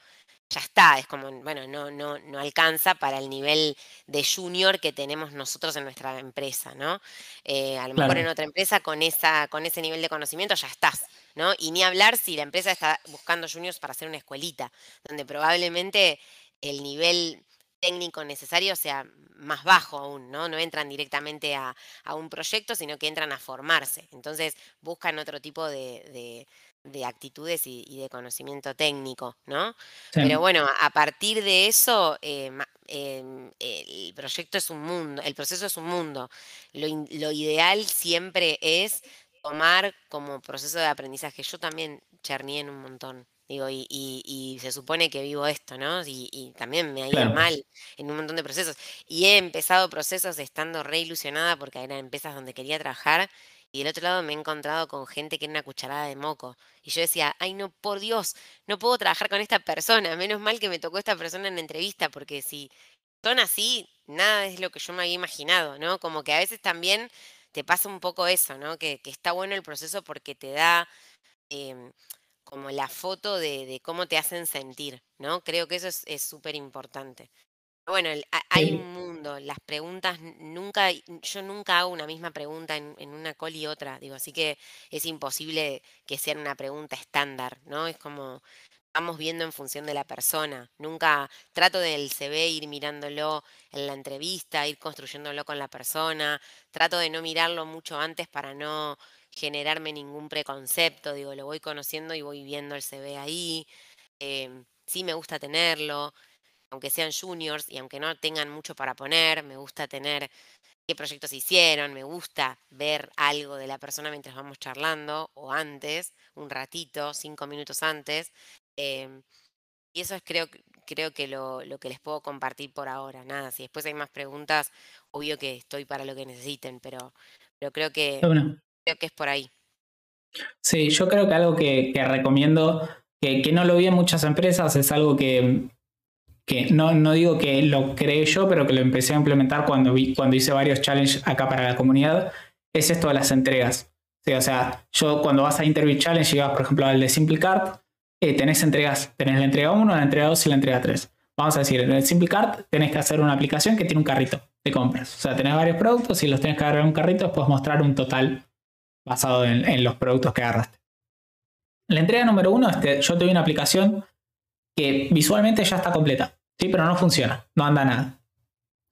ya está, es como, bueno, no, no, no alcanza para el nivel de junior que tenemos nosotros en nuestra empresa, ¿no? Eh, a lo mejor en otra empresa con, esa, con ese nivel de conocimiento ya estás, ¿no? Y ni hablar si la empresa está buscando juniors para hacer una escuelita, donde probablemente el nivel técnico necesario sea más bajo aún, ¿no? No entran directamente a, un proyecto, sino que entran a formarse. Entonces buscan otro tipo de de actitudes y, de conocimiento técnico, ¿no? Pero bueno, a partir de eso, eh, em, el proyecto es un mundo, el proceso es un mundo. Lo, ideal siempre es tomar como proceso de aprendizaje. Yo también chernié en un montón. Digo, y, se supone que vivo esto, ¿no? Y, también me ha ido mal en un montón de procesos. Y he empezado procesos estando re ilusionada porque eran empresas donde quería trabajar y del otro lado me he encontrado con gente que era una cucharada de moco. Y yo decía, ay no, por Dios, no puedo trabajar con esta persona. Menos mal que me tocó esta persona en la entrevista, porque si son así, nada es lo que yo me había imaginado, ¿no? Como que a veces también te pasa un poco eso, ¿no? Que, está bueno el proceso porque te da em, como la foto de, cómo te hacen sentir, ¿no? Creo que eso es súper importante. Bueno, hay un mundo, las preguntas nunca, yo nunca hago una misma pregunta en, una call y otra, digo, así que es imposible que sea una pregunta estándar, ¿no? Es como vamos viendo en función de la persona. Nunca trato del CV ir mirándolo en la entrevista, ir construyéndolo con la persona. Trato de no mirarlo mucho antes para no generarme ningún preconcepto. Digo, lo voy conociendo y voy viendo el CV ahí. Em, sí me gusta tenerlo aunque sean juniors y aunque no tengan mucho para poner, me gusta tener qué proyectos hicieron, me gusta ver algo de la persona mientras vamos charlando o antes, un ratito, cinco minutos antes. Em, y eso es creo, creo que lo, que les puedo compartir por ahora. Nada, si después hay más preguntas, obvio que estoy para lo que necesiten, pero, pero creo, que, creo que es por ahí. Sí, yo creo que algo que, recomiendo, que, que, no lo vi en muchas empresas, es algo que que no, no digo que lo creé yo, pero que lo empecé a implementar cuando, vi, cuando hice varios challenges acá para la comunidad, es esto de las entregas. o sea, yo cuando vas a Interview Challenge, llegas por ejemplo al de SimpleCard, eh, tenés entregas, tenés la entrega 1, la entrega 2 y la entrega 3. Vamos a decir, en el SimpleCard tenés que hacer una aplicación que tiene un carrito de compras. O sea, tenés varios productos y los tenés que agarrar en un carrito, puedes mostrar un total basado en, los productos que agarraste. La entrega número 1, este, yo te doy una aplicación que visualmente ya está completa, ¿sí? pero no funciona, no anda nada.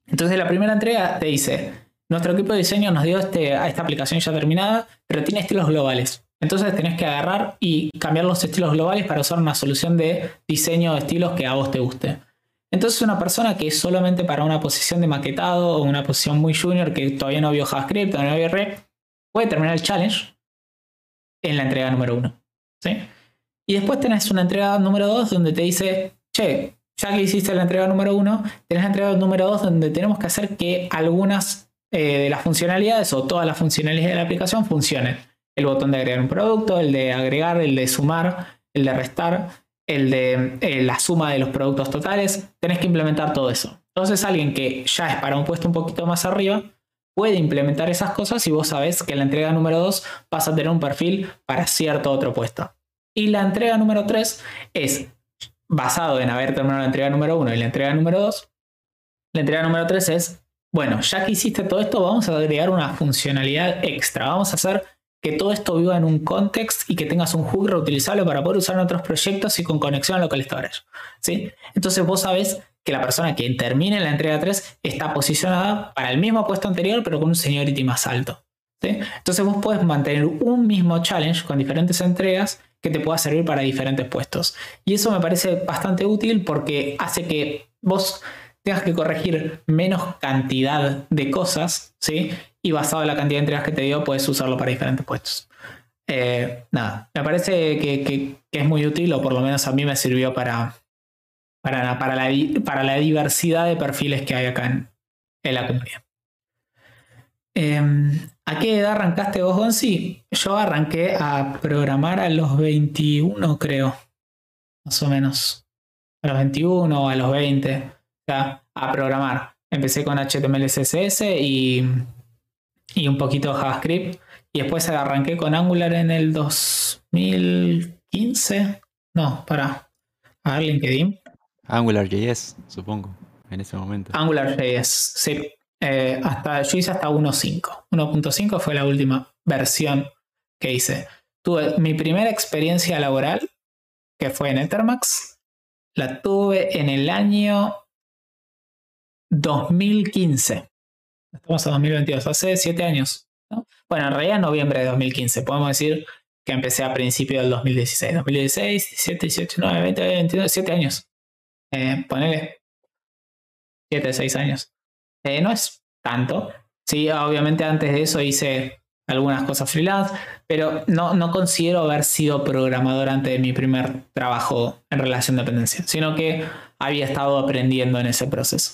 Entonces la primera entrega te dice, nuestro equipo de diseño nos dio este, esta aplicación ya terminada, pero tiene estilos globales. Entonces tenés que agarrar y cambiar los estilos globales para usar una solución de diseño de estilos que a vos te guste. Entonces una persona que es solamente para una posición de maquetado o una posición muy junior que todavía no vio JavaScript o no vio React, puede terminar el challenge en la entrega número uno. ¿sí? Y después tenés una entrega número dos donde te dice, che, ya que hiciste la entrega número uno, tenés la entrega número dos donde tenemos que hacer que algunas eh, de las funcionalidades o todas las funcionalidades de la aplicación funcionen. El botón de agregar un producto, el de agregar, el de sumar, el de restar, el de eh, la suma de los productos totales. Tenés que implementar todo eso. Entonces alguien que ya es para un puesto un poquito más arriba puede implementar esas cosas y vos sabés que la entrega número 2 vas a tener un perfil para cierto otro puesto. Y la entrega número 3 es basado en haber terminado la entrega número 1 y la entrega número 2. La entrega número 3 es, bueno, ya que hiciste todo esto, vamos a agregar una funcionalidad extra. Vamos a hacer que todo esto viva en un context y que tengas un hook reutilizable para poder usar en otros proyectos y con conexión a local storage. ¿sí? Entonces vos sabés que la persona que termine la entrega 3 está posicionada para el mismo puesto anterior, pero con un seniority más alto. Entonces vos puedes mantener un mismo challenge con diferentes entregas que te pueda servir para diferentes puestos. Y eso me parece bastante útil porque hace que vos tengas que corregir menos cantidad de cosas, ¿sí? Y basado en la cantidad de entregas que te dio, puedes usarlo para diferentes puestos. Eh, nada, me parece que, es muy útil, o por lo menos a mí me sirvió para, para, la, para la diversidad de perfiles que hay acá en, la comunidad. Em, ¿A qué edad arrancaste vos, Gonzi? Yo arranqué a programar a los 21, creo. Más o menos. A los 21 o a los 20. Ya, a programar. Empecé con HTML, CSS y, y un poquito de JavaScript. Y después arranqué con Angular en el 2015. No, para. A ver, LinkedIn. AngularJS, supongo, en ese momento. AngularJS, sí. Eh, hasta, yo hice hasta 1.5. 1.5 fue la última versión que hice. Tuve mi primera experiencia laboral, que fue en Ethermax, la tuve en el año 2015. Estamos a 2022, hace 7 años. Bueno, en realidad noviembre de 2015. Podemos decir que empecé a principios del 2016. 2016, 17, 18, 19, 20, 21, 7 años. Eh, ponele 7, 6 años. Eh, no es tanto. Sí, obviamente antes de eso hice algunas cosas freelance, pero no, no considero haber sido programador antes de mi primer trabajo en relación de dependencia, sino que había estado aprendiendo en ese proceso.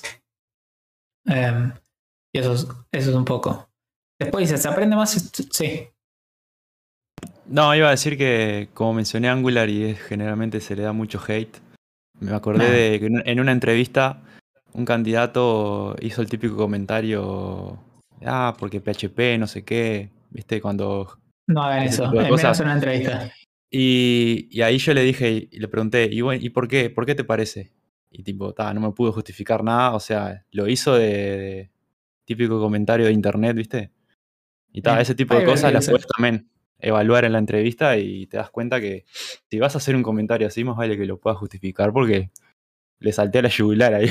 Em, y eso es, eso es un poco. Después dice, ¿se aprende más? Sí. No, iba a decir que como mencioné Angular y generalmente se le da mucho hate, me acordé de que en una entrevista un candidato hizo el típico comentario, ah, porque PHP, no sé qué, viste, cuando... No hagan eso, menos una entrevista. Y, ahí yo le dije y le pregunté, ¿y, bueno, ¿y por qué? ¿Por qué te parece? Y tipo, no me pudo justificar nada, o sea, lo hizo de, típico comentario de internet, ¿viste? Y tal, ese tipo de cosas las puedes también evaluar en la entrevista y te das cuenta que si vas a hacer un comentario así, más vale que lo puedas justificar porque le salté a la yugular ahí.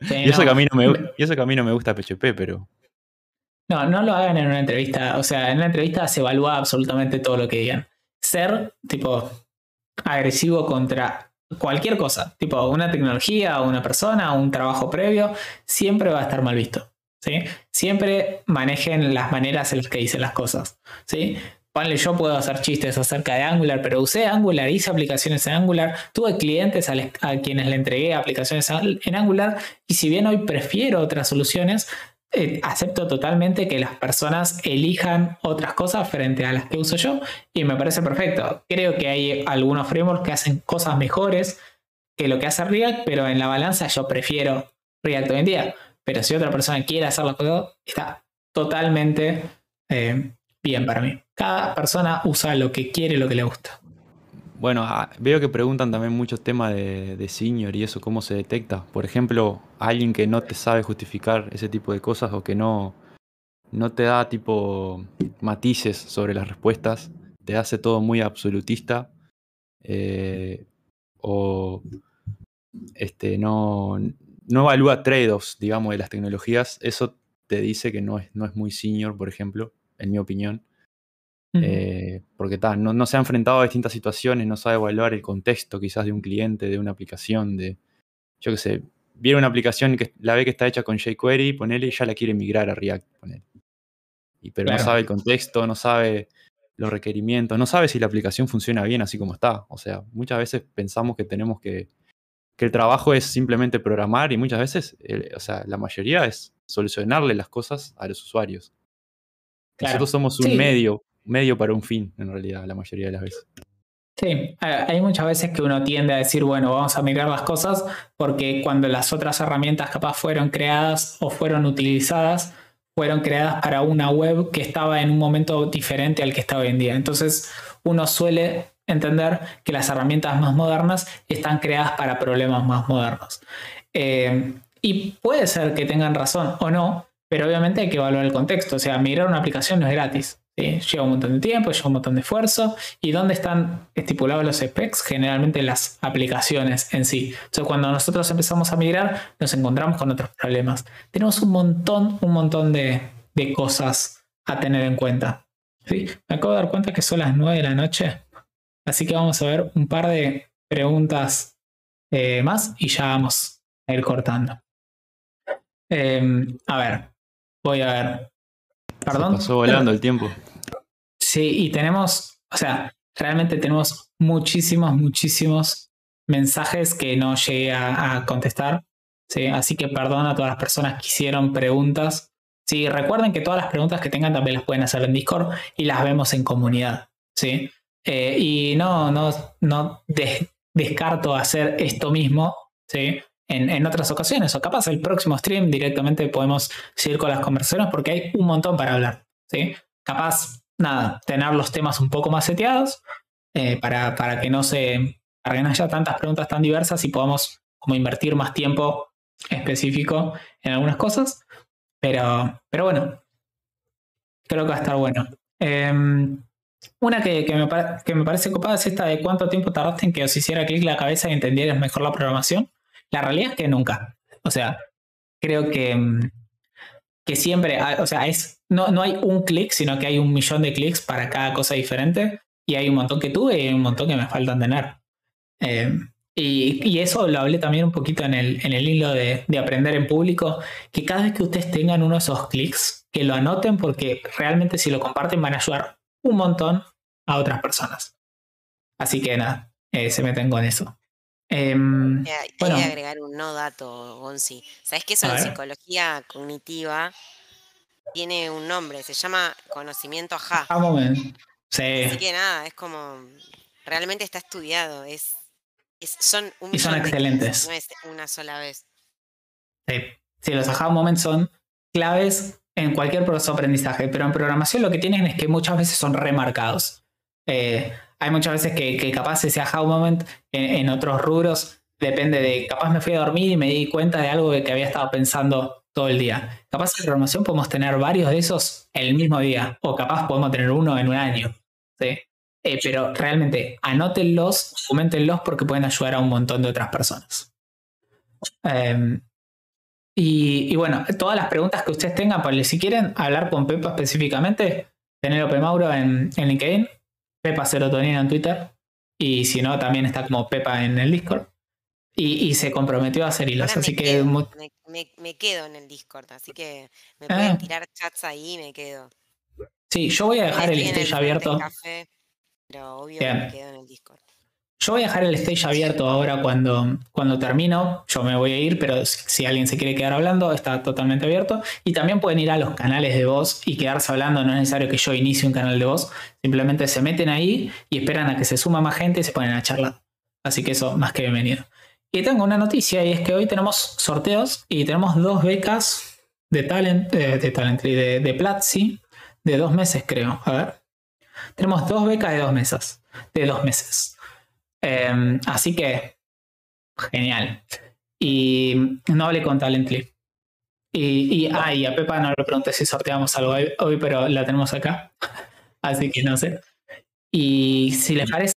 y, eso que a mí no me, y eso que a mí no me gusta PHP, pero... No, no lo hagan en una entrevista. O sea, en una entrevista se evalúa absolutamente todo lo que digan. Ser, tipo, agresivo contra cualquier cosa, tipo una tecnología, una persona, un trabajo previo, siempre va a estar mal visto. ¿Sí? Siempre manejen las maneras en las que dicen las cosas. ¿sí? Ponle, yo puedo hacer chistes acerca de Angular, pero usé Angular, hice aplicaciones en Angular, tuve clientes a, quienes le entregué aplicaciones en Angular y si bien hoy prefiero otras soluciones, eh, acepto totalmente que las personas elijan otras cosas frente a las que uso yo y me parece perfecto. Creo que hay algunos frameworks que hacen cosas mejores que lo que hace React, pero en la balanza yo prefiero React hoy en día. Pero si otra persona quiere hacer las cosas, está totalmente eh, bien para mí. Cada persona usa lo que quiere, lo que le gusta. Bueno, ah, veo que preguntan también muchos temas de, de senior y eso, cómo se detecta. Por ejemplo, alguien que no te sabe justificar ese tipo de cosas o que no, no te da tipo matices sobre las respuestas, te hace todo muy absolutista eh, o este, no, no evalúa trade-offs, digamos, de las tecnologías, eso te dice que no es, no es muy senior, por ejemplo, en mi opinión. Eh, porque no, no, se ha enfrentado a distintas situaciones, no sabe evaluar el contexto quizás de un cliente, de una aplicación, de, yo qué sé, viene una aplicación que la ve que está hecha con jQuery, ponele, y ya la quiere migrar a React, ponele. Y, pero no sabe el contexto, no sabe los requerimientos, no sabe si la aplicación funciona bien así como está. O sea, muchas veces pensamos que tenemos que, que el trabajo es simplemente programar y muchas veces, o sea, la mayoría es solucionarle las cosas a los usuarios. Nosotros somos un medio, medio para un fin, en realidad, la mayoría de las veces. Sí, hay muchas veces que uno tiende a decir, bueno, vamos a mirar las cosas porque cuando las otras herramientas capaz fueron creadas o fueron utilizadas, fueron creadas para una web que estaba en un momento diferente al que está hoy en día. Entonces, uno suele entender que las herramientas más modernas están creadas para problemas más modernos. Eh, y puede ser que tengan razón o no, pero obviamente hay que evaluar el contexto. O sea, migrar una aplicación no es gratis. Lleva un montón de tiempo, lleva un montón de esfuerzo. ¿Y dónde están estipulados los specs? Generalmente las aplicaciones en sí. Entonces, cuando nosotros empezamos a migrar, nos encontramos con otros problemas. Tenemos un montón, un montón de, cosas a tener en cuenta. ¿Sí? Me acabo de dar cuenta que son las 9 de la noche. Así que vamos a ver un par de preguntas eh, más y ya vamos a ir cortando. Em, a ver, voy a ver. Perdón. Se pasó volando el tiempo. Sí, y tenemos, o sea, realmente tenemos muchísimos, muchísimos mensajes que no llegué a, contestar. ¿sí? Así que perdón a todas las personas que hicieron preguntas. Sí, recuerden que todas las preguntas que tengan también las pueden hacer en Discord y las vemos en comunidad. ¿sí? Eh, y no, no, no descarto hacer esto mismo. ¿sí? en, otras ocasiones. O capaz el próximo stream directamente podemos seguir con las conversaciones porque hay un montón para hablar. ¿sí? Capaz, nada, tener los temas un poco más seteados eh, para, para, que no se. no haya tantas preguntas tan diversas y podamos como invertir más tiempo específico en algunas cosas. Pero, pero bueno, creo que va a estar bueno. Em, una que, que, me, que, me, parece copada es esta de cuánto tiempo tardaste en que os hiciera clic la cabeza y entendieras mejor la programación. La realidad es que nunca. O sea, creo que, que siempre, o sea, es, no, no hay un clic, sino que hay un millón de clics para cada cosa diferente. Y hay un montón que tuve y hay un montón que me faltan tener. Eh, y, eso lo hablé también un poquito en el, en el hilo de, de, aprender en público, que cada vez que ustedes tengan uno de esos clics, que lo anoten porque realmente si lo comparten van a ayudar un montón a otras personas. Así que nada, eh, se meten con eso. Eh, bueno. agregar un no dato, Gonzi. ¿Sabes qué eso en psicología cognitiva? Tiene un nombre, se llama conocimiento ajá. Ah, moment. Sí. Así que nada, es como. Realmente está estudiado. Es, son un y son excelentes. no es una sola vez. Sí. sí, los aha moments son claves en cualquier proceso de aprendizaje, pero en programación lo que tienen es que muchas veces son remarcados. Eh, hay muchas veces que, capaz ese aha moment en, otros rubros depende de, capaz me fui a dormir y me di cuenta de algo que había estado pensando todo el día. Capaz en programación podemos tener varios de esos el mismo día, o capaz podemos tener uno en un año. ¿sí? Eh, pero realmente anótenlos, coméntenlos porque pueden ayudar a un montón de otras personas. Em, y, bueno, todas las preguntas que ustedes tengan, pues, si quieren hablar con Pepa específicamente, Penélope Mauro en, en LinkedIn, Pepa Serotonina en Twitter. Y si no, también está como Pepa en el Discord. Y, se comprometió a hacer hilos. así que. Me, quedo en el Discord, así que me pueden ah. tirar chats ahí y me quedo. Sí, yo voy a dejar el stage abierto. pero obvio me quedo en el Discord. Yo voy a dejar el stage abierto ahora cuando, cuando termino. Yo me voy a ir, pero si alguien se quiere quedar hablando, está totalmente abierto. Y también pueden ir a los canales de voz y quedarse hablando. No es necesario que yo inicie un canal de voz. Simplemente se meten ahí y esperan a que se suma más gente y se ponen a charlar. Así que eso, más que bienvenido. Y tengo una noticia y es que hoy tenemos sorteos y tenemos dos becas de talent, de, talent de, de Platzi de dos meses, creo. A ver. Tenemos dos becas de dos meses. De dos meses. Em, así que, genial. Y no hablé con Talently. Y, y, ah, y a Pepa no le pregunté si sorteamos algo hoy, pero la tenemos acá. Así que no sé. Y si les parece,